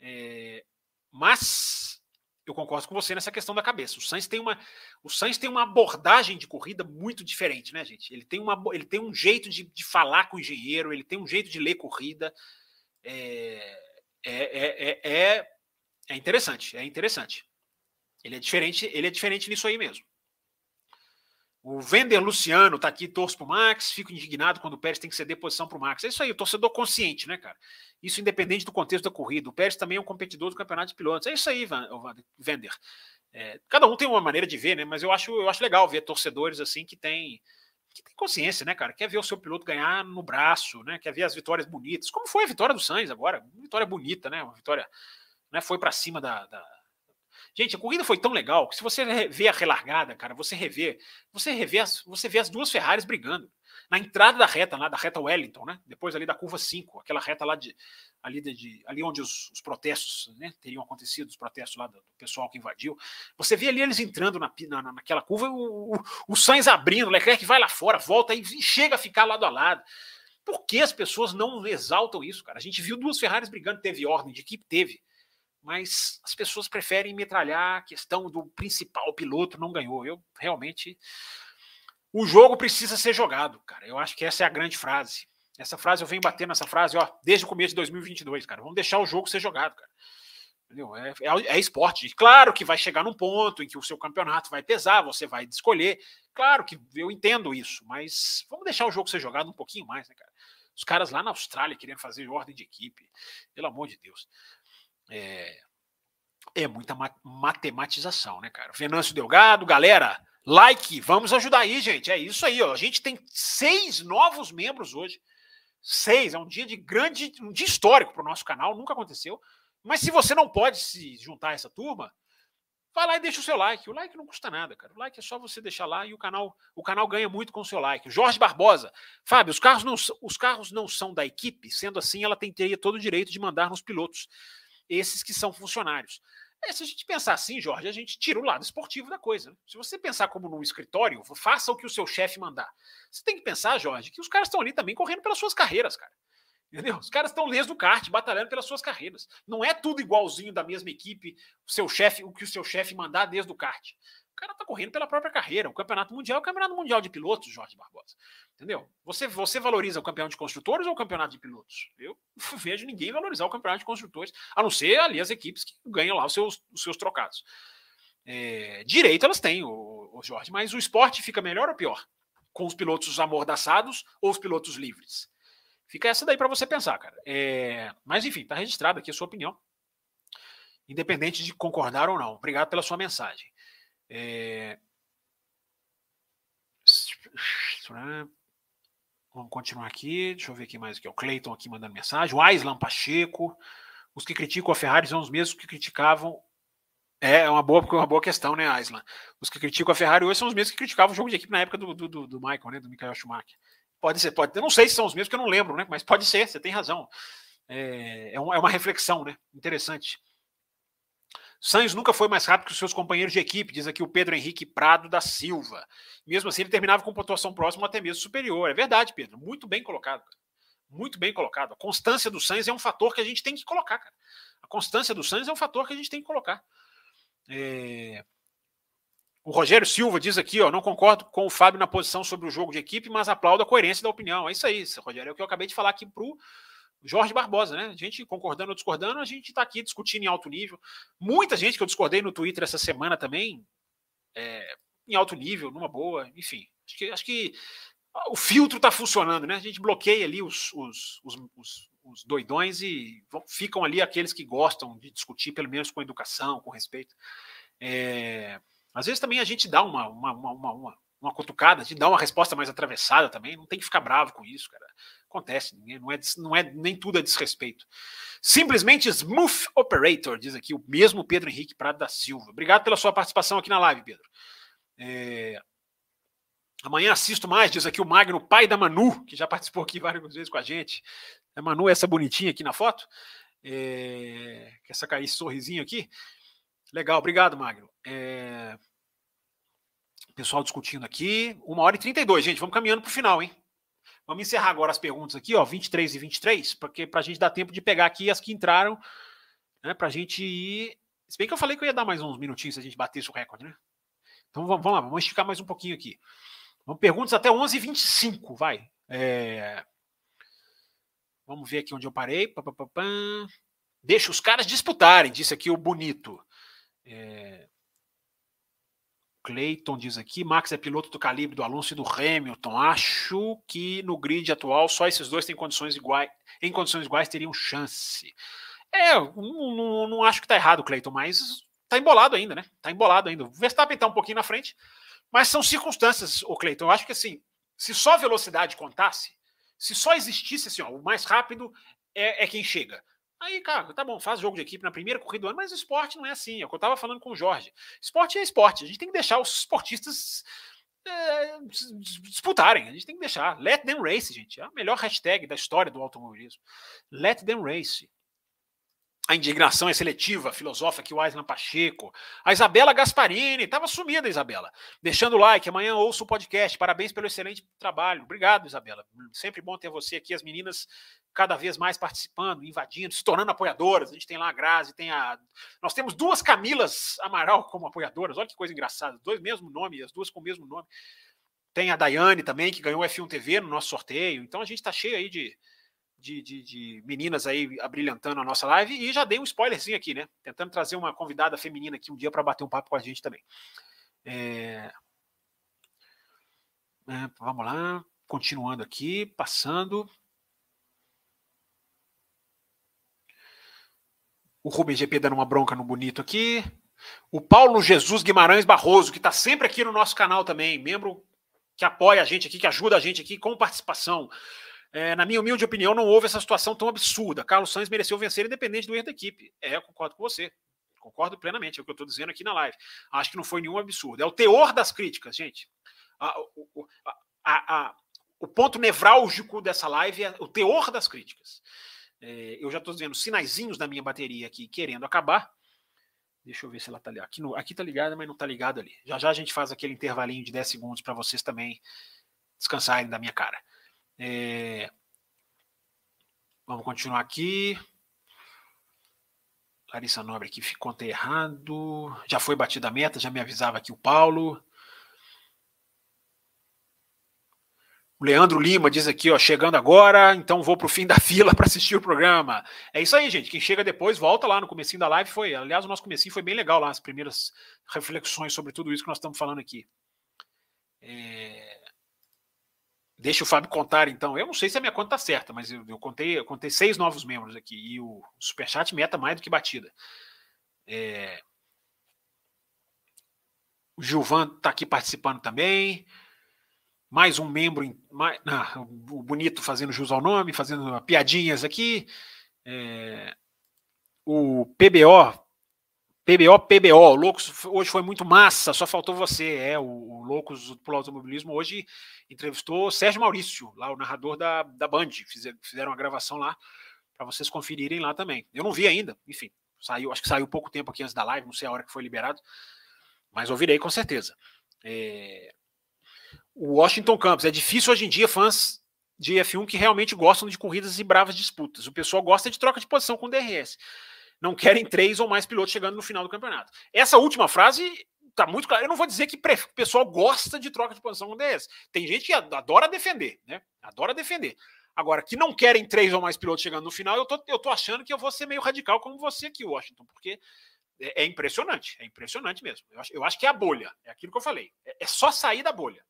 É, mas eu concordo com você nessa questão da cabeça. O Sainz tem uma, o Sainz tem uma abordagem de corrida muito diferente, né, gente? Ele tem, uma, ele tem um jeito de, de falar com o engenheiro, ele tem um jeito de ler corrida. É, é, é, é, é interessante, é interessante. Ele é diferente, ele é diferente nisso aí mesmo. O Vender Luciano tá aqui, torço pro Max, fico indignado quando o Pérez tem que ceder posição pro Max. É isso aí, o torcedor consciente, né, cara? Isso independente do contexto da corrida. O Pérez também é um competidor do campeonato de pilotos. É isso aí, Vender. É, cada um tem uma maneira de ver, né? Mas eu acho, eu acho legal ver torcedores assim que tem que tem consciência, né, cara? Quer ver o seu piloto ganhar no braço, né? Quer ver as vitórias bonitas. Como foi a vitória do Sainz agora? Uma vitória bonita, né? Uma vitória, né? Foi para cima da, da, Gente, a corrida foi tão legal que se você vê a relargada, cara, você revê, você revê as, você vê as duas Ferraris brigando. Na entrada da reta, lá da reta Wellington, né? Depois ali da curva 5, aquela reta lá de ali, de, ali onde os, os protestos né, teriam acontecido, os protestos lá do, do, pessoal que invadiu. Você vê ali eles entrando na, na, naquela curva, o, o, o Sainz abrindo, o Leclerc vai lá fora, volta e chega a ficar lado a lado. Por que as pessoas não exaltam isso, cara? A gente viu duas Ferraris brigando, teve ordem de equipe, teve mas as pessoas preferem metralhar a questão do principal piloto não ganhou. Eu realmente. O jogo precisa ser jogado, cara. Eu acho que essa é a grande frase. Essa frase eu venho batendo nessa frase, ó, desde o começo de 2022, cara. Vamos deixar o jogo ser jogado, cara. Entendeu? É, é, é esporte. Claro que vai chegar num ponto em que o seu campeonato vai pesar, você vai escolher. Claro que eu entendo isso, mas vamos deixar o jogo ser jogado um pouquinho mais, né, cara? Os caras lá na Austrália queriam fazer ordem de equipe. Pelo amor de Deus. É, é muita matematização, né, cara? Venâncio Delgado, galera, like, vamos ajudar aí, gente. É isso aí, ó. A gente tem seis novos membros hoje. Seis, é um dia de grande, um dia histórico para o nosso canal, nunca aconteceu. Mas se você não pode se juntar a essa turma, vai lá e deixa o seu like. O like não custa nada, cara. O like é só você deixar lá e o canal, o canal ganha muito com o seu like. Jorge Barbosa, Fábio, os carros não, os carros não são da equipe, sendo assim, ela teria todo o direito de mandar nos pilotos esses que são funcionários. É, se a gente pensar assim, Jorge, a gente tira o lado esportivo da coisa. Né? Se você pensar como num escritório, faça o que o seu chefe mandar. Você tem que pensar, Jorge, que os caras estão ali também correndo pelas suas carreiras, cara. Entendeu? Os caras estão desde o kart, batalhando pelas suas carreiras. Não é tudo igualzinho da mesma equipe, o seu chefe, o que o seu chefe mandar desde o kart. O cara está correndo pela própria carreira. O campeonato mundial é o campeonato mundial de pilotos, Jorge Barbosa. Entendeu? Você, você valoriza o campeão de construtores ou o campeonato de pilotos? Eu não vejo ninguém valorizar o campeonato de construtores, a não ser ali as equipes que ganham lá os seus, os seus trocados. É, direito elas têm, o, o Jorge, mas o esporte fica melhor ou pior? Com os pilotos amordaçados ou os pilotos livres? Fica essa daí para você pensar, cara. É, mas enfim, está registrado aqui a sua opinião. Independente de concordar ou não. Obrigado pela sua mensagem. É... Vamos continuar aqui. Deixa eu ver aqui mais aqui. O Cleiton aqui mandando mensagem. O Aislan Pacheco. Os que criticam a Ferrari são os mesmos que criticavam. É, é uma boa, uma boa questão, né, Aislan? Os que criticam a Ferrari hoje são os mesmos que criticavam o jogo de equipe na época do, do, do Michael, né? Do Michael Schumacher. Pode ser, pode. Eu não sei se são os mesmos, que eu não lembro, né? Mas pode ser, você tem razão. É, é, é uma reflexão, né? Interessante. Sainz nunca foi mais rápido que os seus companheiros de equipe, diz aqui o Pedro Henrique Prado da Silva. Mesmo assim, ele terminava com pontuação próxima até mesmo superior. É verdade, Pedro. Muito bem colocado. Muito bem colocado. A constância do Sainz é um fator que a gente tem que colocar, cara. A constância do Sainz é um fator que a gente tem que colocar. É... O Rogério Silva diz aqui, ó, não concordo com o Fábio na posição sobre o jogo de equipe, mas aplaudo a coerência da opinião. É isso aí, Rogério. É o que eu acabei de falar aqui pro Jorge Barbosa, né? A gente concordando ou discordando, a gente está aqui discutindo em alto nível. Muita gente que eu discordei no Twitter essa semana também, é, em alto nível, numa boa, enfim. Acho que, acho que o filtro está funcionando, né? A gente bloqueia ali os, os, os, os, os doidões e ficam ali aqueles que gostam de discutir, pelo menos com educação, com respeito. É, às vezes também a gente dá uma, uma, uma, uma, uma cutucada, a gente dá uma resposta mais atravessada também, não tem que ficar bravo com isso, cara. Acontece, não é, não é nem tudo é desrespeito. Simplesmente Smooth Operator, diz aqui o mesmo Pedro Henrique Prado da Silva. Obrigado pela sua participação aqui na live, Pedro. É... Amanhã assisto mais, diz aqui o Magno, pai da Manu, que já participou aqui várias vezes com a gente. A Manu, essa bonitinha aqui na foto. É... Essa esse sorrisinho aqui. Legal, obrigado, Magno. É... Pessoal discutindo aqui. Uma hora e 32, gente. Vamos caminhando para o final, hein? Vamos encerrar agora as perguntas aqui, ó, 23 e 23, porque para a gente dar tempo de pegar aqui as que entraram, né, para a gente ir. Se bem que eu falei que eu ia dar mais uns minutinhos se a gente batesse o recorde, né? Então vamos, vamos lá, vamos esticar mais um pouquinho aqui. Vamos perguntas até 11h25, vai. É... Vamos ver aqui onde eu parei. Deixa os caras disputarem, disse aqui o bonito. É... Clayton diz aqui: Max é piloto do calibre do Alonso e do Hamilton. Acho que no grid atual só esses dois têm condições iguais, em condições iguais teriam chance. É, não, não, não acho que tá errado, Clayton, mas tá embolado ainda, né? Tá embolado ainda. O Verstappen tá um pouquinho na frente, mas são circunstâncias, o Cleiton. Eu acho que assim, se só velocidade contasse, se só existisse assim, ó, o mais rápido é, é, quem chega. Aí, cara, tá bom, faz jogo de equipe na primeira corrida do ano, mas o esporte não é assim. É o que eu tava falando com o Jorge. Esporte é esporte. A gente tem que deixar os esportistas é, disputarem. A gente tem que deixar. Let them race, gente. É a melhor hashtag da história do automobilismo. Let them race a indignação é seletiva, filosofa aqui o Aislan Pacheco. A Isabela Gasparini, estava sumida, Isabela. Deixando o like, amanhã ouço o podcast. Parabéns pelo excelente trabalho. Obrigado, Isabela. Sempre bom ter você aqui, as meninas cada vez mais participando, invadindo, se tornando apoiadoras. A gente tem lá a Grazi, tem a. Nós temos duas Camilas Amaral como apoiadoras. Olha que coisa engraçada. Dois mesmo nome, as duas com o mesmo nome. Tem a Daiane também, que ganhou o F1 TV no nosso sorteio. Então a gente está cheio aí de de, de, de, meninas aí abrilhantando a nossa live e já dei um spoilerzinho aqui, né? Tentando trazer uma convidada feminina aqui um dia para bater um papo com a gente também. É... É, vamos lá, continuando aqui, passando. O Rubem GP dando uma bronca no bonito aqui. O Paulo Jesus Guimarães Barroso, que está sempre aqui no nosso canal também, membro que apoia a gente aqui, que ajuda a gente aqui com participação. É, na minha humilde opinião, não houve essa situação tão absurda. Carlos Sainz mereceu vencer independente do erro da equipe. É, eu concordo com você. Concordo plenamente, é o que eu estou dizendo aqui na live. Acho que não foi nenhum absurdo. É o teor das críticas, gente. A, o, a, a, o ponto nevrálgico dessa live é o teor das críticas. É, eu já estou vendo sinaizinhos da minha bateria aqui querendo acabar. Deixa eu ver se ela está ali. Aqui, no, aqui tá ligada, mas não está ligada ali. Já já a gente faz aquele intervalinho de 10 segundos para vocês também descansarem da minha cara. É... Vamos continuar aqui. Larissa Nobre aqui ficou errado. Já foi batida a meta, já me avisava aqui o Paulo. O Leandro Lima diz aqui, ó, chegando agora, então vou para o fim da fila para assistir o programa. É isso aí, gente. Quem chega depois, volta lá no comecinho da live. Foi, aliás, o nosso comecinho foi bem legal lá, as primeiras reflexões sobre tudo isso que nós estamos falando aqui. É... Deixa o Fábio contar, então. Eu não sei se a minha conta está certa, mas eu, eu, contei, eu contei seis novos membros aqui. E o Superchat meta mais do que batida. É... O Gilvan está aqui participando também. Mais um membro. Mais, ah, o Bonito fazendo jus ao nome, fazendo piadinhas aqui. É... O PBO PBO, PBO, Loucos hoje foi muito massa, só faltou você. É, o, o Loucos pro Automobilismo hoje entrevistou Sérgio Maurício, lá o narrador da, da Band. Fizeram, fizeram gravação lá para vocês conferirem lá também. Eu não vi ainda, enfim, saiu, acho que saiu pouco tempo aqui antes da live, não sei a hora que foi liberado, mas ouvirei com certeza. É... O Washington Campos, é difícil hoje em dia fãs de F1 que realmente gostam de corridas e bravas disputas. O pessoal gosta de troca de posição com DRS não querem três ou mais pilotos chegando no final do campeonato. Essa última frase tá muito clara. Eu não vou dizer que o pessoal gosta de troca de posição com DS. Tem gente que adora defender, né? Adora defender. Agora, que não querem três ou mais pilotos chegando no final, eu tô, eu tô achando que eu vou ser meio radical como você aqui, Washington, porque é, é impressionante, é impressionante mesmo. Eu acho, eu acho, que é a bolha, é aquilo que eu falei. É, é só sair da bolha.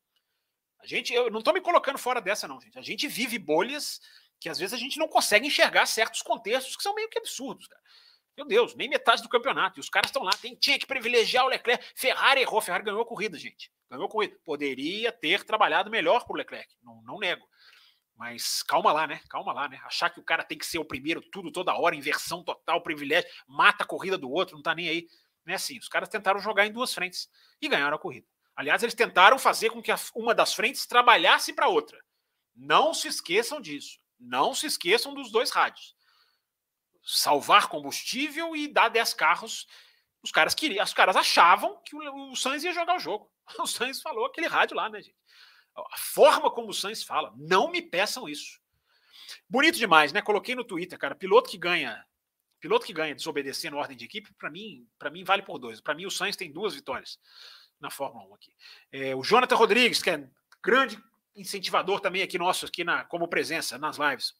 A gente, eu não tô me colocando fora dessa, não, gente. A gente vive bolhas que às vezes a gente não consegue enxergar certos contextos que são meio que absurdos, cara. Meu Deus, nem metade do campeonato. E os caras estão lá. Tem, tinha que privilegiar o Leclerc. Ferrari errou. Ferrari ganhou a corrida, gente. Ganhou a corrida. Poderia ter trabalhado melhor para o Leclerc. Não, não nego. Mas calma lá, né? Calma lá, né? Achar que o cara tem que ser o primeiro, tudo, toda hora, inversão total, privilégio, mata a corrida do outro, não tá nem aí. Não é assim. Os caras tentaram jogar em duas frentes e ganharam a corrida. Aliás, eles tentaram fazer com que uma das frentes trabalhasse para outra. Não se esqueçam disso. Não se esqueçam dos dois rádios salvar combustível e dar 10 carros. Os caras queriam, os caras achavam que o, o Sainz ia jogar o jogo. O Sainz falou aquele rádio lá, né, gente? A forma como o Sainz fala, não me peçam isso. Bonito demais, né? Coloquei no Twitter, cara, piloto que ganha, piloto que ganha desobedecendo ordem de equipe, para mim, para mim vale por dois. Para mim o Sainz tem duas vitórias na Fórmula 1 aqui. É, o Jonathan Rodrigues, que é grande incentivador também aqui nosso aqui na como presença nas lives.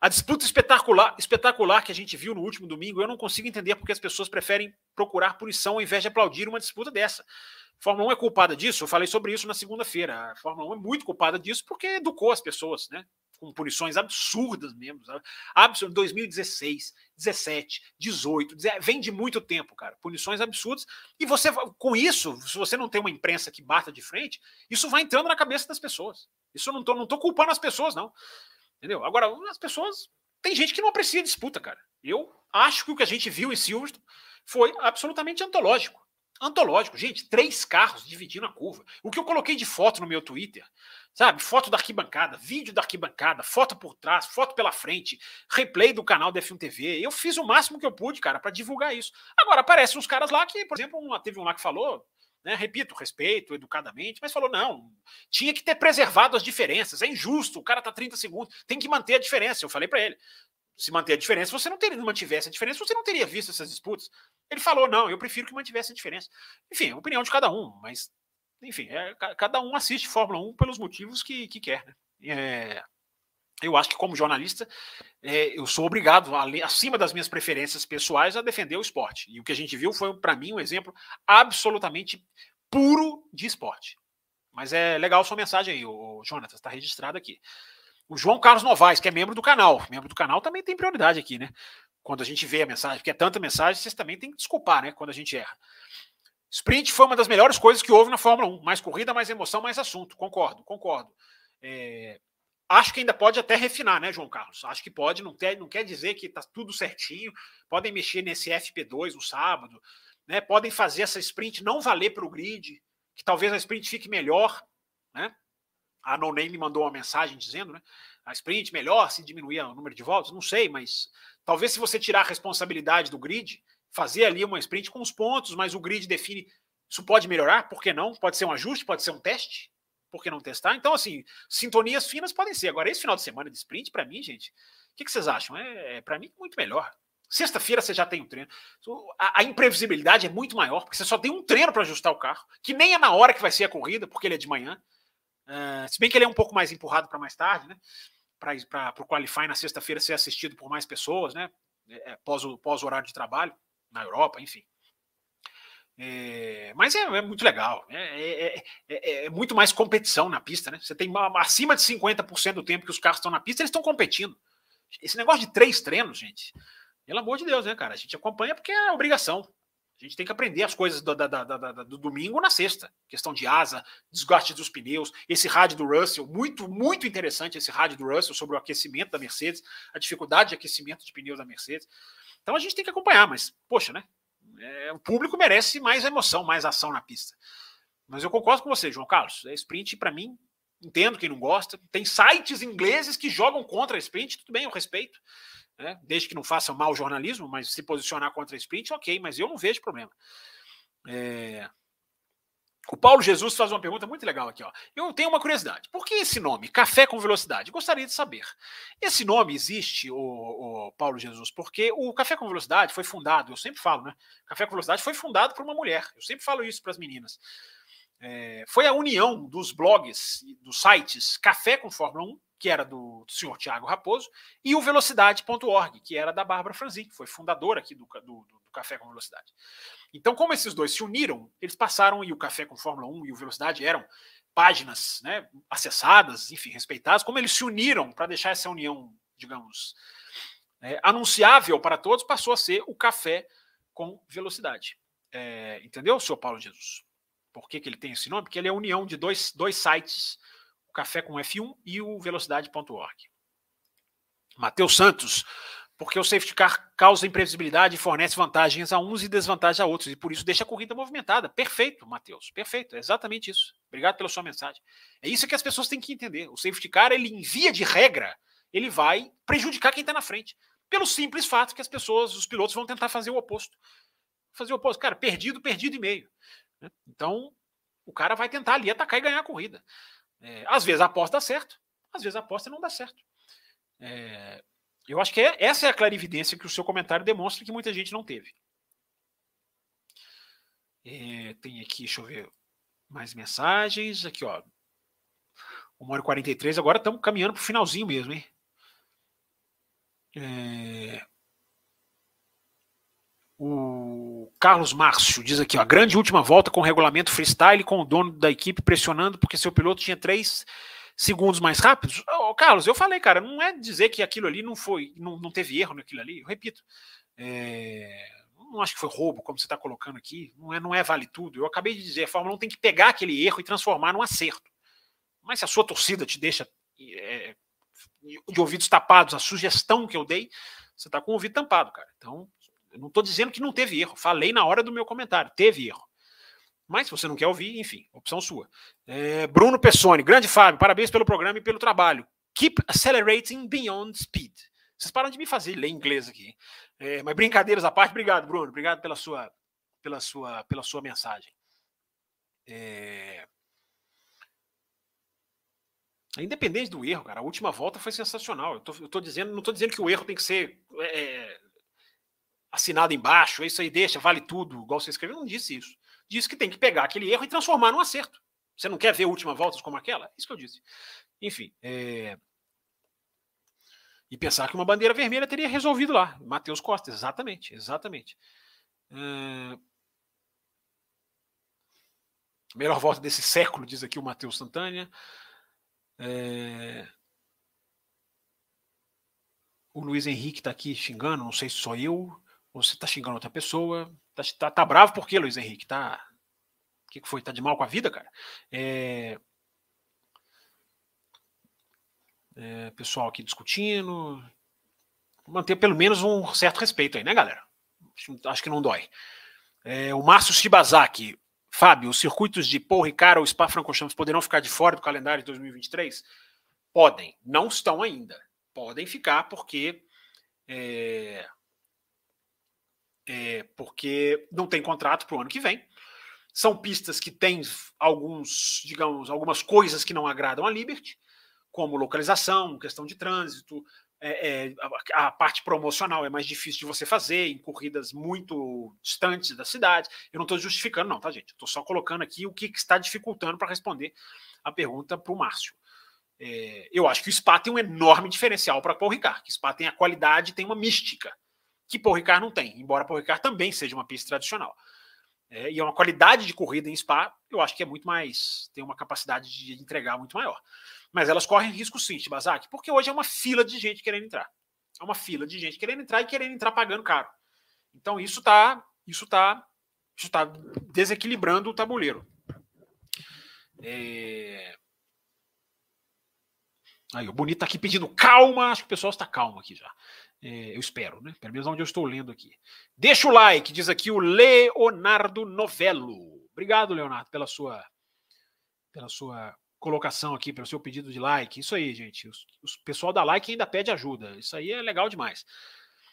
A disputa espetacular, espetacular que a gente viu no último domingo, eu não consigo entender porque as pessoas preferem procurar punição ao invés de aplaudir uma disputa dessa. A Fórmula 1 é culpada disso, eu falei sobre isso na segunda-feira. A Fórmula 1 é muito culpada disso porque educou as pessoas, né? Com punições absurdas mesmo. Absurdo, 2016, 17, 18, vem de muito tempo, cara. Punições absurdas. E você, com isso, se você não tem uma imprensa que bata de frente, isso vai entrando na cabeça das pessoas. Isso eu não tô, não tô culpando as pessoas, não. Entendeu? Agora, as pessoas. Tem gente que não aprecia disputa, cara. Eu acho que o que a gente viu em Silverstone foi absolutamente antológico. Antológico, gente, três carros dividindo a curva. O que eu coloquei de foto no meu Twitter, sabe? Foto da arquibancada, vídeo da arquibancada, foto por trás, foto pela frente, replay do canal da F1 TV. Eu fiz o máximo que eu pude, cara, para divulgar isso. Agora, aparecem uns caras lá que, por exemplo, teve um lá que falou, né, repito, respeito, educadamente, mas falou: não, tinha que ter preservado as diferenças, é injusto, o cara tá 30 segundos, tem que manter a diferença. Eu falei para ele: se manter a diferença, você não teria, mantivesse a diferença, você não teria visto essas disputas. Ele falou: não, eu prefiro que mantivesse a diferença. Enfim, é opinião de cada um, mas, enfim, é, cada um assiste Fórmula 1 pelos motivos que, que quer. Né? É, eu acho que, como jornalista, é, eu sou obrigado, acima das minhas preferências pessoais, a defender o esporte. E o que a gente viu foi, para mim, um exemplo absolutamente puro de esporte. Mas é legal sua mensagem aí, o Jonathan, está registrado aqui. O João Carlos Novaes, que é membro do canal. Membro do canal também tem prioridade aqui, né? Quando a gente vê a mensagem, porque é tanta mensagem, vocês também têm que desculpar, né? Quando a gente erra. Sprint foi uma das melhores coisas que houve na Fórmula 1. Mais corrida, mais emoção, mais assunto. Concordo, concordo. É, Acho que ainda pode até refinar, né, João Carlos? Acho que pode, não quer, não quer dizer que está tudo certinho. Podem mexer nesse FP2 no sábado, né? Podem fazer essa sprint não valer para o grid, que talvez a sprint fique melhor, né? A No Name mandou uma mensagem dizendo, né? A sprint melhor se diminuir o número de voltas, não sei, mas talvez se você tirar a responsabilidade do grid, fazer ali uma sprint com os pontos, mas o grid define, isso pode melhorar, por que não? Pode ser um ajuste, pode ser um teste, por que não testar? Então, assim, sintonias finas podem ser. Agora, esse final de semana de sprint, para mim, gente, o que, que, vocês acham? É, é para mim, muito melhor. Sexta-feira você já tem um treino. A, a, imprevisibilidade é muito maior, porque você só tem um treino para ajustar o carro, que nem é na hora que vai ser a corrida, porque ele é de manhã. Uh, se bem que ele é um pouco mais empurrado para mais tarde, né? Para o Qualify na sexta-feira ser assistido por mais pessoas, né? É, pós, o, pós o horário de trabalho, na Europa, enfim. É, mas é, é, muito legal. É, é, muito mais competição na pista, né? Você tem acima de 50% do tempo que os carros estão na pista, eles estão competindo. Esse negócio de três treinos, gente, pelo amor de Deus, né, cara? A gente acompanha porque é obrigação. A gente tem que aprender as coisas do, da, da, do domingo na sexta. Questão de asa, desgaste dos pneus, esse rádio do Russell, muito, muito interessante esse rádio do Russell sobre o aquecimento da Mercedes, a dificuldade de aquecimento de pneus da Mercedes. Então a gente tem que acompanhar, mas, poxa, né? É, o público merece mais emoção, mais ação na pista. Mas eu concordo com você, João Carlos. É sprint, para mim, entendo quem não gosta. Tem sites ingleses que jogam contra a sprint, tudo bem, eu respeito. Né? Desde que não façam mal jornalismo, mas se posicionar contra a sprint, ok, mas eu não vejo problema. É... O Paulo Jesus faz uma pergunta muito legal aqui. Ó. Eu tenho uma curiosidade. Por que esse nome, Café com Velocidade? Gostaria de saber. Esse nome existe, o, o, Paulo Jesus, porque o Café com Velocidade foi fundado, eu sempre falo, né? Café com Velocidade foi fundado por uma mulher. Eu sempre falo isso para as meninas. É, foi a união dos blogs, dos sites Café com Fórmula 1, que era do, senhor Tiago Raposo, e o Velocidade.org, que era da Bárbara Franzin, que foi fundadora aqui do, do, do Café com Velocidade. Então, como esses dois se uniram, eles passaram, e o Café com Fórmula 1 e o Velocidade eram páginas né, acessadas, enfim, respeitadas, como eles se uniram para deixar essa união, digamos, é, anunciável para todos, passou a ser o Café com Velocidade. É, entendeu, senhor Paulo Jesus? Por que, que ele tem esse nome? Porque ele é a união de dois, dois sites, Café com F1 e o Velocidade.org. Matheus Santos, porque o safety car causa imprevisibilidade e fornece vantagens a uns e desvantagens a outros, e por isso deixa a corrida movimentada. Perfeito, Matheus, perfeito, é exatamente isso. Obrigado pela sua mensagem. É isso que as pessoas têm que entender. O safety car, ele envia de regra, ele vai prejudicar quem está na frente, pelo simples fato que as pessoas, os pilotos vão tentar fazer o oposto. Fazer o oposto, cara, perdido, perdido e meio. Né? Então, o cara vai tentar ali atacar e ganhar a corrida. É, às vezes a aposta dá certo, às vezes a aposta não dá certo. É, eu acho que é, essa é a clarividência que o seu comentário demonstra que muita gente não teve. É, tem aqui, deixa eu ver, mais mensagens. Aqui, ó. 1 hora e 43, agora estamos caminhando para o finalzinho mesmo, hein? É... O Carlos Márcio diz aqui, ó, grande última volta com regulamento freestyle, com o dono da equipe pressionando porque seu piloto tinha três segundos mais rápidos. Ô, Carlos, eu falei, cara, não é dizer que aquilo ali não foi, não, não teve erro naquilo ali. Eu repito, é, não acho que foi roubo, como você está colocando aqui. Não é, não é vale tudo. Eu acabei de dizer, a Fórmula 1 tem que pegar aquele erro e transformar num acerto. Mas se a sua torcida te deixa é, de ouvidos tapados a sugestão que eu dei, você está com o ouvido tampado, cara. Então, eu não estou dizendo que não teve erro. Falei na hora do meu comentário, teve erro. Mas se você não quer ouvir, enfim, opção sua. É, Bruno Pessoni, grande Fábio, parabéns pelo programa e pelo trabalho. Keep accelerating beyond speed. Vocês param de me fazer ler inglês aqui. É, mas brincadeiras à parte, obrigado, Bruno. Obrigado pela sua, pela sua, pela sua mensagem. É... Independente do erro, cara, a última volta foi sensacional. Eu tô, eu tô dizendo, não estou dizendo que o erro tem que ser é, assinado embaixo, isso aí deixa, vale tudo, igual você escreveu. Eu não disse isso. Disse que tem que pegar aquele erro e transformar num acerto. Você não quer ver última voltas como aquela? É isso que eu disse. Enfim, é... e pensar que uma bandeira vermelha teria resolvido lá. Matheus Costa, exatamente, exatamente. É... Melhor volta desse século, diz aqui o Matheus Santana. É... O Luiz Henrique está aqui xingando, não sei se sou eu, se está xingando outra pessoa. Tá, tá, tá, bravo por quê, Luiz Henrique? Tá. O que, que foi? Tá de mal com a vida, cara? É... É, pessoal aqui discutindo. Manter pelo menos um certo respeito aí, né, galera? Acho, acho que não dói. É, o Márcio Shibazaki. Fábio, os circuitos de Paul Ricard ou Spa-Francorchamps poderão ficar de fora do calendário de 2023? Podem, não estão ainda. Podem ficar porque é, é, porque não tem contrato para o ano que vem. São pistas que têm alguns, digamos, algumas coisas que não agradam a Liberty, como localização, questão de trânsito, é, é, a, a, parte promocional é mais difícil de você fazer em corridas muito distantes da cidade. Eu não estou justificando, não, tá, gente? Estou só colocando aqui o que, que está dificultando para responder a pergunta para o Márcio. É, eu acho que o Spa tem um enorme diferencial para Paul Ricard, que o Spa tem a qualidade, tem uma mística que Paul Ricard não tem, embora Paul Ricard também seja uma pista tradicional. É, e é uma qualidade de corrida em Spa, eu acho que é muito mais, tem uma capacidade de entregar muito maior. Mas elas correm risco sim, Shibazaki, porque hoje é uma fila de gente querendo entrar. É uma fila de gente querendo entrar e querendo entrar pagando caro. Então isso está isso tá, isso tá desequilibrando o tabuleiro. É... Aí, o Bonito tá aqui pedindo calma, acho que o pessoal está calmo aqui já. É, eu espero, né? Pelo menos onde eu estou lendo aqui. Deixa o like, diz aqui o Leonardo Novello. Obrigado, Leonardo, pela sua, pela sua colocação aqui, pelo seu pedido de like. Isso aí, gente. O pessoal da like ainda pede ajuda. Isso aí é legal demais.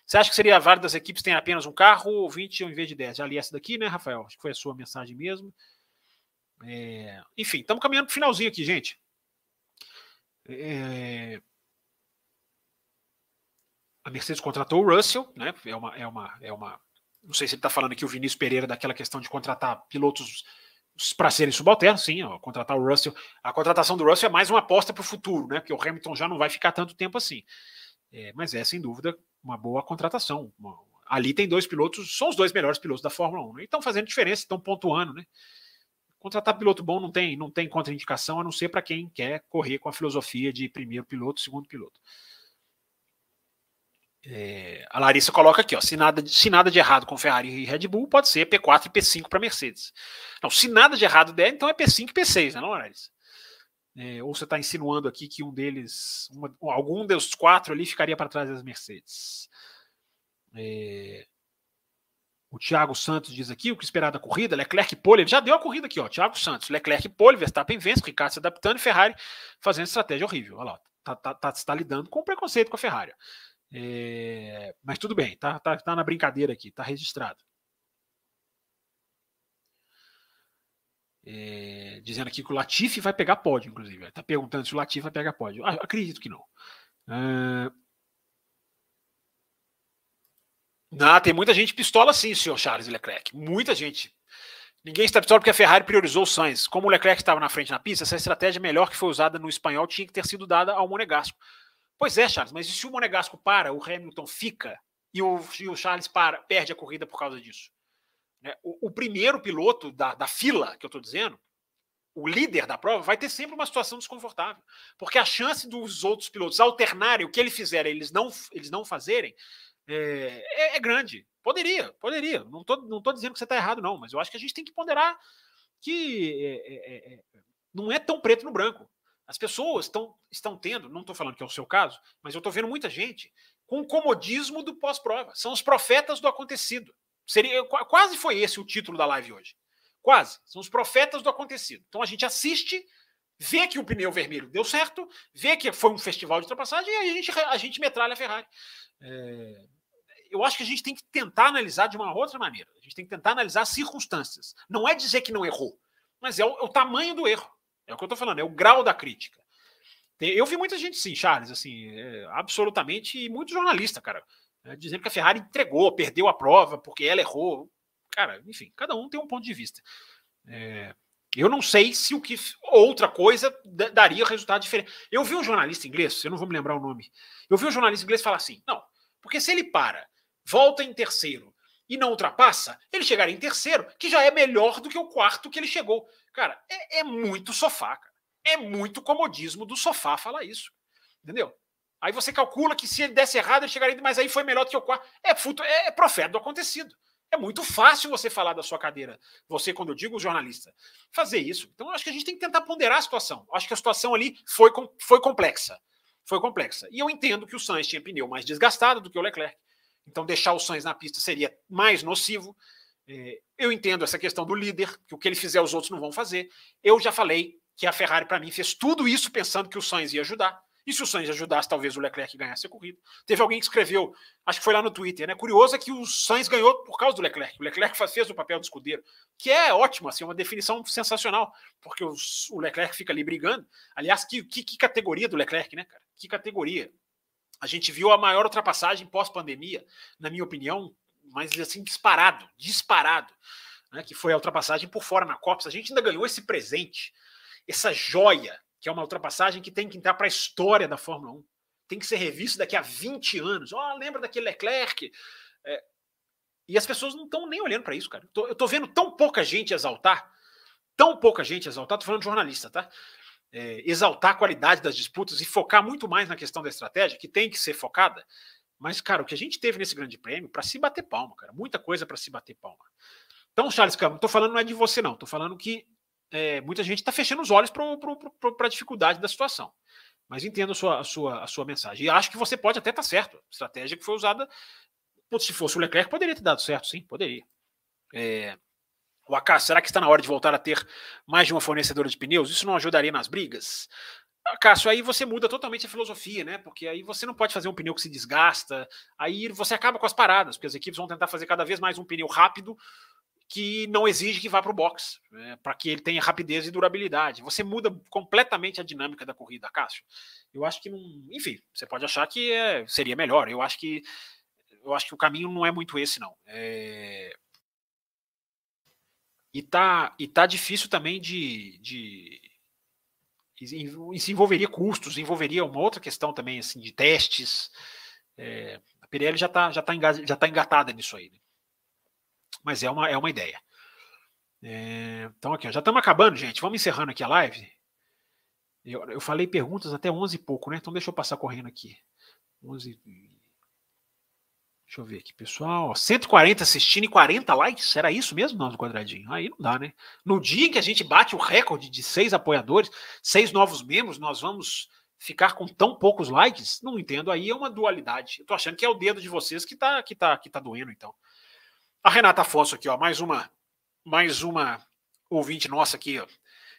Você acha que seria válido das equipes terem apenas um carro ou 20 ao invés de 10? Já li essa daqui, né, Rafael? Acho que foi a sua mensagem mesmo. É... Enfim, estamos caminhando para o finalzinho aqui, gente. É a Mercedes contratou o Russell, né? É uma, é uma, é uma. Não sei se ele está falando aqui o Vinícius Pereira daquela questão de contratar pilotos para serem subalternos, sim, ó, contratar o Russell. A contratação do Russell é mais uma aposta para o futuro, né? Porque o Hamilton já não vai ficar tanto tempo assim. É, mas é, sem dúvida, uma boa contratação. Uma, ali tem dois pilotos, são os dois melhores pilotos da Fórmula 1, né? E estão fazendo diferença, estão pontuando, né? Contratar piloto bom não tem, não tem contraindicação, a não ser para quem quer correr com a filosofia de primeiro piloto, segundo piloto. É, a Larissa coloca aqui, ó, se nada, se nada de errado com Ferrari e Red Bull, pode ser P4 e P5 para Mercedes. Não, se nada de errado der, então é P5 e P6, né, não, Larissa? É, ou você está insinuando aqui que um deles, uma, algum dos quatro ali ficaria para trás das Mercedes. É, o Thiago Santos diz aqui o que esperar da corrida, Leclerc Pole, já deu a corrida aqui, ó, Thiago Santos, Leclerc Pole, Verstappen vence, Ricardo se adaptando e Ferrari fazendo estratégia horrível. Olha lá, tá, tá, tá, tá lidando com preconceito com a Ferrari. É, mas tudo bem, tá, tá, tá na brincadeira aqui, tá registrado. É, dizendo aqui que o Latifi vai pegar pódio, inclusive. Está perguntando se o Latifi vai pegar pódio. Ah, acredito que não. Ah, não, tem muita gente pistola sim, senhor Charles Leclerc. Muita gente. Ninguém está pistola porque a Ferrari priorizou o Sainz. Como o Leclerc estava na frente na pista, essa estratégia melhor que foi usada no espanhol tinha que ter sido dada ao Monegasco Pois é, Charles, mas e se o Monegasco para, o Hamilton fica e o, e o Charles para, perde a corrida por causa disso? Né? O, o, primeiro piloto da, da fila, que eu estou dizendo, o líder da prova, vai ter sempre uma situação desconfortável. Porque a chance dos outros pilotos alternarem o que ele fizer eles não, eles não fazerem é, é, é grande. Poderia, poderia. Não estou não tô dizendo que você está errado, não, mas eu acho que a gente tem que ponderar que é, é, é não é tão preto no branco. As pessoas estão, estão tendo, não estou falando que é o seu caso, mas eu estou vendo muita gente com o comodismo do pós-prova. São os profetas do acontecido. Seria, quase foi esse o título da live hoje. Quase. São os profetas do acontecido. Então a gente assiste, vê que o pneu vermelho deu certo, vê que foi um festival de ultrapassagem e aí a gente, a gente metralha a Ferrari. É, eu acho que a gente tem que tentar analisar de uma outra maneira. A gente tem que tentar analisar as circunstâncias. Não é dizer que não errou, mas é o, é o tamanho do erro. É o que eu estou falando, é o grau da crítica. Eu vi muita gente, sim, Charles, assim, é, absolutamente, e muito jornalista, cara, é, dizendo que a Ferrari entregou, perdeu a prova porque ela errou. Cara, enfim, cada um tem um ponto de vista. É, eu não sei se o que outra coisa daria resultado diferente. Eu vi um jornalista inglês, eu não vou me lembrar o nome. Eu vi um jornalista inglês falar assim: não, porque se ele para, volta em terceiro e não ultrapassa, ele chegaria em terceiro, que já é melhor do que o quarto que ele chegou. Cara, é, é muito sofá, cara. É muito comodismo do sofá falar isso. Entendeu? Aí você calcula que se ele desse errado, ele chegaria, mas aí foi melhor do que o quarto. É, é, é profeta do acontecido. É muito fácil você falar da sua cadeira, você, quando eu digo jornalista, fazer isso. Então, acho que a gente tem que tentar ponderar a situação. Acho que a situação ali foi, foi complexa. Foi complexa. E eu entendo que o Sainz tinha pneu mais desgastado do que o Leclerc. Então, deixar o Sainz na pista seria mais nocivo. É, eu entendo essa questão do líder, que o que ele fizer os outros não vão fazer. Eu já falei que a Ferrari, para mim, fez tudo isso pensando que o Sainz ia ajudar. E se o Sainz ajudasse, talvez o Leclerc ganhasse a corrida. Teve alguém que escreveu, acho que foi lá no Twitter, né? Curioso é que o Sainz ganhou por causa do Leclerc. O Leclerc fez o papel do escudeiro, que é ótimo, assim, uma definição sensacional, porque o Leclerc fica ali brigando. Aliás, que, que, que categoria do Leclerc, né, cara? Que categoria. A gente viu a maior ultrapassagem pós-pandemia, na minha opinião, mas assim, disparado, disparado, né, que foi a ultrapassagem por fora na Copa. A gente ainda ganhou esse presente, essa joia que é uma ultrapassagem que tem que entrar para a história da Fórmula 1. Tem que ser revisto daqui a 20 anos. Oh, lembra daquele Leclerc? É, e as pessoas não estão nem olhando para isso, cara. Eu estou vendo tão pouca gente exaltar, tão pouca gente exaltar, estou falando de jornalista, tá? É, exaltar a qualidade das disputas e focar muito mais na questão da estratégia, que tem que ser focada. Mas, cara, o que a gente teve nesse grande prêmio, para se bater palma, cara, muita coisa para se bater palma. Então, Charles não estou falando não é de você, não. Estou falando que é, muita gente está fechando os olhos para a dificuldade da situação. Mas entendo a sua, a, sua, a sua mensagem. E acho que você pode até estar tá certo. Estratégia que foi usada, se fosse o Leclerc, poderia ter dado certo, sim, poderia. É, o AK, será que está na hora de voltar a ter mais de uma fornecedora de pneus? Isso não ajudaria nas brigas? Cássio, aí você muda totalmente a filosofia, né? Porque aí você não pode fazer um pneu que se desgasta, aí você acaba com as paradas, porque as equipes vão tentar fazer cada vez mais um pneu rápido que não exige que vá para o box, né, para que ele tenha rapidez e durabilidade. Você muda completamente a dinâmica da corrida, Cássio. Eu acho que não, enfim, você pode achar que é, seria melhor. Eu acho que eu acho que o caminho não é muito esse, não. É... E tá, e tá difícil também de, de se envolveria custos, envolveria uma outra questão também assim de testes. É, a Pirelli já está já tá já tá engatada nisso aí. Né? mas é uma, é uma ideia. É, então, aqui, ó, já estamos acabando, gente. Vamos encerrando aqui a live. Eu, eu falei perguntas até 11 e pouco, né? Então, deixa eu passar correndo aqui. 11. Deixa eu ver aqui, pessoal. 140 assistindo e 40 likes? Era isso mesmo, não, no quadradinho? Aí não dá, né? No dia em que a gente bate o recorde de seis apoiadores, seis novos membros, nós vamos ficar com tão poucos likes? Não entendo. Aí é uma dualidade. Eu tô achando que é o dedo de vocês que tá, que tá, que tá doendo, então. A Renata Afonso aqui, ó, mais uma, mais uma ouvinte nossa aqui, ó.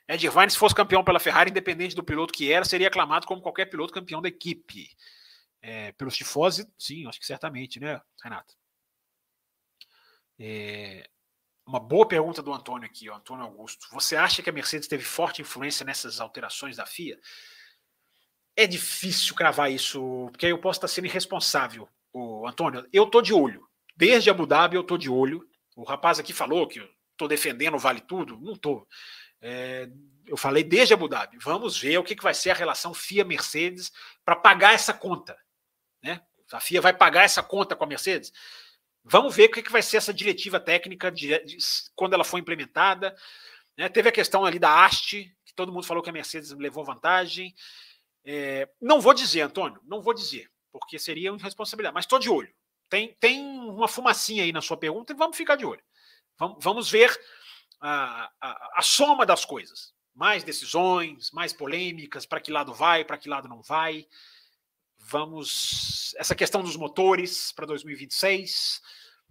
Ed Irvine, se fosse campeão pela Ferrari, independente do piloto que era, seria aclamado como qualquer piloto campeão da equipe. É, pelos tifose, sim, acho que certamente, né, Renata? É, uma boa pergunta do Antônio aqui, ó, Antônio Augusto. Você acha que a Mercedes teve forte influência nessas alterações da FIA? É difícil cravar isso, porque aí eu posso estar sendo irresponsável, o Antônio. Eu tô de olho. Desde Abu Dhabi eu estou de olho. O rapaz aqui falou que estou defendendo o Vale Tudo. Não estou. É, eu falei desde Abu Dhabi, vamos ver o que, que vai ser a relação FIA-Mercedes para pagar essa conta. Né? A FIA vai pagar essa conta com a Mercedes? Vamos ver o que, vai ser essa diretiva técnica de, de, quando ela for implementada. Né? Teve a questão ali da haste, que todo mundo falou que a Mercedes levou vantagem. É, não vou dizer, Antônio, não vou dizer, porque seria uma irresponsabilidade, mas estou de olho. Tem, tem uma fumacinha aí na sua pergunta e vamos ficar de olho. Vamos, vamos ver a, a, a soma das coisas. Mais decisões, mais polêmicas, para que lado vai, para que lado não vai. Vamos. Essa questão dos motores para 2026,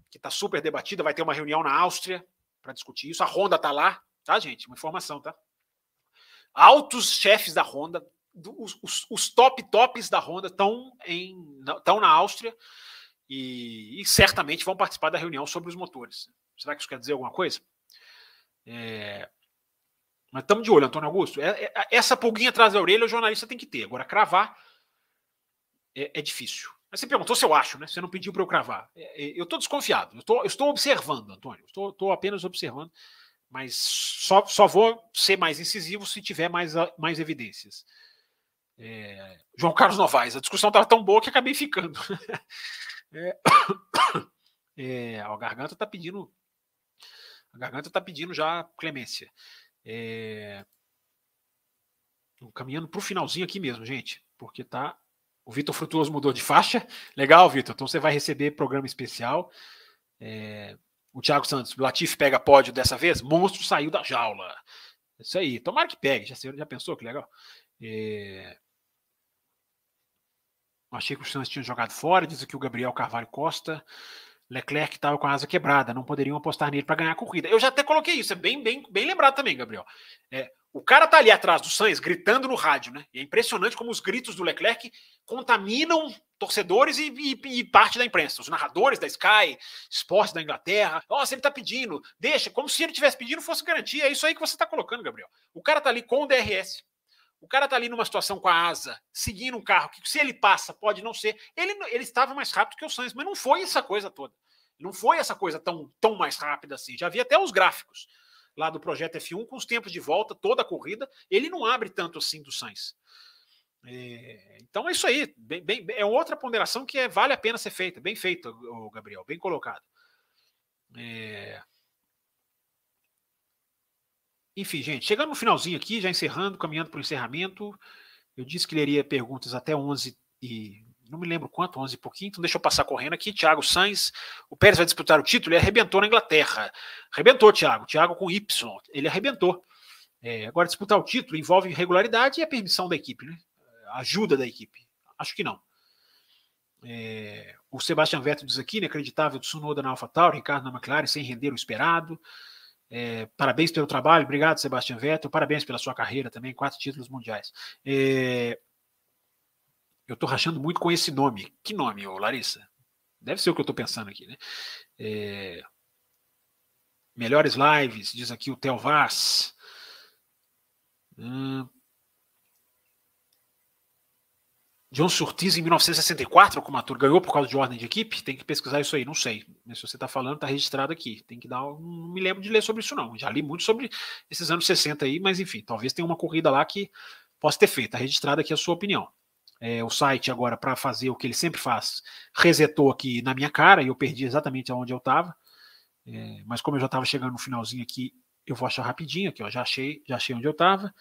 que está super debatida, vai ter uma reunião na Áustria para discutir isso. A Honda está lá, tá, gente? Uma informação, tá? Altos chefes da Honda, os, os, os top tops da Honda estão na Áustria e, e, certamente vão participar da reunião sobre os motores. Será que isso quer dizer alguma coisa? É... Mas estamos de olho, Antônio Augusto. É, é, essa pulguinha atrás da orelha o jornalista tem que ter. Agora, cravar é, é difícil. Mas você perguntou se eu acho, né? Você não pediu para eu cravar. É, é, eu estou desconfiado. Eu, estou observando, Antônio. Estou, estou apenas observando. Mas só, só vou ser mais incisivo se tiver mais, mais evidências. É, João Carlos Novaes, a discussão estava tão boa que acabei ficando. é, é, a garganta está pedindo. A garganta está pedindo já clemência. É, caminhando para o finalzinho aqui mesmo, gente, porque tá o Vitor Frutuoso mudou de faixa. Legal, Vitor. Então você vai receber programa especial. É... O Thiago Santos, o Latif pega pódio dessa vez? Monstro saiu da jaula. Isso aí. Tomara que pegue. Já, já pensou que legal? É... Achei que os Santos tinham jogado fora. Diz aqui o Gabriel Carvalho Costa. Leclerc estava com a asa quebrada, não poderiam apostar nele para ganhar a corrida. Eu já até coloquei isso, é bem, bem, bem lembrado também, Gabriel. É, o cara tá ali atrás do Sainz gritando no rádio, né? E é impressionante como os gritos do Leclerc contaminam torcedores e, e, e, parte da imprensa. Os narradores da Sky, Sports da Inglaterra. Nossa, ele tá pedindo, deixa, como se ele tivesse pedindo fosse garantia. É isso aí que você tá colocando, Gabriel. O cara tá ali com o DRS. O cara tá ali numa situação com a asa, seguindo um carro que se ele passa, pode não ser. Ele, ele estava mais rápido que o Sainz, mas não foi essa coisa toda. Não foi essa coisa tão, tão mais rápida assim. Já havia até os gráficos lá do projeto F1 com os tempos de volta, toda a corrida, ele não abre tanto assim do Sainz. É, então é isso aí, bem, bem, é outra ponderação que é, vale a pena ser feita, bem feita, Gabriel, bem colocado. É... Enfim, gente, chegando no finalzinho aqui, já encerrando, caminhando para o encerramento, eu disse que leria perguntas até 11 e não me lembro quanto, 11 e pouquinho, então deixa eu passar correndo aqui. Thiago Sainz, o Pérez vai disputar o título, ele arrebentou na Inglaterra. Arrebentou, Thiago, Thiago com Y, ele arrebentou. É, agora, disputar o título envolve regularidade e a permissão da equipe, né? Ajuda da equipe. Acho que não. É, o Sebastian Vettel diz aqui, inacreditável, Tsunoda na AlphaTauri, Ricardo na McLaren, sem render o esperado. É, parabéns pelo trabalho, obrigado, Sebastian Vettel. Parabéns pela sua carreira também, quatro títulos mundiais. É, eu estou rachando muito com esse nome. Que nome, ô Larissa? Deve ser o que eu estou pensando aqui, né? É... Melhores lives, diz aqui o Theo Vaz. Hum... John Surtees em 1964, como ator, ganhou por causa de ordem de equipe? Tem que pesquisar isso aí, não sei. Mas se você está falando, está registrado aqui. Tem que dar. Não me lembro de ler sobre isso, não. Já li muito sobre esses anos 60 aí, mas enfim, talvez tenha uma corrida lá que possa ter feito. Está registrado aqui a sua opinião é, o site agora para fazer o que ele sempre faz, resetou aqui na minha cara e eu perdi exatamente aonde eu estava. É, mas como eu já estava chegando no finalzinho aqui, eu vou achar rapidinho aqui, ó, já achei, já achei onde eu estava.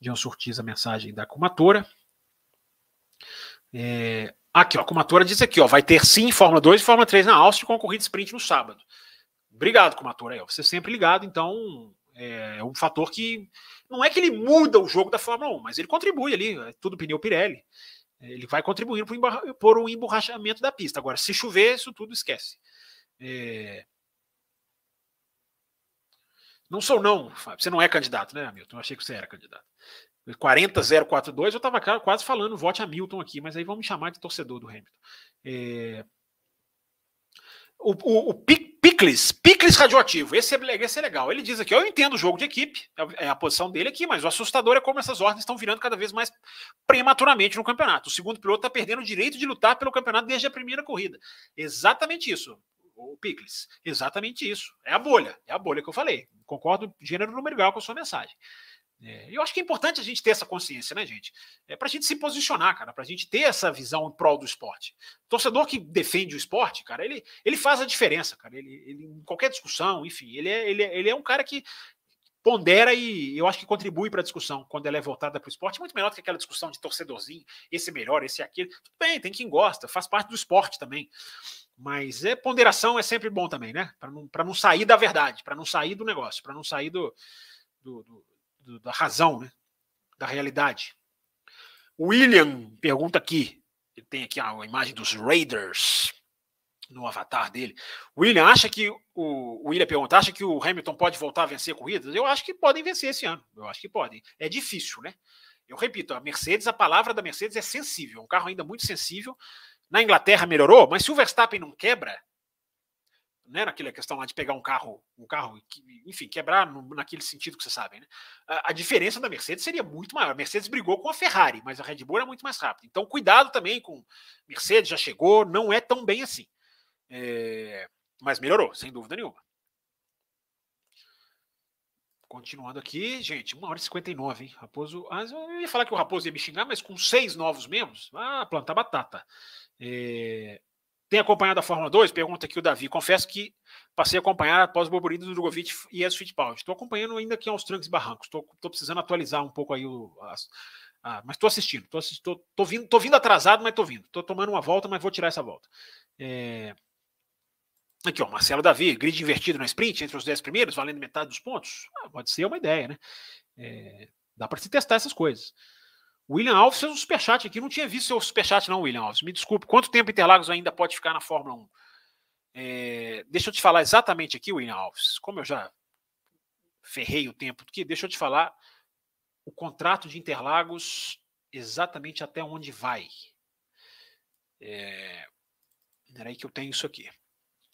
John Surtiz a mensagem da Comatora. É, aqui, ó, a Comatora diz aqui, ó, vai ter sim Fórmula 2 e Fórmula 3 na Áustria com a corrida sprint no sábado. Obrigado, Comatora. Ó, você sempre ligado, então é um fator que não é que ele muda o jogo da Fórmula 1, mas ele contribui ali, é tudo pneu Pirelli. Ele vai contribuindo por um emborrachamento da pista. Agora, se chover, isso tudo esquece. É... Não sou não, Fábio. Você não é candidato, né, Hamilton? Eu achei que você era candidato. 40042, eu estava quase falando vote Hamilton aqui, mas aí vamos chamar de torcedor do Hamilton. É... O, o, o Picles, Picles radioativo, esse é, esse é legal. Ele diz aqui: eu entendo o jogo de equipe, é, é a posição dele aqui, mas o assustador é como essas ordens estão virando cada vez mais prematuramente no campeonato. O segundo piloto está perdendo o direito de lutar pelo campeonato desde a primeira corrida. Exatamente isso. o Picles. Exatamente isso. É a bolha. É a bolha que eu falei. Concordo gênero número igual com a sua mensagem. É, eu acho que é importante a gente ter essa consciência, né, gente? É para a gente se posicionar, cara, para a gente ter essa visão em prol do esporte. O torcedor que defende o esporte, cara, ele, ele faz a diferença, cara. Ele, ele em qualquer discussão, enfim, ele é, ele, é, ele é um cara que pondera e eu acho que contribui para a discussão quando ela é voltada para o esporte, muito melhor do que aquela discussão de torcedorzinho, esse é melhor, esse é aquele. Tudo bem, tem quem gosta, faz parte do esporte também. Mas é ponderação é sempre bom também, né? Para não, não sair da verdade, para não sair do negócio, para não sair do, do, do do, da razão, né? da realidade. William pergunta aqui, ele tem aqui a imagem dos Raiders no avatar dele. William acha que o, William pergunta, acha que o Hamilton pode voltar a vencer corridas? Eu acho que podem vencer esse ano. Eu acho que podem. É difícil, né? Eu repito, a Mercedes, a palavra da Mercedes é sensível, um carro ainda muito sensível. Na Inglaterra melhorou, mas se o Verstappen não quebra, né, naquela questão lá de pegar um carro, um carro, enfim, quebrar no, naquele sentido que você sabe, né? A, a, diferença da Mercedes seria muito maior. A Mercedes brigou com a Ferrari, mas a Red Bull era muito mais rápida. Então, cuidado também com Mercedes, já chegou, não é tão bem assim. É, mas melhorou, sem dúvida nenhuma. Continuando aqui, gente, 1 hora e 59, hein? Raposo. Ah, eu ia falar que o Raposo ia me xingar, mas com seis novos membros, ah, plantar batata. É, tem acompanhado a Fórmula 2? Pergunta aqui o Davi. Confesso que passei a acompanhar após o burburinho do Drogovic e as Fittipaldi. Estou acompanhando ainda aqui aos trancos e barrancos. Estou precisando atualizar um pouco aí o. As, ah, mas estou assistindo. Estou vindo, tô vindo atrasado, mas estou vindo. Estou tomando uma volta, mas vou tirar essa volta. É... Aqui, ó, Marcelo Davi, grid invertido na sprint entre os 10 primeiros, valendo metade dos pontos. Ah, pode ser uma ideia, né? É... Dá para se testar essas coisas. William Alves fez um superchat aqui. Não tinha visto seu superchat, não, William Alves. Me desculpe. Quanto tempo Interlagos ainda pode ficar na Fórmula 1? É, deixa eu te falar exatamente aqui, William Alves. Como eu já ferrei o tempo aqui, deixa eu te falar o contrato de Interlagos exatamente até onde vai. É, aí que eu tenho isso aqui.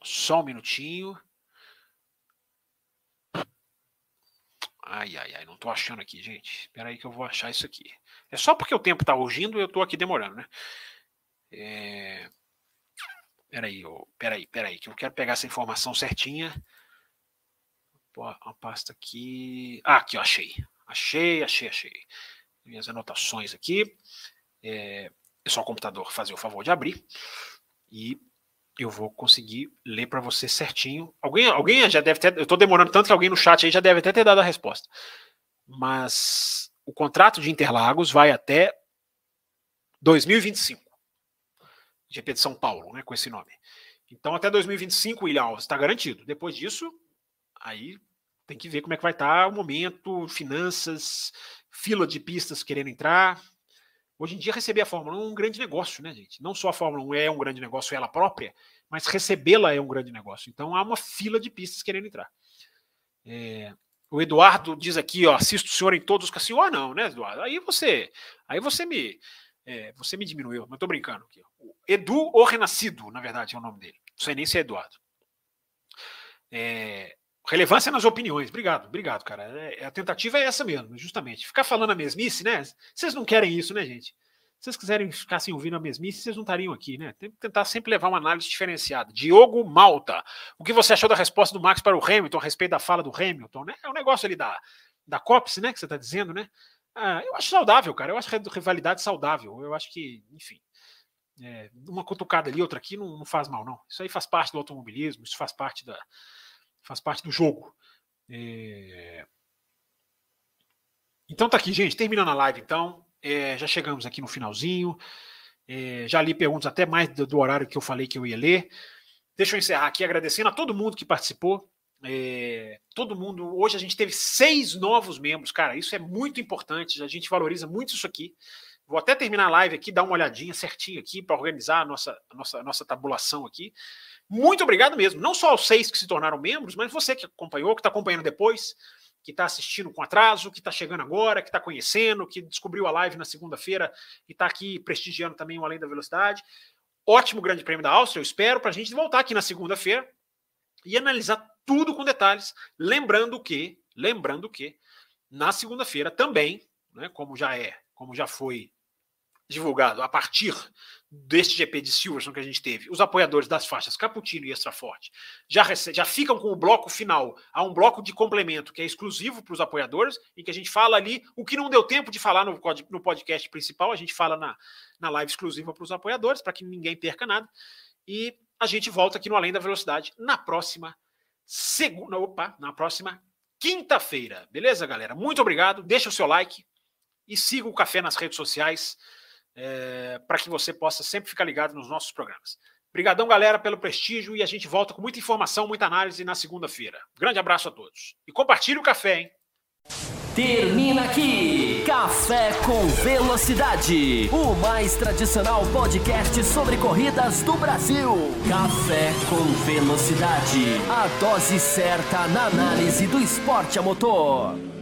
Só um minutinho. Ai, ai, ai, não tô achando aqui, gente. Espera aí que eu vou achar isso aqui. É só porque o tempo tá urgindo e eu tô aqui demorando, né? É... Peraí, oh, peraí, peraí, que eu quero pegar essa informação certinha. Uma pasta aqui. Ah, aqui, ó, achei. Achei, achei, achei. Minhas anotações aqui. É, é só o computador fazer o favor de abrir. E eu vou conseguir ler para você certinho. Alguém, alguém já deve ter. Eu estou demorando tanto que alguém no chat aí já deve até ter dado a resposta. Mas o contrato de Interlagos vai até 2025. GP de São Paulo, né, com esse nome. Então, até 2025, o William Alves está garantido. Depois disso, aí tem que ver como é que vai estar tá o momento, finanças, fila de pistas querendo entrar. Hoje em dia, receber a Fórmula 1 é um grande negócio, né, gente? Não só a Fórmula 1 é um grande negócio ela própria, mas recebê-la é um grande negócio. Então há uma fila de pistas querendo entrar. É, o Eduardo diz aqui, ó, assisto o senhor em todos os cassinos. Ah, não, né, Eduardo? Aí você, aí você me, é, você me diminuiu. Não estou brincando aqui. O Edu ou Renascido, na verdade, é o nome dele. Não sei nem se é Eduardo. É, Relevância nas opiniões. Obrigado, obrigado, cara. É, a tentativa é essa mesmo, justamente. Ficar falando a mesmice, né? Vocês não querem isso, né, gente? Se vocês quiserem ficar assim ouvindo a mesmice, vocês não estariam aqui, né? Tem que tentar sempre levar uma análise diferenciada. Diogo Malta. O que você achou da resposta do Max para o Hamilton a respeito da fala do Hamilton, né? É um negócio ali da, da COPS, né? Que você está dizendo, né? Ah, eu acho saudável, cara. Eu acho rivalidade saudável. Eu acho que, enfim. É, uma cutucada ali, outra aqui, não, não faz mal, não. Isso aí faz parte do automobilismo, isso faz parte da, faz parte do jogo. É... Então tá aqui, gente, terminando a live, então. É, já chegamos aqui no finalzinho. É, já li perguntas até mais do, do, horário que eu falei que eu ia ler. Deixa eu encerrar aqui agradecendo a todo mundo que participou. É, todo mundo. Hoje a gente teve seis novos membros, cara. Isso é muito importante. A gente valoriza muito isso aqui. Vou até terminar a live aqui, dar uma olhadinha certinho aqui para organizar a nossa, a nossa, a nossa tabulação aqui. Muito obrigado mesmo. Não só aos seis que se tornaram membros, mas você que acompanhou, que está acompanhando depois, que está assistindo com atraso, que está chegando agora, que está conhecendo, que descobriu a live na segunda-feira e está aqui prestigiando também o Além da Velocidade. Ótimo Grande Prêmio da Áustria, eu espero, para a gente voltar aqui na segunda-feira e analisar tudo com detalhes. Lembrando que, lembrando que, na segunda-feira também, né, como já é, como já foi divulgado a partir deste GP de Silverstone que a gente teve, os apoiadores das faixas Caputino e Extra Forte já, já ficam com o bloco final. Há um bloco de complemento que é exclusivo para os apoiadores, em que a gente fala ali o que não deu tempo de falar no, no podcast principal, a gente fala na, na live exclusiva para os apoiadores, para que ninguém perca nada. E a gente volta aqui no Além da Velocidade na próxima segunda, opa, na próxima quinta-feira. Beleza, galera? Muito obrigado. Deixa o seu like e siga o Café nas redes sociais é, para que você possa sempre ficar ligado nos nossos programas. Obrigadão, galera, pelo prestígio e a gente volta com muita informação, muita análise na segunda-feira. Grande abraço a todos. E compartilhe o café, hein? Termina aqui Café com Velocidade, o mais tradicional podcast sobre corridas do Brasil. Café com Velocidade, a dose certa na análise do esporte a motor.